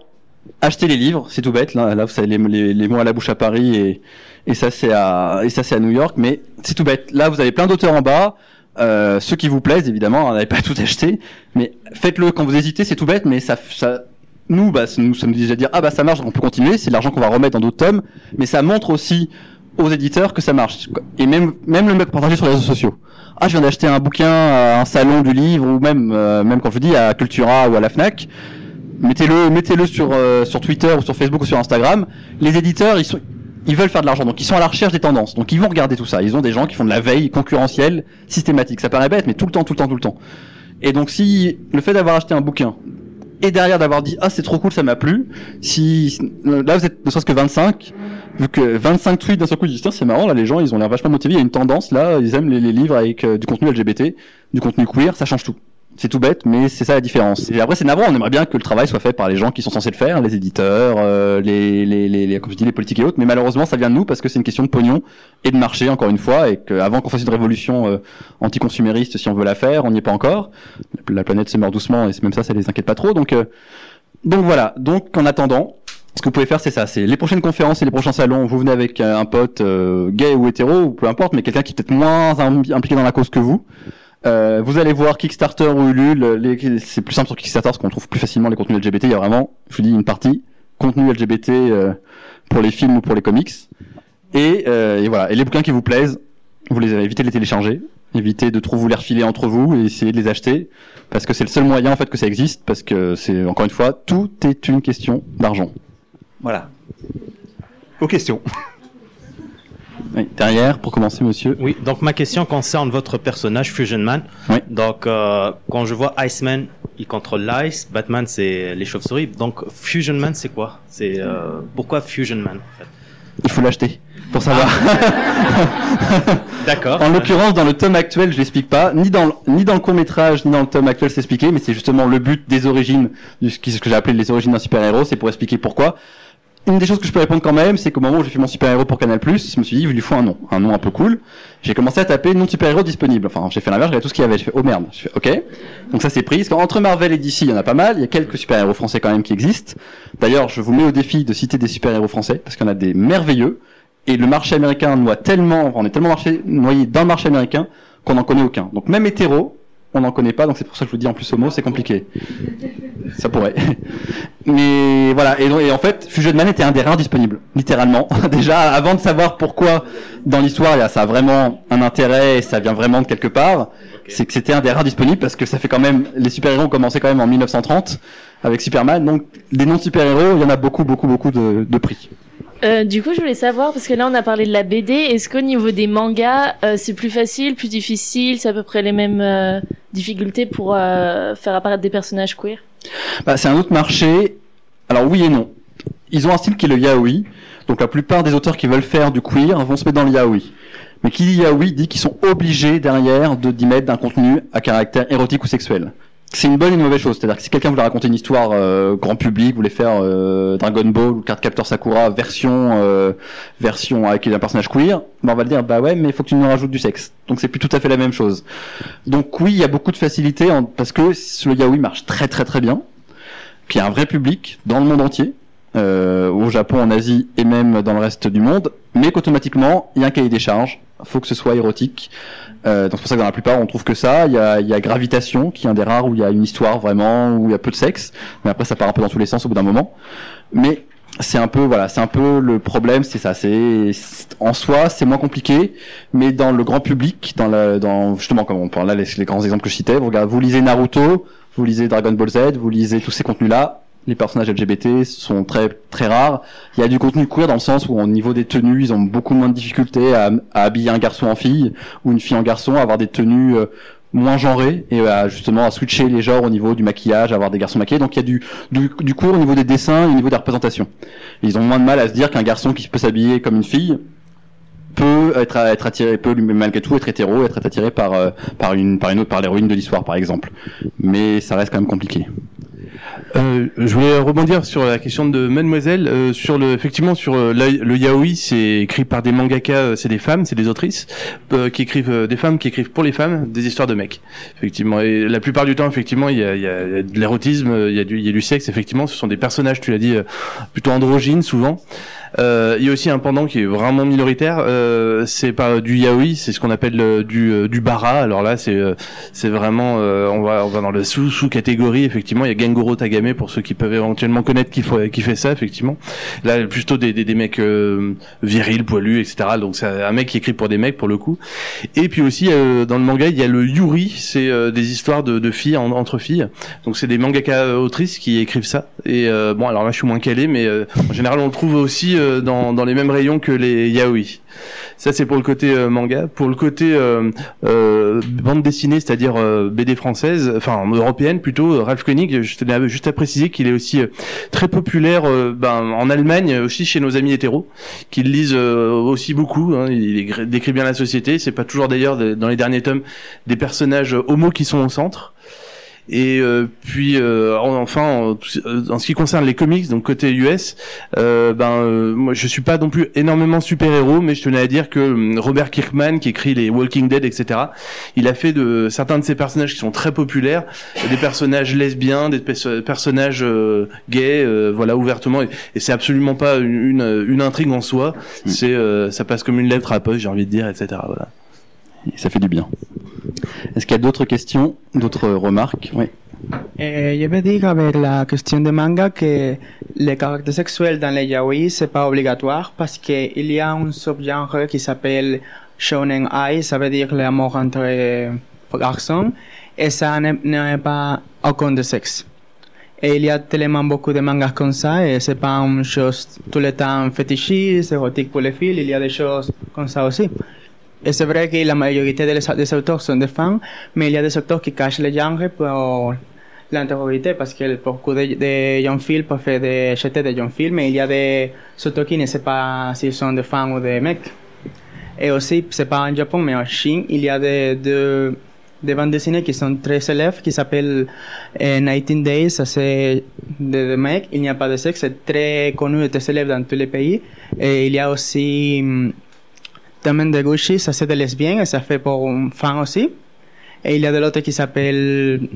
acheter les livres, c'est tout bête. Là, là vous savez les, les, les mots à la bouche à Paris et, et ça c'est à et ça c'est à New York, mais c'est tout bête. Là, vous avez plein d'auteurs en bas. Euh, ceux qui vous plaisent, évidemment, on n'avait pas tout acheté, mais faites-le quand vous hésitez, c'est tout bête, mais ça, ça, nous, bah, nous, dit déjà dire, ah bah ça marche, on peut continuer, c'est l'argent qu'on va remettre dans d'autres tomes, mais ça montre aussi aux éditeurs que ça marche. Et même, même le mec partager sur les réseaux sociaux. Ah, je viens d'acheter un bouquin à un salon du livre, ou même, euh, même quand je à Cultura ou à la Fnac, mettez-le, mettez-le sur, euh, sur Twitter ou sur Facebook ou sur Instagram. Les éditeurs, ils sont, ils veulent faire de l'argent, donc ils sont à la recherche des tendances. Donc ils vont regarder tout ça. Ils ont des gens qui font de la veille concurrentielle systématique. Ça paraît bête, mais tout le temps, tout le temps, tout le temps. Et donc si le fait d'avoir acheté un bouquin et derrière d'avoir dit ah c'est trop cool, ça m'a plu, si là vous êtes ne serait-ce que 25, vu que 25 tweets d'un seul coup ils disent tiens c'est marrant là les gens ils ont l'air vachement motivés, il y a une tendance là, ils aiment les, les livres avec euh, du contenu LGBT, du contenu queer, ça change tout. C'est tout bête, mais c'est ça la différence. Et après, c'est navrant. On aimerait bien que le travail soit fait par les gens qui sont censés le faire, les éditeurs, euh, les, les, les, les, comme je dis, les politiques et autres. Mais malheureusement, ça vient de nous parce que c'est une question de pognon et de marché, encore une fois, et qu'avant qu'on fasse une révolution euh, anticonsumériste, si on veut la faire, on n'y est pas encore. La planète se meurt doucement et même ça, ça les inquiète pas trop. Donc, euh, donc voilà. Donc, en attendant, ce que vous pouvez faire, c'est ça. C'est les prochaines conférences et les prochains salons. Vous venez avec euh, un pote euh, gay ou hétéro, ou peu importe, mais quelqu'un qui est peut-être moins im- impliqué dans la cause que vous. Euh, vous allez voir Kickstarter ou Ulule. C'est plus simple sur Kickstarter parce qu'on trouve plus facilement les contenus LGBT. Il y a vraiment, je vous dis, une partie contenu LGBT euh, pour les films ou pour les comics. Et, euh, et voilà. Et les bouquins qui vous plaisent, vous les évitez de les télécharger, évitez de trop vous les refiler entre vous et essayez de les acheter parce que c'est le seul moyen en fait que ça existe parce que c'est encore une fois tout est une question d'argent. Voilà. Aux questions. (laughs) Oui, derrière, pour commencer, monsieur. Oui, donc ma question concerne votre personnage Fusion Man. Oui. Donc euh, quand je vois Iceman, il contrôle l'ice, Batman c'est les chauves-souris. Donc Fusion Man c'est quoi? C'est euh, pourquoi Fusion Man en fait? Il faut l'acheter pour savoir. (laughs) D'accord. En l'occurrence, dans le tome actuel, je l'explique pas, ni dans le- ni dans le court métrage, ni dans le tome actuel, c'est expliqué, mais c'est justement le but des origines, de ce que j'ai appelé les origines d'un super héros, c'est pour expliquer pourquoi. Une des choses que je peux répondre quand même, c'est qu'au moment où j'ai fait mon super héros pour Canal+, je me suis dit, il lui faut un nom, un nom un peu cool. J'ai commencé à taper nom de super héros disponible. Enfin, j'ai fait l'inverse, j'ai regardé tout ce qu'il y avait. J'ai fait, oh merde. J'ai fait, ok. Donc ça c'est pris. Parce qu'entre Marvel et DC, il y en a pas mal. Il y a quelques super héros français quand même qui existent. D'ailleurs, je vous mets au défi de citer des super héros français parce qu'il y en a des merveilleux. Et le marché américain noie tellement, on est tellement marché, noyé dans le marché américain qu'on n'en connaît aucun. Donc même hétéro, on n'en connaît pas. Donc c'est pour ça que je vous dis en plus homo, c'est compliqué. Ça pourrait. Mais voilà. Et, donc- et en fait, Fusion Man était un des rares disponibles, littéralement. (laughs) Déjà, avant de savoir pourquoi dans l'histoire, il y a ça a vraiment un intérêt et ça vient vraiment de quelque part, c'est que c'était un des rares disponibles parce que ça fait quand même, les super-héros ont commencé quand même en 1930 avec Superman. Donc, des noms de super-héros, il y en a beaucoup, beaucoup, beaucoup de, de prix. Euh, du coup, je voulais savoir, parce que là, on a parlé de la BD, est-ce qu'au niveau des mangas, euh, c'est plus facile, plus difficile, c'est à peu près les mêmes euh, difficultés pour euh, faire apparaître des personnages queer? Bah, c'est un autre marché. Alors oui et non. Ils ont un style qui est le yaoi. Donc la plupart des auteurs qui veulent faire du queer vont se mettre dans le yaoi. Mais qui dit yaoi dit qu'ils sont obligés derrière de d'y mettre d'un contenu à caractère érotique ou sexuel. C'est une bonne et une mauvaise chose. C'est-à-dire que si quelqu'un voulait raconter une histoire euh, grand public, voulait faire euh, Dragon Ball ou Cardcaptor Sakura version euh, version avec un personnage queer, ben on va le dire bah ouais mais il faut que tu nous rajoutes du sexe. Donc c'est plus tout à fait la même chose. Donc oui il y a beaucoup de facilité en- parce que le yaoi marche très très très bien qu'il y a un vrai public dans le monde entier, euh, au Japon, en Asie et même dans le reste du monde, mais qu'automatiquement, il y a un cahier des charges, faut que ce soit érotique. Euh, c'est pour ça que dans la plupart, on trouve que ça. Il y a, y a Gravitation, qui est un des rares où il y a une histoire vraiment, où il y a peu de sexe, mais après ça part un peu dans tous les sens au bout d'un moment. Mais c'est un peu voilà, c'est un peu le problème, c'est ça. C'est en soi, c'est moins compliqué, mais dans le grand public, dans la, dans justement comme on parle là, les, les grands exemples que je citais, vous regardez, vous lisez Naruto, vous lisez Dragon Ball Z, vous lisez tous ces contenus-là. Les personnages LGBT sont très très rares. Il y a du contenu queer dans le sens où au niveau des tenues, ils ont beaucoup moins de difficultés à, à habiller un garçon en fille ou une fille en garçon, à avoir des tenues euh, moins genrées et à, justement à switcher les genres au niveau du maquillage, à avoir des garçons maquillés. Donc il y a du, du, du au niveau des dessins et au niveau des représentations. Ils ont moins de mal à se dire qu'un garçon qui peut s'habiller comme une fille peut être, être attiré, peut malgré tout être hétéro, être attiré par, euh, par une, par une autre, par l'héroïne de l'histoire par exemple. Mais ça reste quand même compliqué. Euh, je voulais rebondir sur la question de Mademoiselle, euh, sur le effectivement sur euh, le yaoi, c'est écrit par des mangaka, euh, c'est des femmes, c'est des autrices qui écrivent des femmes qui écrivent pour les femmes des histoires de mecs. Effectivement, et la plupart du temps, effectivement, il y a, y a- de l'érotisme, il y y a du sexe. Effectivement, ce sont des personnages, tu l'as dit, plutôt androgynes souvent. Euh, il y a aussi un pendant qui est vraiment minoritaire, euh, c'est pas du yaoi, c'est ce qu'on appelle euh, du du bara. Alors là, c'est c'est vraiment on va on va dans le sous sous catégorie. Effectivement, il y a Gengoro Tagame pour ceux qui peuvent éventuellement connaître qui fait qui fait ça. Effectivement, là plutôt des des, des mecs virils, poilus, etc. Donc c'est un mec qui écrit pour des mecs pour le coup. Et puis aussi dans le manga, il y a le yuri, c'est des histoires de, de filles en- entre filles. Donc c'est des mangaka autrices qui écrivent ça. Et euh, bon, alors là je suis moins calé, mais euh, en général on le trouve aussi euh, dans, dans les mêmes rayons que les yaoi. Ça c'est pour le côté euh, manga. Pour le côté euh, euh, bande dessinée, c'est-à-dire euh, BD française, enfin européenne plutôt, Ralph Koenig, je tenais juste à préciser qu'il est aussi très populaire ben, en Allemagne, aussi chez nos amis hétéros, qui lisent aussi beaucoup. hein. il écrit- décrit bien la société. C'est pas toujours d'ailleurs dans les derniers tomes des personnages homo qui sont au centre. Et euh, puis euh, en- enfin en, en ce qui concerne les comics donc côté US euh, ben euh, moi je suis pas non plus énormément super héros mais je tenais à dire que hum, Robert Kirkman qui écrit les Walking Dead etc il a fait de certains de ces personnages qui sont très populaires des personnages lesbiens des pers- personnages euh, gays euh, voilà ouvertement et, et c'est absolument pas une, une, une intrigue en soi. C'est euh, ça passe comme une lettre à la poste j'ai envie de dire etc voilà. Et ça fait du bien. Est-ce qu'il y a d'autres questions, d'autres remarques? Oui. Je veux dire avec la question de manga que le caractère sexuel dans les yaoi c'est pas obligatoire parce qu'il y a un subgenre qui s'appelle shonen ai, ça veut dire l'amour entre garçons et ça n'est pas aucun de sexe. Et il y a tellement beaucoup de mangas comme ça, et c'est pas une chose tout le temps fétichiste, érotique pour les filles, il y a des choses comme ça aussi. Et c'est vrai que la majorité des, des auteurs sont des femmes, mais il y a des auteurs qui cachent le genre pour l'intégrité, parce que beaucoup de, de jeunes filles peuvent faire des, jeter des jeunes filles, mais il y a des auteurs qui ne savent pas s'ils sont des femmes ou des mecs. Et aussi, c'est pas en Japon, mais en Chine, il y a des, des, des bandes dessinées qui sont très célèbres, qui s'appellent euh, 19 Days, c'est des de mecs, il n'y a pas de sexe, c'est très connu et très célèbre dans tous les pays. Et il y a aussi Domaine de Gucci, ça c'est des lesbiennes, et ça fait pour une femme aussi. Et il y a de l'autre qui s'appelle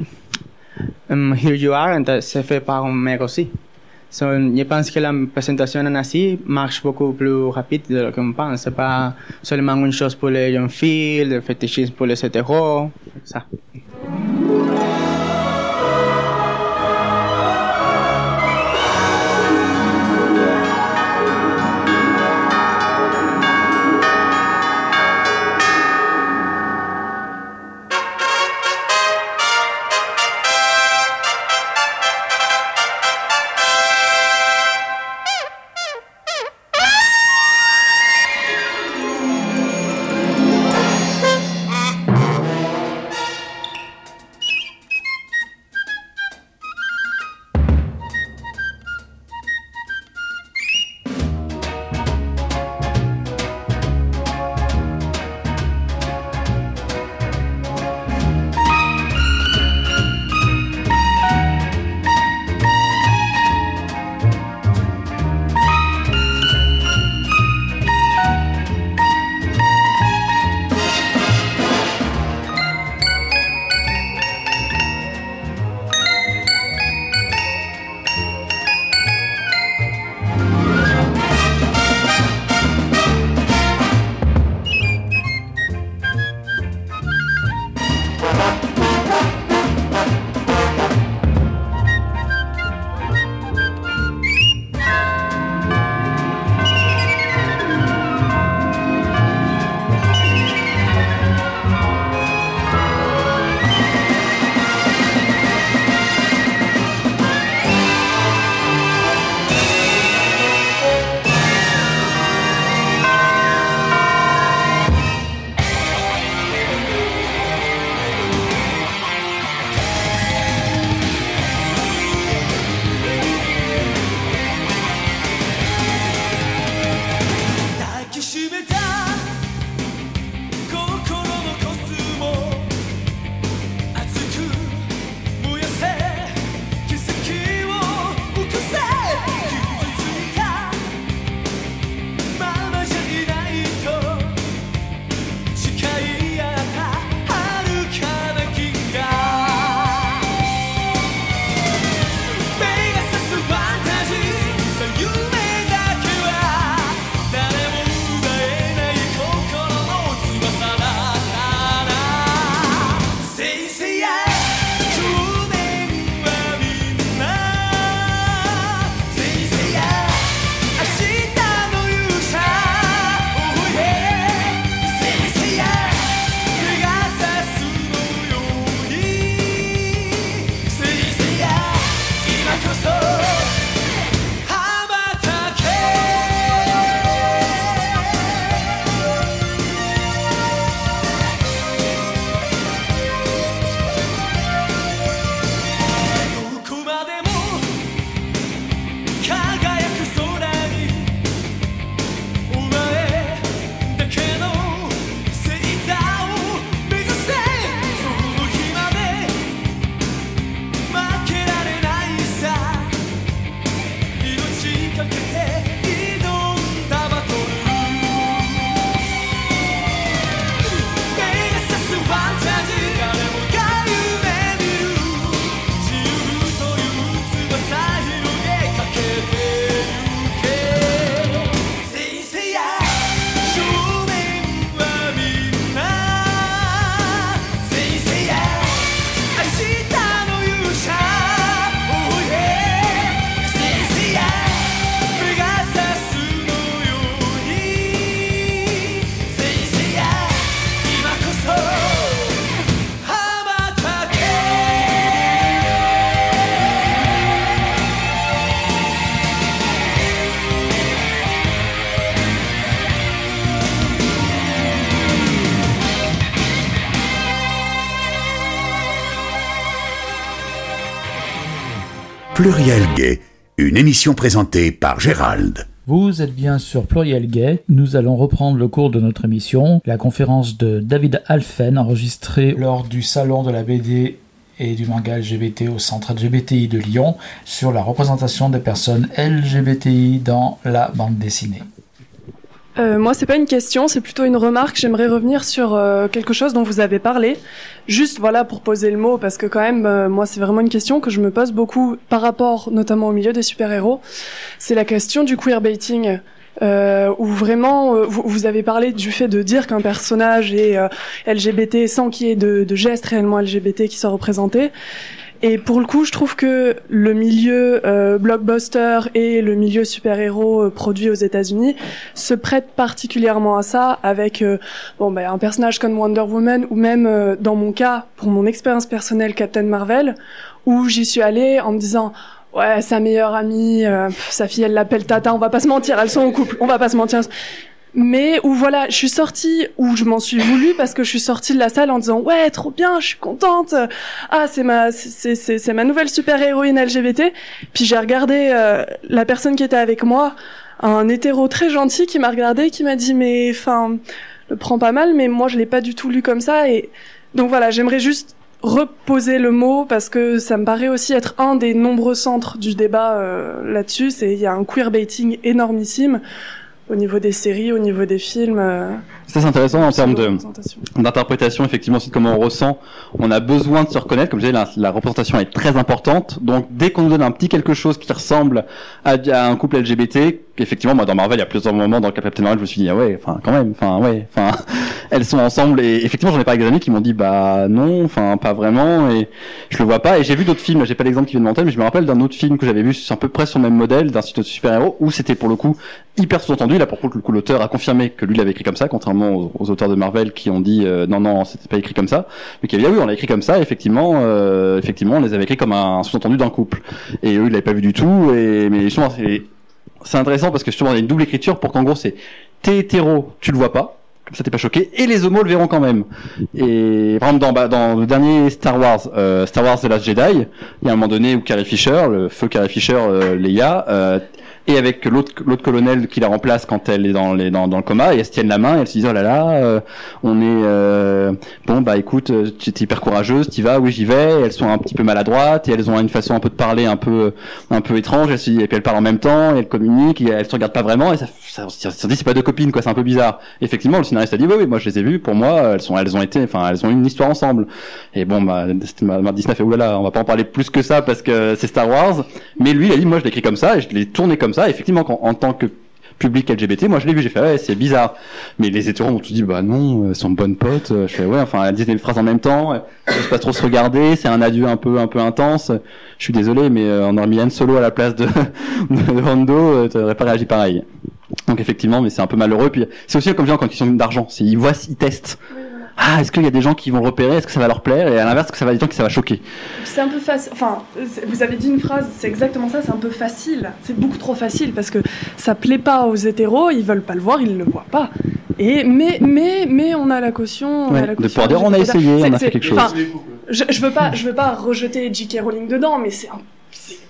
um, Here You Are, et c'est fait par un mec aussi. So, je pense que la présentation en Asie marche beaucoup plus rapide de ce qu'on pense. C'est pas seulement une chose pour les jeunes filles, le fétichisme pour les hétéros, ça. Pluriel Gay, une émission présentée par Gérald. Vous êtes bien sur Pluriel Gay. Nous allons reprendre le cours de notre émission, la conférence de David Alphen enregistrée lors du salon de la BD et du manga LGBT au centre LGBTI de Lyon sur la représentation des personnes LGBTI dans la bande dessinée. Euh, moi, c'est pas une question, c'est plutôt une remarque. J'aimerais revenir sur euh, quelque chose dont vous avez parlé, juste voilà pour poser le mot, parce que quand même, euh, moi, c'est vraiment une question que je me pose beaucoup par rapport, notamment au milieu des super-héros. C'est la question du queerbaiting. Euh, où vraiment vous, vous, avez parlé du fait de dire qu'un personnage est LGBT sans qu'il y ait de, de gestes réellement LGBT qui soient représentés. Et pour le coup, je trouve que le milieu euh, blockbuster et le milieu super-héros euh, produit aux États-Unis se prêtent particulièrement à ça, avec euh, bon ben un personnage comme Wonder Woman ou même euh, dans mon cas, pour mon expérience personnelle, Captain Marvel, où j'y suis allée en me disant ouais sa meilleure amie, sa fille elle l'appelle Tata, on va pas se mentir, elles sont en couple, on va pas se mentir mais où voilà, je suis sortie, où je m'en suis voulu parce que je suis sortie de la salle en disant ouais trop bien, je suis contente, ah c'est ma c'est c'est c'est ma nouvelle super héroïne LGBT. Puis j'ai regardé euh, la personne qui était avec moi, un hétéro très gentil qui m'a regardé, qui m'a dit mais enfin le prends pas mal, mais moi je l'ai pas du tout lu comme ça et donc voilà, j'aimerais juste reposer le mot parce que ça me paraît aussi être un des nombreux centres du débat euh, là-dessus. C'est il y a un queerbaiting énormissime au niveau des séries, au niveau des films. Ça c'est intéressant en termes de d'interprétation, effectivement, aussi de comment on ressent. On a besoin de se reconnaître, comme je disais, la, la représentation est très importante. Donc dès qu'on nous donne un petit quelque chose qui ressemble à, à un couple LGBT, effectivement, moi dans Marvel, il y a plusieurs moments dans le Captain Marvel, je me suis dit ah ouais, enfin quand même, enfin ouais, enfin (laughs) elles sont ensemble et effectivement j'en ai parlé avec des amis qui m'ont dit bah non, enfin pas vraiment et je le vois pas. Et j'ai vu d'autres films, j'ai pas l'exemple qui vient de monter, mais je me rappelle d'un autre film que j'avais vu, c'est à peu près sur le même modèle d'un site de super-héros où c'était pour le coup hyper sous-entendu. Là pour le coup l'auteur a confirmé que lui l'avait écrit comme ça, contrairement aux, auteurs de Marvel qui ont dit euh, non non c'était pas écrit comme ça, mais qui avait dit oui on l'a écrit comme ça. Effectivement euh, effectivement on les avait écrits comme un sous-entendu d'un couple et eux ils l'avaient pas vu du tout et mais justement c'est c'est intéressant parce que justement il y a une double écriture pour qu'en gros c'est t'es hétéro, tu le vois pas, comme ça t'es pas choqué, et les homos le verront quand même. Et par exemple dans, bah, dans le dernier Star Wars, euh, Star Wars The Last Jedi, il y a un moment donné où Carrie Fisher, le feu Carrie Fisher, euh, Leia, euh, et avec l'autre colonel qui la remplace quand elle est dans dans, dans le coma et elles se tiennent la main et elles se disent oh là là euh, on est euh, bon bah écoute euh, tu es hyper courageuse tu vas oui j'y vais elles sont un petit peu maladroites et elles ont une façon un peu de parler un peu un peu étrange et puis elles parlent en même temps et elles communiquent et elles se regardent pas vraiment et ça ça, ça, ça dit c'est pas deux copines quoi c'est un peu bizarre. Effectivement le scénariste a dit oui oui moi je les ai vues pour moi elles sont elles ont été enfin elles ont une histoire ensemble. Et bon bah Disney fait oulala on va pas en parler plus que ça parce que c'est Star Wars. Mais lui il a dit moi je l'écris comme ça et je l'ai tourné comme effectivement, en tant que public LGBT, moi je l'ai vu, j'ai fait ouais c'est bizarre. Mais les hétéros m'ont tout dit bah non, elles sont bonnes potes. Je fais ouais, enfin elles disaient les phrases en même temps, elles pas trop se regarder, c'est un adieu un peu un peu intense. Je suis désolé, mais euh, on aurait mis Solo à la place de, (laughs) de euh, t'aurais pas réagi pareil. Donc effectivement, mais c'est un peu malheureux. Puis c'est aussi comme dis quand ils sont d'argent, ils voient, ils testent ah, est-ce qu'il y a des gens qui vont repérer, est-ce que ça va leur plaire, et à l'inverse, est-ce que ça va des gens qui ça va choquer C'est un peu facile, enfin, vous avez dit une phrase, c'est exactement ça, c'est un peu facile, c'est beaucoup trop facile, parce que ça plaît pas aux hétéros, ils veulent pas le voir, ils le voient pas. Et, mais, mais, mais on a la caution. Ouais, on a la caution de pouvoir dire, on a essayé, on a fait quelque chose. Je, je, veux pas, je veux pas rejeter J.K. Rowling dedans, mais c'est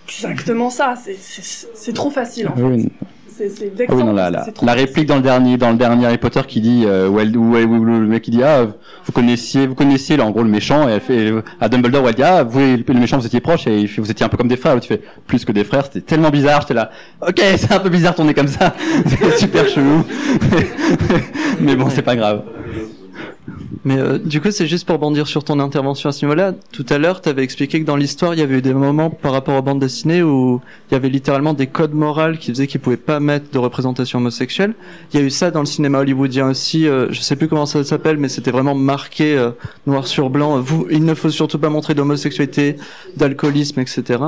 exactement ça, c'est trop facile en fait c'est ah oui, non, la, la, la réplique dans le dernier dans le dernier Harry Potter qui dit euh, où, elle, où, où, le mec qui dit ah vous connaissiez vous connaissiez là en gros le méchant et elle fait à Dumbledore où elle dit ah vous le méchant vous étiez proche et vous étiez un peu comme des frères tu fais plus que des frères c'était tellement bizarre j'étais là ok (laughs) c'est un peu bizarre tourner comme ça (laughs) c'est super chelou. (laughs) Mais bon c'est pas grave mais euh, du coup, c'est juste pour bondir sur ton intervention à ce niveau-là. Tout à l'heure, tu avais expliqué que dans l'histoire, il y avait eu des moments par rapport aux bandes dessinées où il y avait littéralement des codes moraux qui faisaient qu'ils pouvaient pas mettre de représentation homosexuelle. Il y a eu ça dans le cinéma hollywoodien aussi. Euh, je sais plus comment ça s'appelle, mais c'était vraiment marqué euh, noir sur blanc. Vous, il ne faut surtout pas montrer d'homosexualité, d'alcoolisme, etc.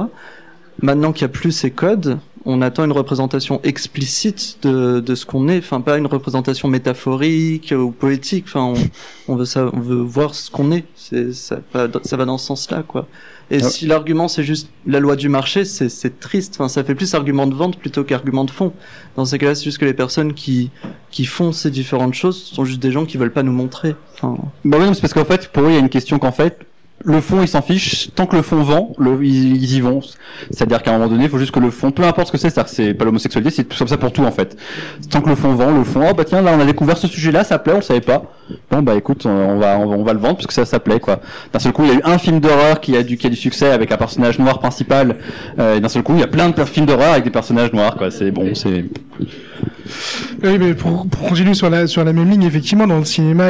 Maintenant qu'il y a plus ces codes, on attend une représentation explicite de, de ce qu'on est, enfin pas une représentation métaphorique ou poétique. Enfin, on, on veut ça, on veut voir ce qu'on est. C'est ça, ça va dans ce sens-là, quoi. Et si l'argument c'est juste la loi du marché, c'est triste. Enfin, ça fait plus argument de vente plutôt qu'argument de fond. Dans ces cas-là, c'est juste que les personnes qui qui font ces différentes choses sont juste des gens qui veulent pas nous montrer. Enfin... Bah oui, c'est parce qu'en fait, pour eux, il y a une question qu'en fait, le fond ils s'en fichent tant que le fond vend le, ils, y vont. C'est-à-dire qu'à un moment donné il faut juste que le fond peu importe ce que c'est que c'est pas l'homosexualité c'est comme ça pour tout en fait. Tant que le fond vend le fond oh bah tiens là on a découvert ce sujet là ça plaît on le savait pas. Bon bah écoute on, va on, va on va le vendre parce que ça ça plaît quoi. D'un seul coup il y a eu un film d'horreur qui a du qui a du succès avec un personnage noir principal euh, et d'un seul coup il y a plein de films d'horreur avec des personnages noirs quoi. C'est bon c'est Oui, mais pour, pour continuer sur la sur la même ligne, effectivement, dans le cinéma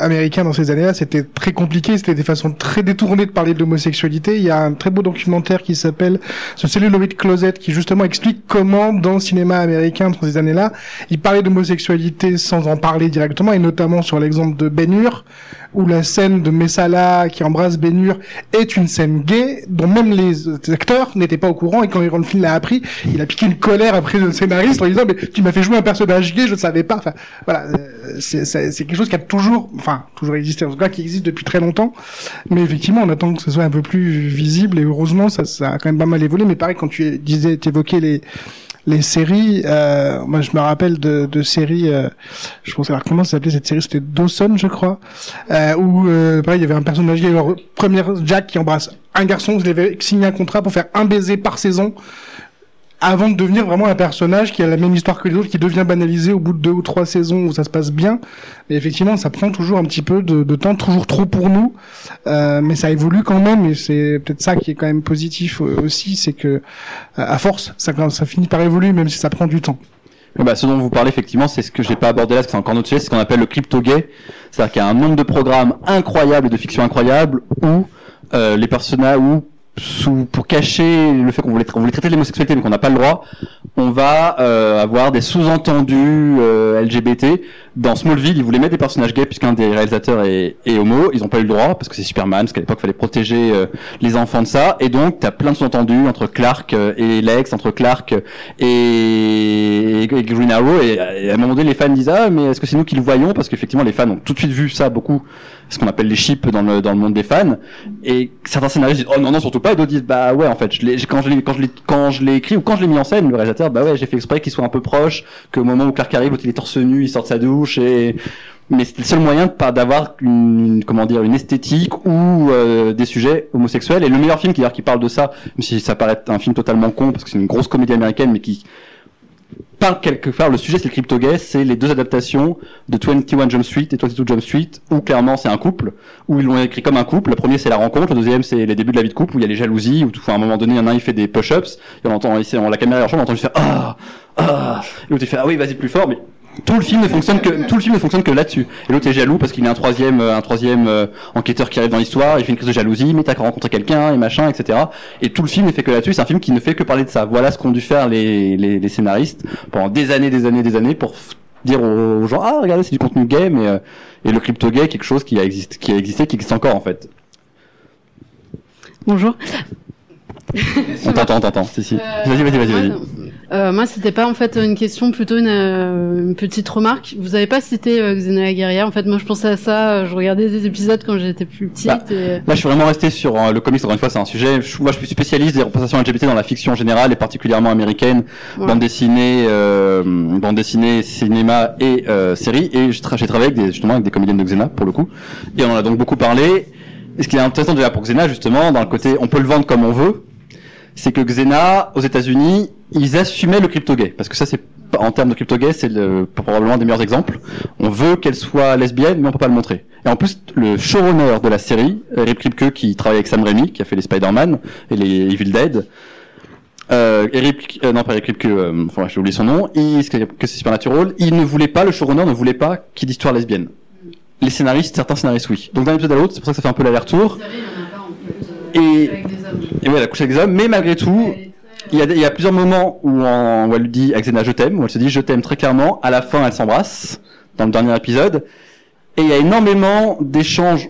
américain dans ces années-là, c'était très compliqué, c'était des façons très détournées de parler de l'homosexualité. Il y a un très beau documentaire qui s'appelle The Celluloid Closet, qui justement explique comment dans le cinéma américain dans ces années-là, il parlait d'homosexualité sans en parler directement, et notamment sur l'exemple de Ben Hur, où la scène de Messala qui embrasse Ben Hur est une scène gay dont même les acteurs n'étaient pas au courant et quand Aaron Flynn l'a appris, il a piqué une colère après le scénariste disant mais tu m'as fait jouer un personnage gay, je ne savais pas. Enfin voilà, euh, c'est quelque chose qui a toujours, enfin toujours existé en tout cas qui existe depuis très longtemps, mais effectivement on attend que ce soit un peu plus visible et heureusement ça, ça a quand même pas mal évolué. Mais pareil quand tu disais, t'évoquais les les séries, euh, moi je me rappelle de, de séries, euh, je pense alors comment s'appelait cette série, c'était Dawson je crois, euh, où euh, pareil, il y avait un personnage gay, première Jack qui embrasse un garçon, il avait signé un contrat pour faire un baiser par saison, avant de devenir vraiment un personnage qui a la même histoire que les autres, qui devient banalisé au bout de deux ou trois saisons où ça se passe bien. Mais effectivement, ça prend toujours un petit peu de, temps, toujours trop pour nous, euh, mais ça évolue quand même, et c'est peut-être ça qui est quand même positif euh, aussi, c'est que euh, à force, ça, finit par évoluer, même si ça prend du temps. Ben, ce dont vous parlez effectivement, c'est ce que j'ai pas abordé là, parce que c'est encore notre sujet, c'est ce qu'on appelle le crypto gay. C'est-à-dire qu'il y a un nombre de programmes incroyables et de fiction incroyables où euh, les personnages, où sous, pour cacher le fait qu'on voulait, on voulait traiter l'homosexualité mais qu'on n'a pas le droit, on va euh, avoir des sous-entendus euh, LGBT. Dans Smallville, ils voulaient mettre des personnages gays puisqu'un des réalisateurs est, est homo. Ils n'ont pas eu le droit parce que c'est Superman, parce qu'à l'époque, il fallait protéger euh, les enfants de ça. Et donc, tu as plein de sous-entendus entre Clark euh, et Lex, entre Clark et, et Green Arrow. Et, et à un moment donné, les fans disent ah mais est-ce que c'est nous qui le voyons? Parce qu'effectivement, les fans ont tout de suite vu ça beaucoup, ce qu'on appelle les chips dans le dans le monde des fans. Et certains scénaristes disent oh non non surtout pas. Et d'autres disent bah ouais en fait je quand je l'ai quand je l'ai quand je l'ai écrit ou quand je l'ai mis en scène, le réalisateur bah ouais j'ai fait exprès qu'il soit un peu proche, qu'au moment où Clark arrive, l'autre il est torse nu, il sort de sa douche et mais c'était le seul moyen d'avoir une comment dire une esthétique ou euh, des sujets homosexuels et le meilleur film qui qui parle de ça même si ça paraît un film totalement con parce que c'est une grosse comédie américaine mais qui parle quelque part le sujet c'est le crypto gay c'est les deux adaptations de 21 Jump Street et 22 Jump Street où clairement c'est un couple où ils l'ont écrit comme un couple. Le premier c'est la rencontre le deuxième c'est les débuts de la vie de couple où il y a les jalousies où tout, à un moment donné il y en un il fait des push-ups et on entend ici on la caméra est en on entend juste faire ah ah et l'autre il fait ah oui vas-y plus fort mais tout le film ne fonctionne que tout le film ne fonctionne que là-dessus. Et l'autre est jaloux parce qu'il y a un troisième euh, un troisième euh, enquêteur qui arrive dans l'histoire, il fait une crise de jalousie, mais t'as rencontré quelqu'un et machin, etc. Et tout le film n'est fait que là-dessus. C'est un film qui ne fait que parler de ça. Voilà ce qu'ont dû faire les, les les scénaristes pendant des années, des années, des années pour dire aux, gens ah regardez c'est du contenu gay, mais euh, et le crypto gay quelque chose qui a existé, qui a existé, qui existe encore en fait. Bonjour. On t'entend, on t'entend. Si si. Vas-y, vas-y, vas-y, vas-y. Euh, moi, c'était pas en fait une question, plutôt une, euh, une petite remarque. Vous avez pas cité euh, Xena la guerrière. En fait, moi, je pensais à ça. euh, Je regardais des épisodes quand j'étais plus petite. Bah, et... Là, je suis vraiment resté sur euh, le comics. Encore une fois, c'est un sujet. Je, moi, je suis spécialiste des représentations LGBT dans la fiction générale et particulièrement américaine, Ouais. bande dessinée, euh, bande dessinée, cinéma et euh, série. Et je tra- j'ai travaillé avec des, justement avec des comédiennes de Xena pour le coup. Et on en a donc beaucoup parlé. Et ce qui est intéressant déjà pour Xena, justement, dans le côté, on peut le vendre comme on veut, c'est que Xena, aux États-Unis, ils assumaient le crypto gay, parce que ça, c'est en termes de crypto gay, c'est le- probablement des meilleurs exemples. On veut qu'elle soit lesbienne, mais on peut pas le montrer. Et en plus, le showrunner de la série, Eric Kripke, qui travaille avec Sam Raimi, qui a fait les Spider-Man et les Evil Dead, euh, Eric, euh, non pas Eric Kripke, euh, enfin j'ai oublié son nom, il, que c'est Supernatural, il ne voulait pas, le showrunner ne voulait pas qu'il y ait d'histoire lesbienne. Les scénaristes, certains scénaristes oui. Donc d'un épisode à l'autre, c'est pour ça que ça fait un peu l'aller-retour. Et, et ouais, la couche avec des hommes, mais malgré tout, il y a, il y a plusieurs moments où, on- où elle lui dit à Xena je t'aime, où elle se dit je t'aime très clairement. À la fin, elle s'embrasse dans le dernier épisode. Et il y a énormément d'échanges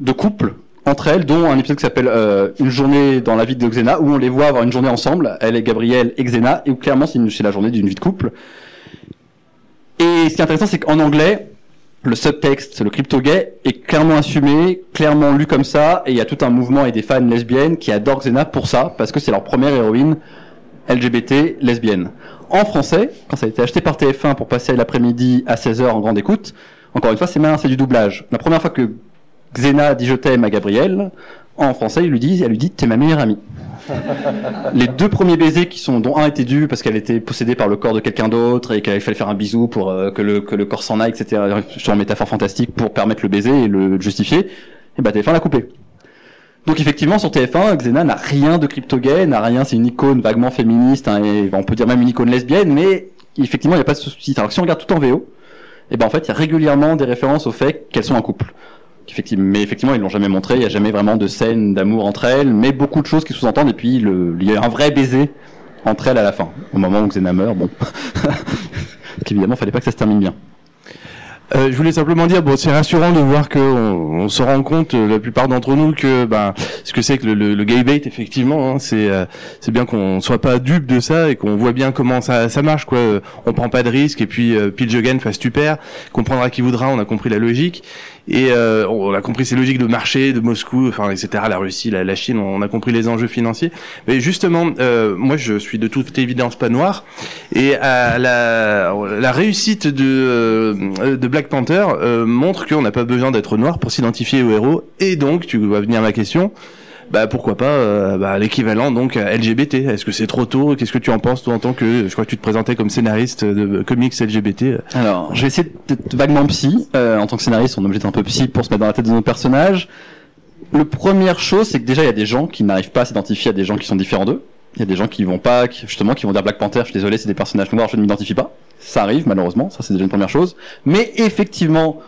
de couple entre elles, dont un épisode qui s'appelle euh, Une journée dans la vie de Xena, où on les voit avoir une journée ensemble, elle et Gabrielle et Xena, et où clairement c'est la journée d'une vie de couple. Et ce qui est intéressant, c'est qu'en anglais, le subtexte, le crypto gay, est clairement assumé, clairement lu comme ça, et il y a tout un mouvement et des fans lesbiennes qui adorent Xena pour ça, parce que c'est leur première héroïne LGBT lesbienne. En français, quand ça a été acheté par TF1 pour passer l'après-midi à 16h en grande écoute, encore une fois, c'est malin, c'est du doublage. La première fois que Xena dit je t'aime à Gabriel, en français, il lui dit, elle lui dit, t'es ma meilleure amie. Les deux premiers baisers qui sont, dont un était dû parce qu'elle était possédée par le corps de quelqu'un d'autre et qu'il fallait faire un bisou pour euh, que le que le corps s'en aille, etc. Sur une métaphore fantastique pour permettre le baiser et le justifier. Et bah TF1 l'a coupé. Donc effectivement sur TF1, Xena n'a rien de crypto-gay, n'a rien, c'est une icône vaguement féministe, hein, et on peut dire même une icône lesbienne, mais effectivement il n'y a pas de souci. Alors si on regarde tout en VO, et ben en fait il y a régulièrement des références au fait qu'elles sont un couple. Mais effectivement, ils l'ont jamais montré. Il y a jamais vraiment de scène d'amour entre elles, mais beaucoup de choses qui sous-entendent. Et puis, il y a un vrai baiser entre elles à la fin, au moment où Xena meurt. Bon, (laughs) évidemment, fallait pas que ça se termine bien. Euh, je voulais simplement dire, bon, c'est rassurant de voir que on, on se rend compte, euh, la plupart d'entre nous, que ben, ce que c'est que le, gay bait, effectivement, hein, c'est euh, bien qu'on soit pas dupe de ça et qu'on voit bien comment ça, marche, quoi. On prend pas de risque et puis euh, Pil Jogan fasse super, comprendra qui voudra, on a compris la logique. Et euh, on a compris ces logiques de marché, de Moscou, enfin etc. La Russie, la, Chine, on a compris les enjeux financiers. Mais justement, euh, moi je suis de toute évidence pas noir. Et à la, la réussite de, euh, de Black Panther euh, montre qu'on n'a pas besoin d'être noir pour s'identifier au héros. Et donc, tu vas venir ma question. Bah pourquoi pas euh, bah, l'équivalent donc LGBT Est-ce que c'est trop tôt? Qu'est-ce que tu en penses toi en tant que je crois que tu te présentais comme scénariste de comics LGBT Alors, j'ai essayé d'être vaguement psy. Euh, en tant que scénariste, on est obligé d'être un peu psy pour se mettre dans la tête de nos personnages. Le première chose, c'est que déjà, il y a des gens qui n'arrivent pas à s'identifier à des gens qui sont différents d'eux. Il y a des gens qui vont pas, justement, qui vont dire Black Panther, je suis désolé, c'est des personnages noirs, je ne m'identifie pas. Ça arrive, malheureusement, ça c'est déjà une première chose. Mais effectivement,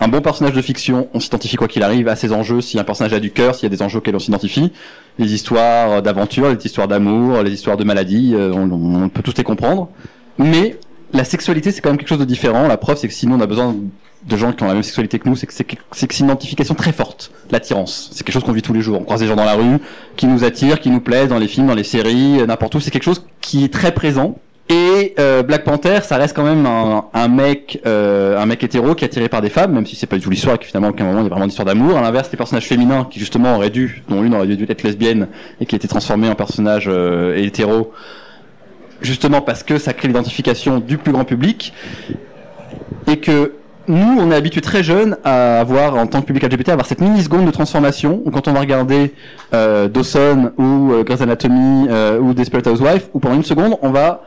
un bon personnage de fiction, on s'identifie quoi qu'il arrive à ses enjeux, si un personnage a du cœur, s'il y a des enjeux auxquels on s'identifie. Les histoires d'aventure, les histoires d'amour, les histoires de maladie, euh, on, on peut tous les comprendre. Mais la sexualité, c'est quand même quelque chose de différent. La preuve, c'est que sinon on a besoin de gens qui ont la même sexualité que nous, c'est que c'est une identification très forte, l'attirance. C'est quelque chose qu'on vit tous les jours. On croise des gens dans la rue qui nous attirent, qui nous plaisent dans les films, dans les séries, euh, n'importe où. C'est quelque chose qui est très présent. Et euh, Black Panther, ça reste quand même un, un mec, euh, un mec hétéro qui est attiré par des femmes, même si c'est pas du tout l'histoire que finalement, à aucun moment il y a vraiment d'histoire d'amour. À l'inverse, les personnages féminins qui justement auraient dû, dont une aurait dû être lesbienne et qui a été transformée en personnage euh, hétéro, justement parce que ça crée l'identification du plus grand public et que nous, on est habitué très jeune à avoir, en tant que public LGBT, à avoir cette mini-seconde de transformation, où quand on va regarder euh, Dawson ou euh, Grey's Anatomy euh, ou Desperate Housewives, où pendant une seconde, on va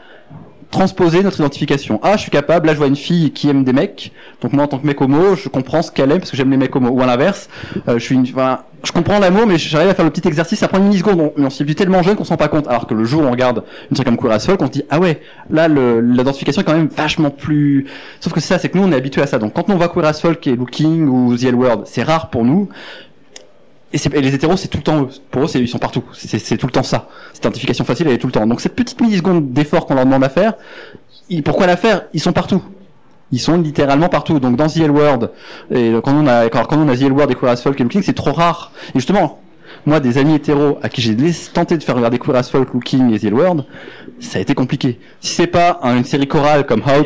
transposer notre identification. Ah, je suis capable, là je vois une fille qui aime des mecs, donc moi en tant que mec homo, je comprends ce qu'elle aime parce que j'aime les mecs homo. Ou à l'inverse, euh, je suis une, enfin, je comprends l'amour, mais j'arrive à faire le petit exercice, ça prend une milliseconde, on, mais on tellement jeune qu'on se rend pas compte. Alors que le jour où on regarde une série comme Queer as on se dit, ah ouais, là l'identification est quand même vachement plus... Sauf que c'est ça, c'est que nous on est habitué à ça. Donc quand on voit Queer as Folk et Looking ou The L World, c'est rare pour nous. Et, et les hétéros, c'est tout le temps eux. Pour eux, ils sont partout. C'est tout le temps ça. Cette identification facile, elle est tout le temps. Donc cette petite milliseconde d'effort qu'on leur demande à faire, ils- pourquoi la faire? Ils sont partout. Ils sont littéralement partout. Donc dans The L World, et quand on a quand, on a The L World et Queer as Folk et Looking, c'est trop rare. Et justement, moi, des amis hétéros à qui j'ai tenté de faire regarder Queer as Folk, Looking et The L World, ça a été compliqué. Si c'est pas un- une série chorale comme How,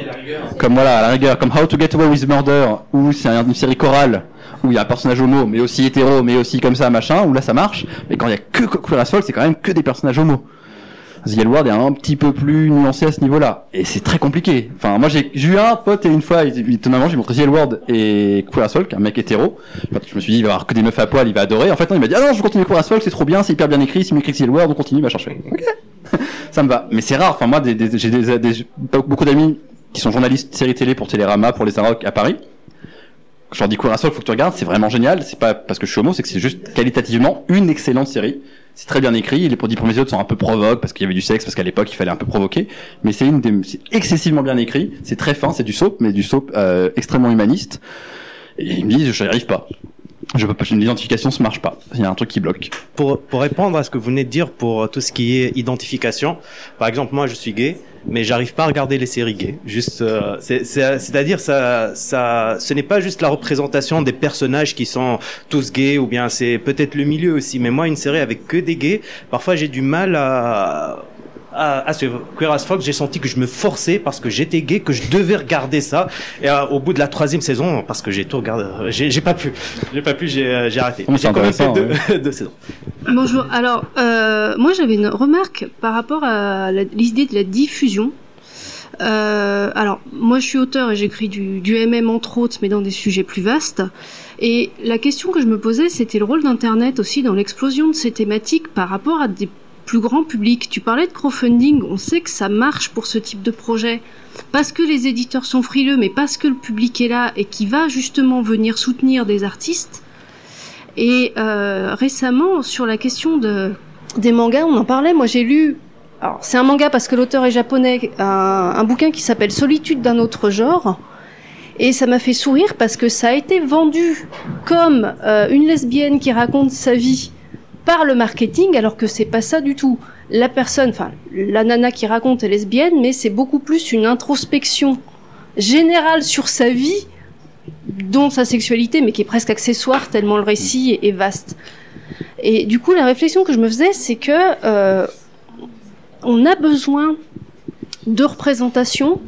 comme voilà, à la rigueur, comme How to Get Away with Murder, où c'est un- une série chorale où il y a un personnage homo, mais aussi hétéro, mais aussi comme ça, machin, où là ça marche. Mais quand il y a que Queer as Folk, c'est quand même que des personnages homo. The World est un petit peu plus nuancé à ce niveau-là. Et c'est très compliqué. Enfin, moi, j'ai j'ai eu un pote et une fois, étonnamment, j'ai montré The World et Queer as Folk, un mec hétéro. Je me suis dit, il va avoir que des meufs à poil, il va adorer. En fait, non, il m'a dit, ah non, je continue Queer as Folk, c'est trop bien, c'est hyper bien écrit, c'est mieux écrit The World, on continue, va chercher. Ok. (laughs) ça me va. Mais c'est rare. Enfin, moi, des- des- j'ai des, des- beaucoup d'amis qui sont journalistes séries télé pour Télérama, pour les Arocs à Paris. Dis Queer as Folk, faut que tu regardes, c'est vraiment génial. C'est pas parce que je suis homo, c'est que c'est juste qualitativement une excellente série. C'est très bien écrit. Les dix premiers épisodes sont un peu provoques parce qu'il y avait du sexe, parce qu'à l'époque il fallait un peu provoquer. Mais c'est une des, c'est excessivement bien écrit. C'est très fin, c'est du soap, mais du soap euh, extrêmement humaniste. Et ils me disent, je n'y arrive pas. Je peux pas, l'identification se marche pas. Il y a un truc qui bloque. Pour, pour répondre à ce que vous venez de dire pour euh, tout ce qui est identification, par exemple, moi je suis gay, mais j'arrive pas à regarder les séries gays. Juste, euh, c'est- c'est- c'est-à-dire ça, ça, ce n'est pas juste la représentation des personnages qui sont tous gays ou bien c'est peut-être le milieu aussi. Mais moi, une série avec que des gays, parfois j'ai du mal à à, à suivre. Queer as Folk, j'ai senti que je me forçais parce que j'étais gay, que je devais regarder ça. Et euh, au bout de la troisième saison, parce que j'ai tout regardé, euh, j'ai j'ai pas pu, j'ai pas pu, j'ai euh, j'ai arrêté. Oh, J'ai commencé intéressant, deux, (laughs) deux saisons. Bonjour. Alors, euh, moi j'avais une remarque par rapport à la- l'idée de la diffusion. Euh, alors, moi, je suis auteur et j'écris du, du MM entre autres, mais dans des sujets plus vastes. Et la question que je me posais, c'était le rôle d'Internet aussi dans l'explosion de ces thématiques par rapport à des plus grands publics. Tu parlais de crowdfunding, on sait que ça marche pour ce type de projet parce que les éditeurs sont frileux, mais parce que le public est là et qui va justement venir soutenir des artistes. Et euh, récemment, sur la question de, des mangas, on en parlait. Moi, j'ai lu. C'est un manga parce que l'auteur est japonais, un, un bouquin qui s'appelle Solitude d'un autre genre. Et ça m'a fait sourire parce que ça a été vendu comme euh, une lesbienne qui raconte sa vie par le marketing, alors que c'est pas ça du tout. La personne, enfin, la nana qui raconte est lesbienne, mais c'est beaucoup plus une introspection générale sur sa vie, dont sa sexualité, mais qui est presque accessoire tellement le récit est, vaste. Et du coup, la réflexion que je me faisais, c'est que euh, on a besoin de représentation.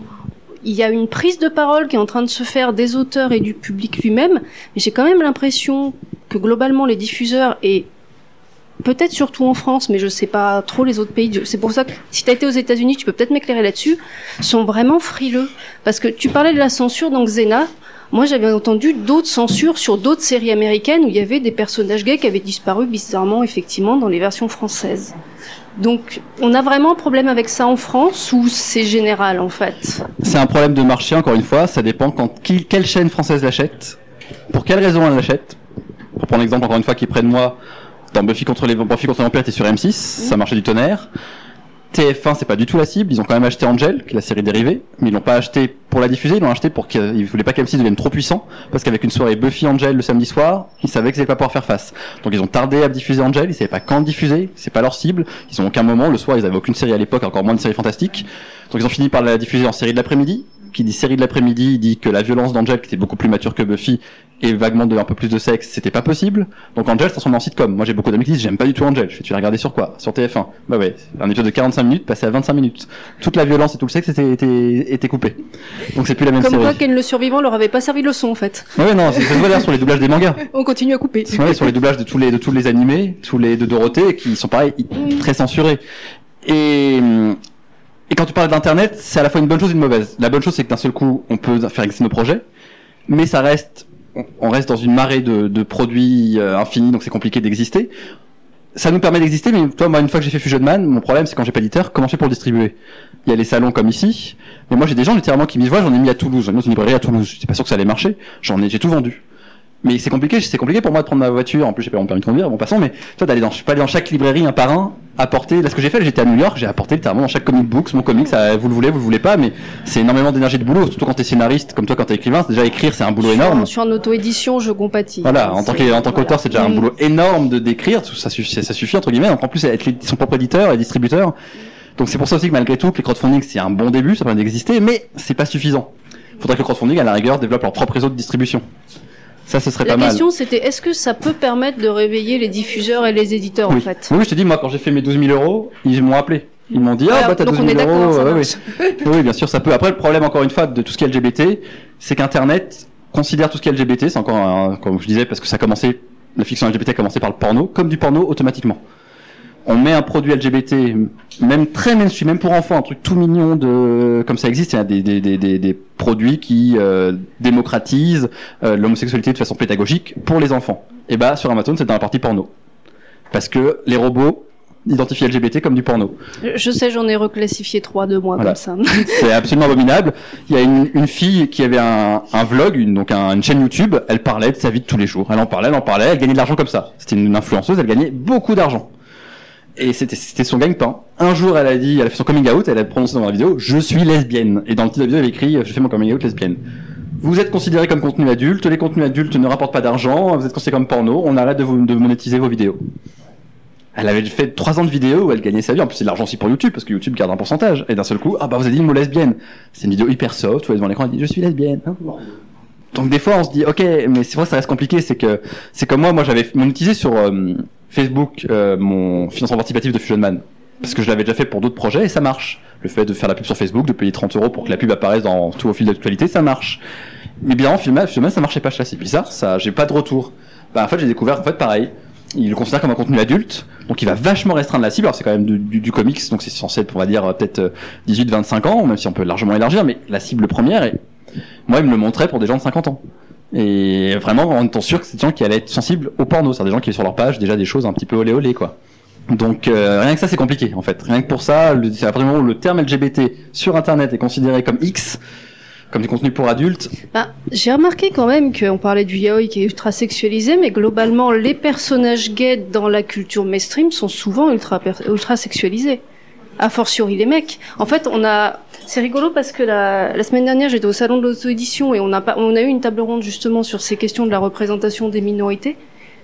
Il y a une prise de parole qui est en train de se faire des auteurs et du public lui-même, mais j'ai quand même l'impression que globalement les diffuseurs et peut-être surtout en France, mais je sais pas trop les autres pays. C'est pour ça que si tu as été aux États-Unis, tu peux peut-être m'éclairer là-dessus. Sont vraiment frileux parce que tu parlais de la censure dans Xena. Moi, j'avais entendu d'autres censures sur d'autres séries américaines où il y avait des personnages gays qui avaient disparu bizarrement, effectivement, dans les versions françaises. Donc, on a vraiment un problème avec ça en France ou c'est général en fait? C'est un problème de marché, encore une fois. Ça dépend quand quelle chaîne française l'achète, pour quelle raison elle l'achète. Pour prendre l'exemple, encore une fois, qui de moi, dans Buffy contre les Buffy contre l'Empire était sur M6, ça marchait du tonnerre. TF1 c'est pas du tout la cible, ils ont quand même acheté Angel, qui est la série dérivée, mais ils l'ont pas acheté pour la diffuser, ils l'ont acheté pour qu'ils voulaient pas qu'M6 devienne trop puissant, parce qu'avec une soirée Buffy Angel le samedi soir, ils savaient qu'ils allaient pas pouvoir faire face. Donc ils ont tardé à diffuser Angel, ils savaient pas quand diffuser, c'est pas leur cible, ils ont aucun moment, le soir ils avaient aucune série à l'époque, encore moins de série fantastique. Donc ils ont fini par la diffuser en série de l'après-midi, qui dit série de l'après-midi dit que la violence d'Angel, qui était beaucoup plus mature que Buffy, et vaguement de un peu plus de sexe, c'était pas possible. Donc Angel se transforme en sitcom. Moi j'ai beaucoup d'amis qui disent j'aime pas du tout Angel. Je fais tu l'as regardé sur quoi? Sur TF1. Bah ouais, un épisode de 45 minutes passé à 25 minutes. Toute la violence et tout le sexe était, était, était coupé. Donc c'est plus la même Comme série. quoi, Ken le survivant leur avait pas servi de leçon en fait. Ouais, non, c'est ça d'ailleurs sur les doublages des mangas. On continue à couper. Ouais, sur les doublages de tous les de tous les animés, tous les de Dorothée, qui sont pareil très censurés. Et et quand tu parles d'internet, c'est à la fois une bonne chose et une mauvaise. La bonne chose, c'est que d'un seul coup, on peut faire exister nos projets, mais ça reste, on- reste dans une marée de, de produits euh, infinis, donc c'est compliqué d'exister. Ça nous permet d'exister, mais toi, moi, une fois que j'ai fait Fusion Man, mon problème, c'est quand j'ai pas d'éditeur, comment je fais pour le distribuer? Il y a les salons comme ici, mais moi, j'ai des gens littéralement qui me disent, voilà, j'en ai mis à Toulouse, j'en ai mis dans une librairie à Toulouse. J'étais pas sûr que ça allait marcher. J'en ai, j'ai tout vendu. Mais c'est compliqué, c'est compliqué pour moi de prendre ma voiture. En plus, j'ai pas mon permis de conduire, bon passant, mais toi d'aller dans, je suis pas aller dans chaque librairie un par un, apporter. Là, ce que j'ai fait, j'étais à New York, j'ai apporté littéralement dans chaque comic books, mon comics, ça, vous le voulez, vous le voulez pas, mais c'est énormément d'énergie de boulot, surtout quand t'es scénariste, comme toi quand t'es écrivain. Déjà écrire, c'est un boulot énorme. Je suis en auto-édition, je compatis. Voilà, en tant qu'auteur, c'est déjà un boulot énorme de d'écrire, ça suffit, ça suffit entre guillemets. Donc en plus, être son propre éditeur et distributeur. Donc c'est pour ça aussi que malgré tout, que les crowdfunding c'est un bon début, ça permet d'exister, mais c'est pas suffisant. Faudrait que le crowdfunding, à la rigueur, développe leur propre réseau de distribution. Ça, ce serait La pas mal. question c'était est-ce que ça peut permettre de réveiller les diffuseurs et les éditeurs en Oui. fait Oui, je te dis, moi, quand j'ai fait mes 12 000 euros, ils m'ont appelé. Ils m'ont dit, ah, bah, t'as donc 12 on 000 est d'accord, euros. oui. oui, bien sûr, ça peut. Après, le problème, encore une fois, de tout ce qui est LGBT, c'est qu'Internet considère tout ce qui est LGBT, c'est encore un, comme je disais, parce que ça a commencé, la fiction LGBT a commencé par le porno, comme du porno automatiquement. On met un produit LGBT, même très mainstream, même pour enfants, un truc tout mignon de, comme ça existe, il y a des, des, des, des, produits qui euh, démocratisent euh, l'homosexualité de façon pédagogique pour les enfants. Et bah, sur Amazon, c'est dans la partie porno. Parce que les robots identifient LGBT comme du porno. Je- Je sais, j'en ai reclassifié trois de moi Voilà. comme ça. (laughs) C'est absolument abominable. Il y a une, une fille qui avait un, un vlog, une, donc un- une chaîne YouTube. Elle parlait de sa vie de tous les jours. Elle en parlait, elle en parlait. Elle gagnait de l'argent comme ça. C'était une influenceuse. Elle gagnait beaucoup d'argent. Et c'était son gagne-pain. Un jour, elle a dit, elle a fait son coming out. Elle a prononcé dans la vidéo, je suis lesbienne. Et dans le titre de la vidéo, elle écrit, je fais mon coming out lesbienne. Vous êtes considéré comme contenu adulte. Les contenus adultes ne rapportent pas d'argent. Vous êtes considéré comme porno. On arrête de vous de monétiser vos vidéos. Elle avait fait trois ans de vidéos où elle gagnait sa vie. En plus, c'est de l'argent aussi pour YouTube, parce que YouTube garde un pourcentage. Et d'un seul coup, ah bah vous avez dit le mot lesbienne. C'est une vidéo hyper soft, elle est devant l'écran, elle dit je suis lesbienne. Donc des fois, on se dit, ok, mais c'est vrai ça reste compliqué. C'est que c'est comme moi, moi j'avais monétisé sur euh, Facebook euh, mon financement participatif de Fusion Man. Parce que je l'avais déjà fait pour d'autres projets et ça marche. Le fait de faire la pub sur Facebook, de payer 30 euros pour que la pub apparaisse dans tout au fil d'actualité, ça marche. Mais bien, Man, Fusion Man, ça marchait pas. C'est bizarre, ça, j'ai pas de retour. Bah, en fait, j'ai découvert, en fait, pareil. il le considère comme un contenu adulte, donc il va vachement restreindre la cible. Alors c'est quand même du, du, du comics, donc c'est censé être, on va dire, euh, peut-être 18-25 ans, même si on peut largement élargir, mais la cible première, est, moi, il me le montrait pour des gens de 50 ans. Et vraiment, en étant sûr que c'est des gens qui allaient être sensibles au porno, c'est des gens qui avaient sur leur page déjà des choses un petit peu olé olé, quoi. Donc euh, rien que ça c'est compliqué en fait. Rien que pour ça, le, c'est vraiment où le terme LGBT sur Internet est considéré comme X, comme du contenu pour adultes. Bah, j'ai remarqué quand même qu'on parlait du yaoi qui est ultra sexualisé, mais globalement, les personnages gays dans la culture mainstream sont souvent ultra, ultra sexualisés. A fortiori les mecs. En fait, on a, c'est rigolo parce que la, semaine dernière, j'étais au salon de l'auto-édition et on a eu une table ronde justement sur ces questions de la représentation des minorités,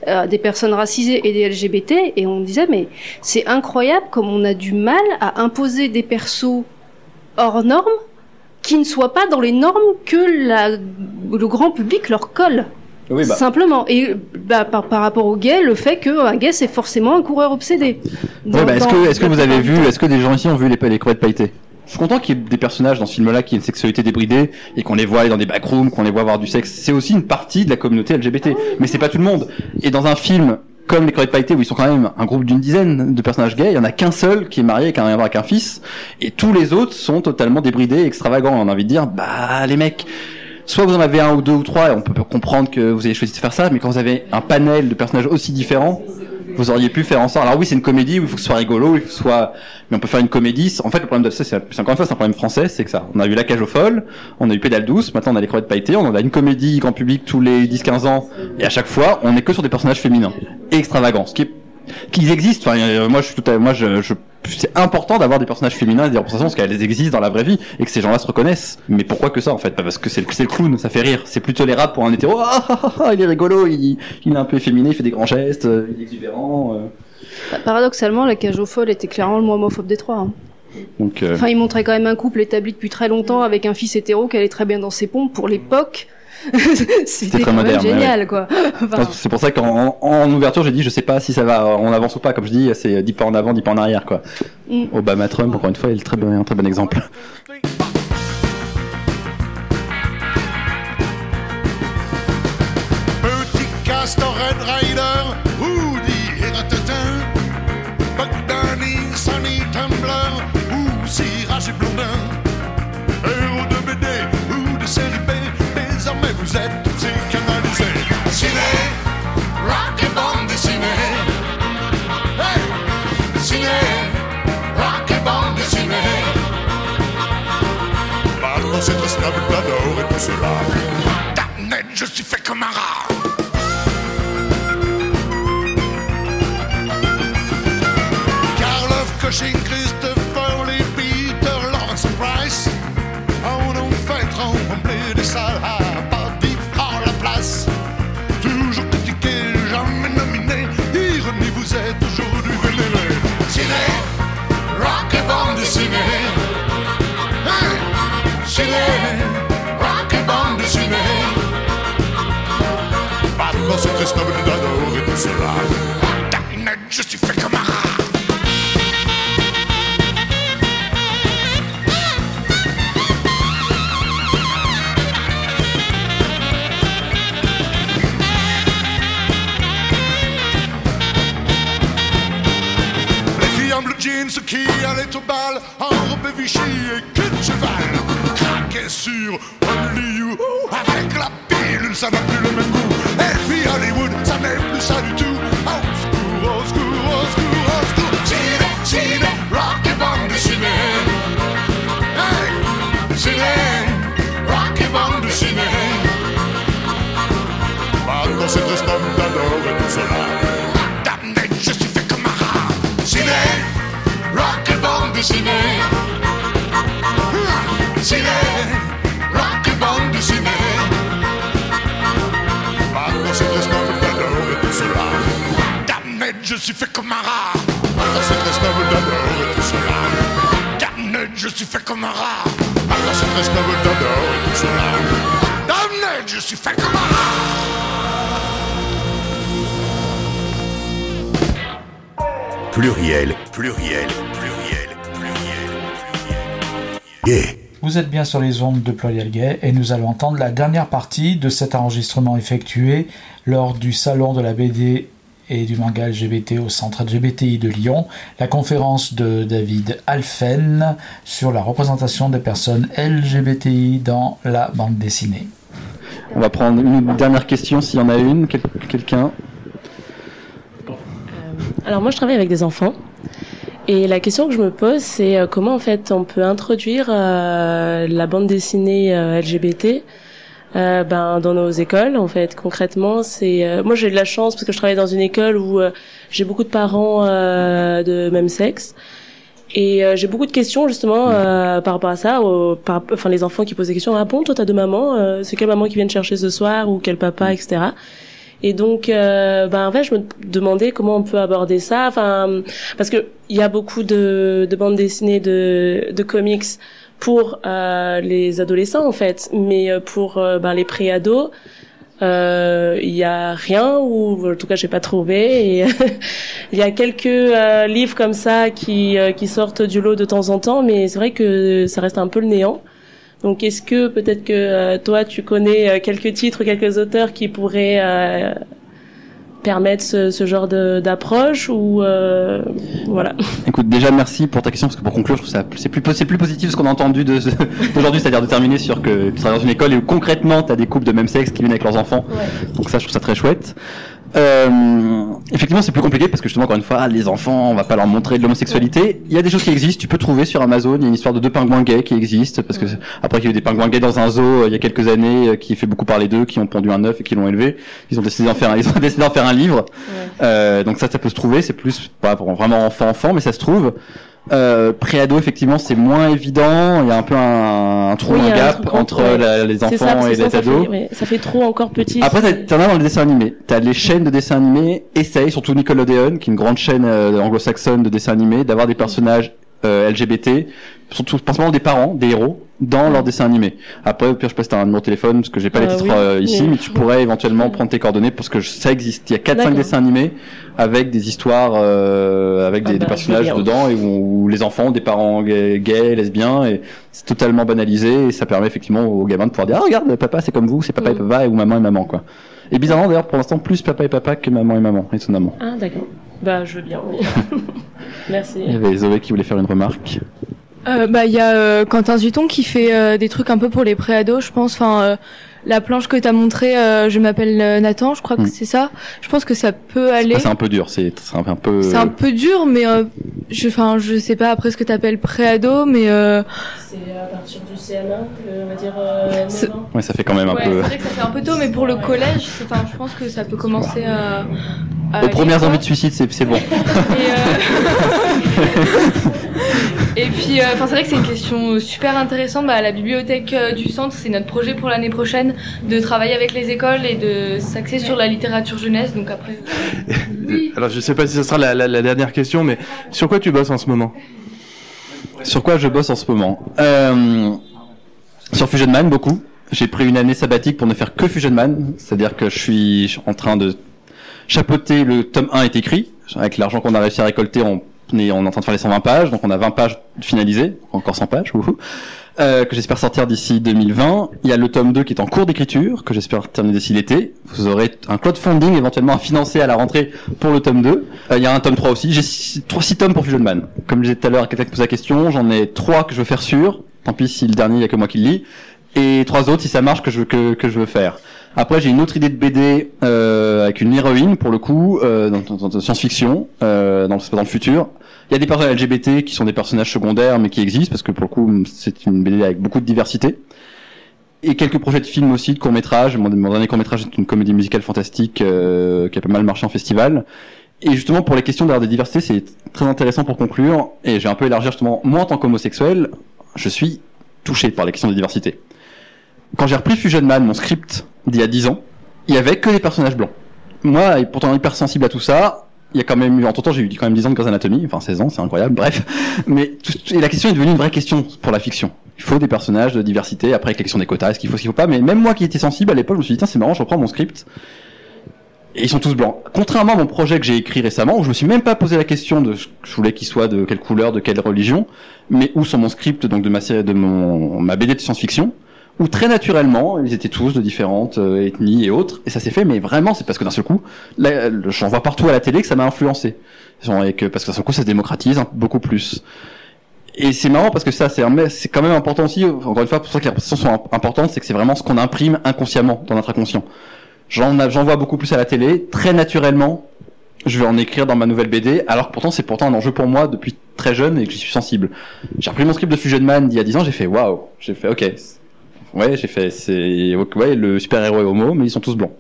euh, des personnes racisées et des LGBT, et on disait mais c'est incroyable comme on a du mal à imposer des persos hors normes qui ne soient pas dans les normes que le grand public leur colle. Oui, bah. Simplement. Et bah, par, par rapport au gay, le fait qu'un gay, c'est forcément un coureur obsédé. Dans- Ouais, bah, est-ce que, est-ce que vous avez vu, est-ce que des gens ici ont vu les, les crevettes pailletées? Je suis content qu'il y ait des personnages dans ce film-là qui aient une sexualité débridée et qu'on les voit aller dans des backrooms, qu'on les voit avoir du sexe. C'est aussi une partie de la communauté LGBT, mais c'est pas tout le monde. Et dans un film comme les crevettes pailletées où ils sont quand même un groupe d'une dizaine de personnages gays, il y en a qu'un seul qui est marié avec un, avec un fils et tous les autres sont totalement débridés, et extravagants. On a envie de dire, bah les mecs. Soit vous en avez un ou deux ou trois, et on peut comprendre que vous avez choisi de faire ça, mais quand vous avez un panel de personnages aussi différents, vous auriez pu faire en sorte. Alors oui, c'est une comédie où il faut que ce soit rigolo, il faut que ce soit, mais on peut faire une comédie. En fait, le problème de ça, c'est encore une fois, c'est un problème français, c'est que ça. On a eu la cage aux folles, on a eu pédale douce, maintenant on a les crevettes pailletées, on a une comédie grand public tous les 10-15 ans, et à chaque fois, on est que sur des personnages féminins extravagants, qu'ils existent. Enfin, euh, moi, je suis tout à, moi, je, je c'est important d'avoir des personnages féminins et des représentations parce qu'elles existent dans la vraie vie et que ces gens-là se reconnaissent. Mais pourquoi que ça en fait? Parce que c'est le, clown, ça fait rire. C'est plus tolérable pour un hétéro. Ah, ah, ah, ah, il est rigolo, il, il est un peu efféminé, il fait des grands gestes, euh, il est exubérant. euh. Bah, Paradoxalement, la cage aux folles était clairement le moins homophobe des trois. hein. Donc, euh, Enfin, il montrait quand même un couple établi depuis très longtemps avec un fils hétéro qui allait très bien dans ses pompes pour l'époque. (laughs) C'était très quand même moderne, génial, ouais. quoi. (laughs) Enfin, c'est pour ça qu'en en, en ouverture, j'ai dit, je sais pas si ça va, on avance ou pas. Comme je dis, c'est 10 pas en avant, 10 pas en arrière, quoi. Mm. Obama Trump, encore une fois, il est très bon, un très bon exemple. Petit castor Red Rider, Ciné, rock et bande dessinée. Maintenant c'est très stable, j'adore et tout cela. Damned, je suis fait comme un rat. Et bande dessinée. Hein? Ciné, rock et bande dessinée. Maintenant c'est très noble d'adorer tout cela. Damned, je suis fait comme jeans qui allaient au bal robe Vichy et queue de cheval craquaient sur avec la pilule, ça n'a plus le même goût. Et puis Hollywood, ça n'est plus ça du tout. Ciné, ciné, rock et bande dessinée. Hey, ciné, rock et bande. Maintenant c'est d'adorer tout cela. Et dessinée. Ciné, rock et bande dessinée. Maintenant c'est très snob d'adorer tout cela. Damned, je suis fait comme un rat. Maintenant c'est très snob d'adorer tout cela. Damned, je suis fait comme un rat. Maintenant c'est très snob d'adorer tout cela. Damned, je suis fait comme un rat. Pluriel, pluriel, pluriel, Vous êtes bien sur les ondes de Pluriel Gay et nous allons entendre la dernière partie de cet enregistrement effectué lors du salon de la BD et du manga LGBT au centre LGBTI de Lyon, la conférence de David Alphen sur la représentation des personnes LGBTI dans la bande dessinée. On va prendre une dernière question s'il y en a une. Quel- Quelqu'un? Alors moi je travaille avec des enfants et la question que je me pose c'est euh, comment en fait on peut introduire euh, la bande dessinée euh, LGBT euh, ben dans nos écoles en fait concrètement c'est euh, moi j'ai de la chance parce que je travaille dans une école où euh, j'ai beaucoup de parents de même sexe et j'ai beaucoup de questions justement par rapport à ça, au- par, enfin les enfants qui posent des questions. Ah bon, toi t'as deux mamans, c'est quelle maman qui vient te chercher ce soir ou quel papa, etc. Et donc, euh, ben en fait, je me demandais comment on peut aborder ça. Enfin, parce que il y a beaucoup de, de bandes dessinées, de, de comics pour euh, les adolescents en fait, mais euh, pour euh, ben, les pré-ados. euh, Il y a rien ou en tout cas j'ai pas trouvé (laughs) il y a quelques euh, livres comme ça qui euh, qui sortent du lot de temps en temps mais c'est vrai que ça reste un peu le néant donc est-ce que peut-être que euh, toi tu connais euh, quelques titres quelques auteurs qui pourraient euh, permettre ce, ce genre d'approche ou euh, voilà (laughs) Écoute, déjà merci pour ta question parce que pour conclure, je trouve ça c'est plus c'est plus positif ce qu'on a entendu de ce- (laughs) d'aujourd'hui, c'est-à-dire de terminer sur que tu travailles dans une école et où concrètement tu as des couples de même sexe qui viennent avec leurs enfants. Donc ça, je trouve ça très chouette. Euh, effectivement, c'est plus compliqué parce que justement, encore une fois, les enfants, on va pas leur montrer de l'homosexualité. Il y a des choses qui existent. Tu peux trouver sur Amazon. Il y a une histoire de deux pingouins gays qui existent parce que après qu'il y a eu des pingouins gays dans un zoo euh, il y a quelques années euh, qui fait beaucoup parler d'eux, qui ont pondu un œuf et qui l'ont élevé. Ils ont décidé d'en faire, un, (laughs) ils ont décidé d'en faire un livre. Euh, donc ça, ça peut se trouver. C'est plus pas pour vraiment enfant enfant, mais ça se trouve. Euh, Préado, effectivement, c'est moins évident. Il y a un peu un, un trou, Oui, un gap entre ouais. la- les enfants ça, et les ça ados. fait, ouais, ça fait trop encore petit Après, t'en as dans les dessins animés. T'as les chaînes de dessins animés, essayent, surtout Nickelodeon, qui est une grande chaîne euh, anglo-saxonne de dessins animés, d'avoir des personnages euh, LGBT, surtout principalement des parents, des héros, dans leurs dessins animés. Après, au pire, je passe un numéro de téléphone, parce que j'ai pas les Euh, titres oui, euh, ici, mais- mais tu pourrais éventuellement prendre tes coordonnées, parce que ça existe. Il y a 4-5 D'accord. dessins animés avec des histoires, euh, avec des, Ah des bah, personnages veux bien. dedans, et où, où les enfants ont des parents gays, gays, lesbiens, et c'est totalement banalisé, et ça permet effectivement aux gamins de pouvoir dire, ah, regarde, papa c'est comme vous, c'est papa et Mm. papa, ou maman et maman, quoi. Et bizarrement, d'ailleurs, pour l'instant, plus papa et papa que maman et maman, étonnamment. ah d'accord bah je veux bien oui. (laughs) merci Il y avait Zoé qui voulait faire une remarque. Euh, bah il y a euh, Quentin Zuton qui fait euh, des trucs un peu pour les préados, je pense. Enfin, euh, la planche que t'as montrée, euh, je m'appelle Nathan, je crois que Mm. c'est ça. Je pense que ça peut aller. C'est un peu dur, c'est c'est un, un peu. C'est un peu dur, mais euh, je, enfin, je sais pas après ce que t'appelles préado, mais euh, c'est à partir du CM1 que, on va dire euh, C'est- 9 ans. Ouais, ça fait quand même un ouais, peu. c'est vrai que ça fait un peu tôt, mais pour le collège, c'est- enfin, je pense que ça peut commencer à. à Aux premières envies de suicide, c'est c'est bon. Et (laughs) (laughs) puis, euh, enfin, c'est vrai que c'est une question super intéressante. Bah, la bibliothèque euh, du centre, c'est notre projet pour l'année prochaine de travailler avec les écoles et de s'axer sur la littérature jeunesse. Donc après, (laughs) Alors je sais pas si ce sera la, la- la dernière question, mais sur quoi tu bosses en ce moment? Sur quoi je bosse en ce moment? Euh, Sur Fusion Man, beaucoup. J'ai pris une année sabbatique pour ne faire que Fusion Man, c'est-à-dire que je suis en train de chapeauter le tome 1 est écrit, avec l'argent qu'on a réussi à récolter, on on est en train de faire les 120 pages, donc on a 20 pages finalisées, encore 100 pages, euh, que j'espère sortir d'ici 2020. Il y a le tome 2 qui est en cours d'écriture, que j'espère terminer d'ici l'été. Vous aurez un crowdfunding éventuellement à financer à la rentrée pour le tome 2. Euh, il y a un tome 3 aussi. J'ai 6 tomes pour Fusion Man. Comme je disais tout à l'heure, quelqu'un qui pose la question, j'en ai 3 que je veux faire sûr. Tant pis si le dernier, il y a que moi qui le lis. Et trois autres si ça marche que je que, que je veux faire. Après, j'ai une autre idée de BD euh, avec une héroïne pour le coup, euh, dans, dans- dans science-fiction, euh, dans, dans le futur. Il y a des personnages LGBT qui sont des personnages secondaires, mais qui existent parce que pour le coup, c'est une BD avec beaucoup de diversité. Et quelques projets de films aussi, de courts métrages. Mon, dernier court métrage est une comédie musicale fantastique euh, qui a pas mal marché en festival. Et justement, pour les questions d'avoir de diversité, c'est très intéressant pour conclure. Et j'ai un peu élargi justement, moi en tant qu'homosexuel, je suis touché par les questions de diversité. Quand j'ai repris Fusion Man, mon script d'il y a 10 ans, il y avait que des personnages blancs. Moi, et pourtant hyper sensible à tout ça, il y a quand même eu, entre temps, j'ai eu quand même 10 ans de Grey's Anatomy, enfin 16 ans, c'est incroyable, (laughs) bref. Mais tout- et la question est devenue une vraie question pour la fiction. Il faut des personnages de diversité, après la question des quotas, est-ce qu'il faut, ce qu'il faut pas, mais même moi qui étais sensible à l'époque, je me suis dit, tiens, c'est marrant, je reprends mon script. Et ils sont tous blancs. Contrairement à mon projet que j'ai écrit récemment, où je me suis même pas posé la question de je voulais qu'il soit de quelle couleur, de quelle religion, mais où sur mon script, donc de ma série, de mon, ma BD de science-fiction, où très naturellement, ils étaient tous de différentes euh, ethnies et autres, et ça s'est fait, mais vraiment, c'est parce que d'un seul coup, j'en vois partout à la télé que ça m'a influencé. Et que, parce que d'un seul coup, ça se démocratise beaucoup plus. Et c'est marrant parce que ça, c'est quand même important aussi, encore une fois, pour ça que les représentations sont im- importantes, c'est que c'est vraiment ce qu'on imprime inconsciemment dans notre inconscient. J'en vois beaucoup plus à la télé, très naturellement, je vais en écrire dans ma nouvelle BD, alors que pourtant c'est pourtant un enjeu pour moi depuis très jeune et que j'y suis sensible. J'ai repris mon script de Fusion Man d'il y a 10 ans, j'ai fait waouh, j'ai fait ok, ouais, j'ai fait c'est ouais, le super héros est homo, mais ils sont tous blancs.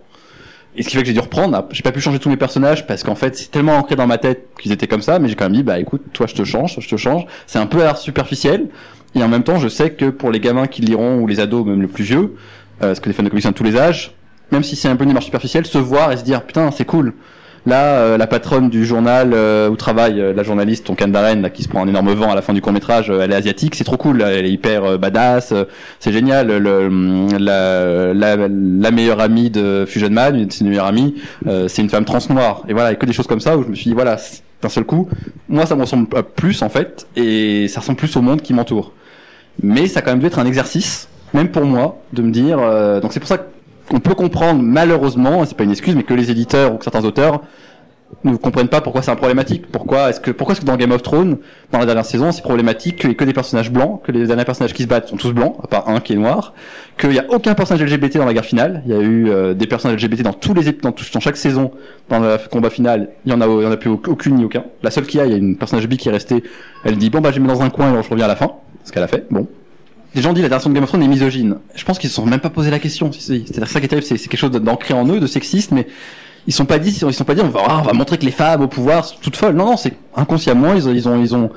Et ce qui fait que j'ai dû reprendre, j'ai pas pu changer tous mes personnages parce qu'en fait c'est tellement ancré dans ma tête qu'ils étaient comme ça, mais j'ai quand même dit bah écoute, toi je te change, je te change. C'est un peu superficiel et en même temps je sais que pour les gamins qui liront ou les ados même le plus vieux, euh, parce que les fans de comics sont de tous les âges, même si c'est un peu une démarche superficielle, se voir et se dire putain c'est cool. Là, euh, la patronne du journal euh, où travaille euh, la journaliste, ton Darren, là, qui se prend un énorme vent à la fin du court métrage, elle est asiatique, c'est trop cool, elle est hyper badass, c'est génial. Le, la, la, la meilleure amie de Fusion Man, une de ses meilleures amies, c'est une femme trans noire. Et voilà, et que des choses comme ça où je me suis dit voilà, d'un seul coup, moi ça me ressemble plus en fait, et ça ressemble plus au monde qui m'entoure. Mais ça a quand même dû être un exercice, même pour moi, de me dire. euh, donc c'est pour ça qu'on peut comprendre malheureusement, et c'est pas une excuse, mais que les éditeurs ou que certains auteurs ne comprennent pas pourquoi c'est un problématique. Pourquoi est-ce que pourquoi est-ce que dans Game of Thrones, dans la dernière saison, c'est problématique qu'il ait que des personnages blancs, que les derniers personnages qui se battent sont tous blancs, à part un qui est noir, qu'il y a aucun personnage LGBT dans la guerre finale. Il y a eu euh, des personnages LGBT dans tous les dans, tout- dans chaque saison dans le combat final. Il y en a il y en a plus au- aucune ni aucun. La seule qu'il y a, il y a une personnage bi qui est restée. Elle dit bon bah je me mets dans un coin et je reviens à la fin. Ce qu'elle a fait. Bon. Les gens disent la version de Game of Thrones est misogyne. Je pense qu'ils se sont même pas posé la question. C'est-à-dire ça qui est terrible, c'est quelque chose d'ancré en eux, de sexiste, mais ils sont pas dit, ils sont pas dit, on va, on va montrer que les femmes au pouvoir sont toutes folles. Non, non, c'est inconsciemment, ils ont, ils ont, ils ont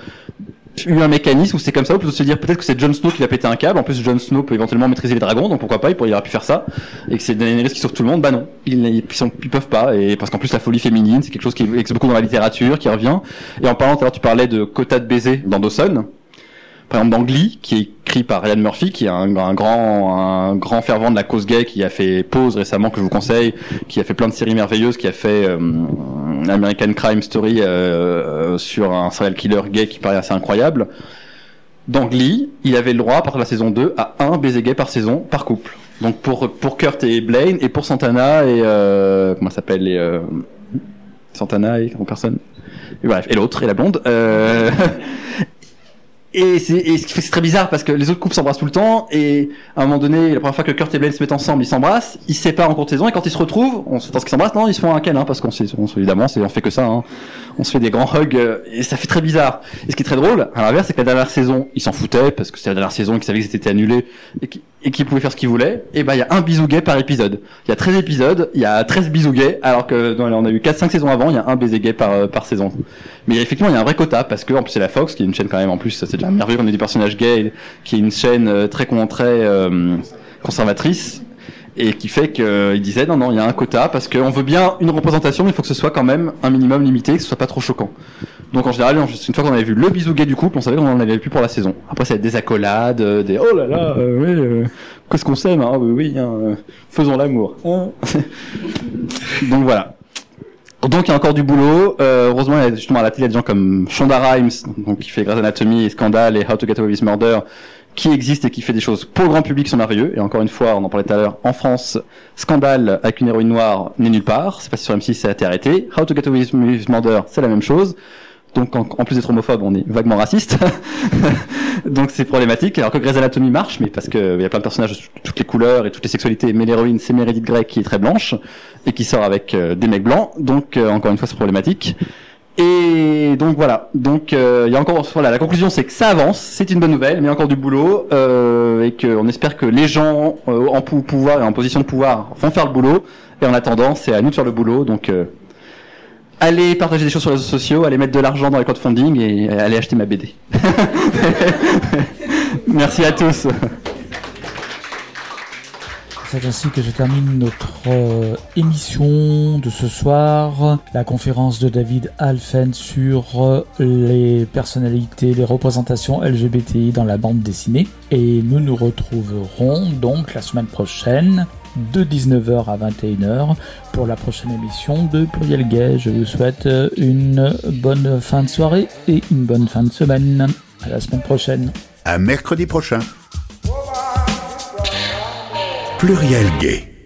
eu un mécanisme où c'est comme ça, ou plutôt se dire peut-être que c'est Jon Snow qui va péter un câble. En plus, Jon Snow peut éventuellement maîtriser les dragons, donc pourquoi pas, il pourrait il aurait pu faire ça. Et que c'est Daenerys qui sauve tout le monde. Bah non, ils, ils, sont, ils peuvent pas. Et parce qu'en plus, la folie féminine, c'est quelque chose qui existe beaucoup dans la littérature, qui revient. Et en parlant, tout à tu parlais de quota de baiser dans Dawson par exemple dans qui est écrit par Ryan Murphy, qui est un, grand, un grand fervent de la cause gay, qui a fait Pause récemment, que je vous conseille, qui a fait plein de séries merveilleuses, qui a fait euh, American Crime Story euh, sur un serial killer gay qui paraît assez incroyable. Dans Glee, il avait le droit, de la saison 2, à un baiser gay par saison, par couple. Donc pour, pour Kurt et Blaine, et pour Santana et... Euh, comment s'appelle les, euh, Santana et personne et bref, et l'autre, et la blonde. Euh... (laughs) Et c'est ce qui fait c'est très bizarre parce que les autres couples s'embrassent tout le temps et à un moment donné, la première fois que Kurt et Blaine se mettent ensemble, ils s'embrassent, ils se séparent en cours de saison et quand ils se retrouvent, on s'attend qu'ils s'embrassent, non, ils se font un câlin parce qu'on évidemment, c'est on fait que ça, hein. on se fait des grands hugs euh, et ça fait très bizarre. Et ce qui est très drôle, à l'inverse, c'est que la dernière saison, ils s'en foutaient parce que c'était la dernière saison, qu'ils savaient que c'était annulé et qu'ils pouvaient faire ce qu'ils voulaient. Et ben il y a un bisou gay par épisode. Il y a 13 épisodes, il y a 13 bisous alors que dans, on a eu 4-5 saisons avant, il y a un baiser gay euh, par saison. Mais effectivement, il y a un vrai quota parce que en plus c'est la Fox qui est une chaîne quand même en plus, c'est déjà merveilleux qu'on ait des personnages gays qui est une chaîne euh, très très euh, conservatrice et qui fait qu'il disait non non il y a un quota parce qu'on veut bien une représentation mais il faut que ce soit quand même un minimum limité que ce soit pas trop choquant. Donc en général une fois qu'on avait vu le bisou gay du couple on savait qu'on en avait plus pour la saison. Après ça va des accolades euh, des oh là là euh, ouais, euh, qu'est-ce qu'on s'aime hein, oui oui hein, euh, faisons l'amour hein. (laughs) donc voilà donc il y a encore du boulot. Euh, heureusement, il y a justement à la télé des gens comme Shonda Rhimes, donc qui fait Grey's Anatomy et Scandal et How to Get Away with Murder, qui existe et qui fait des choses pour le grand public sont merveilleux. Et encore une fois, on en parlait tout à l'heure, en France, Scandale avec une héroïne noire n'est nulle part. C'est pas sur M6, ça a été arrêté. How to Get Away with Murder, c'est la même chose. Donc en, plus d'être homophobe, on est vaguement raciste. (laughs) Donc c'est problématique. Alors que Grey's Anatomy marche, mais parce que il y a plein de personnages de toutes les couleurs et toutes les sexualités. Mais l'héroïne, c'est Meredith Grey qui est très blanche et qui sort avec euh, des mecs blancs. Donc euh, encore une fois, c'est problématique. Et donc voilà. Donc euh, il y a encore voilà la conclusion, c'est que ça avance, c'est une bonne nouvelle, mais encore du boulot euh, et qu'on espère que les gens euh, en pou- pouvoir et en position de pouvoir vont faire le boulot. Et en attendant, c'est à nous de faire le boulot. Donc allez partager des choses sur les réseaux sociaux, allez mettre de l'argent dans les crowdfunding et allez acheter ma BD. (laughs) Merci à tous. C'est ainsi que je termine notre euh, émission de ce soir, la conférence de David Alphen sur euh, les personnalités, les représentations LGBTI dans la bande dessinée. Et nous nous retrouverons donc la semaine prochaine de 19h à 21h pour la prochaine émission de Pluriel Gay. Je vous souhaite euh, une bonne fin de soirée et une bonne fin de semaine. À la semaine prochaine. À mercredi prochain. Pluriel Gay.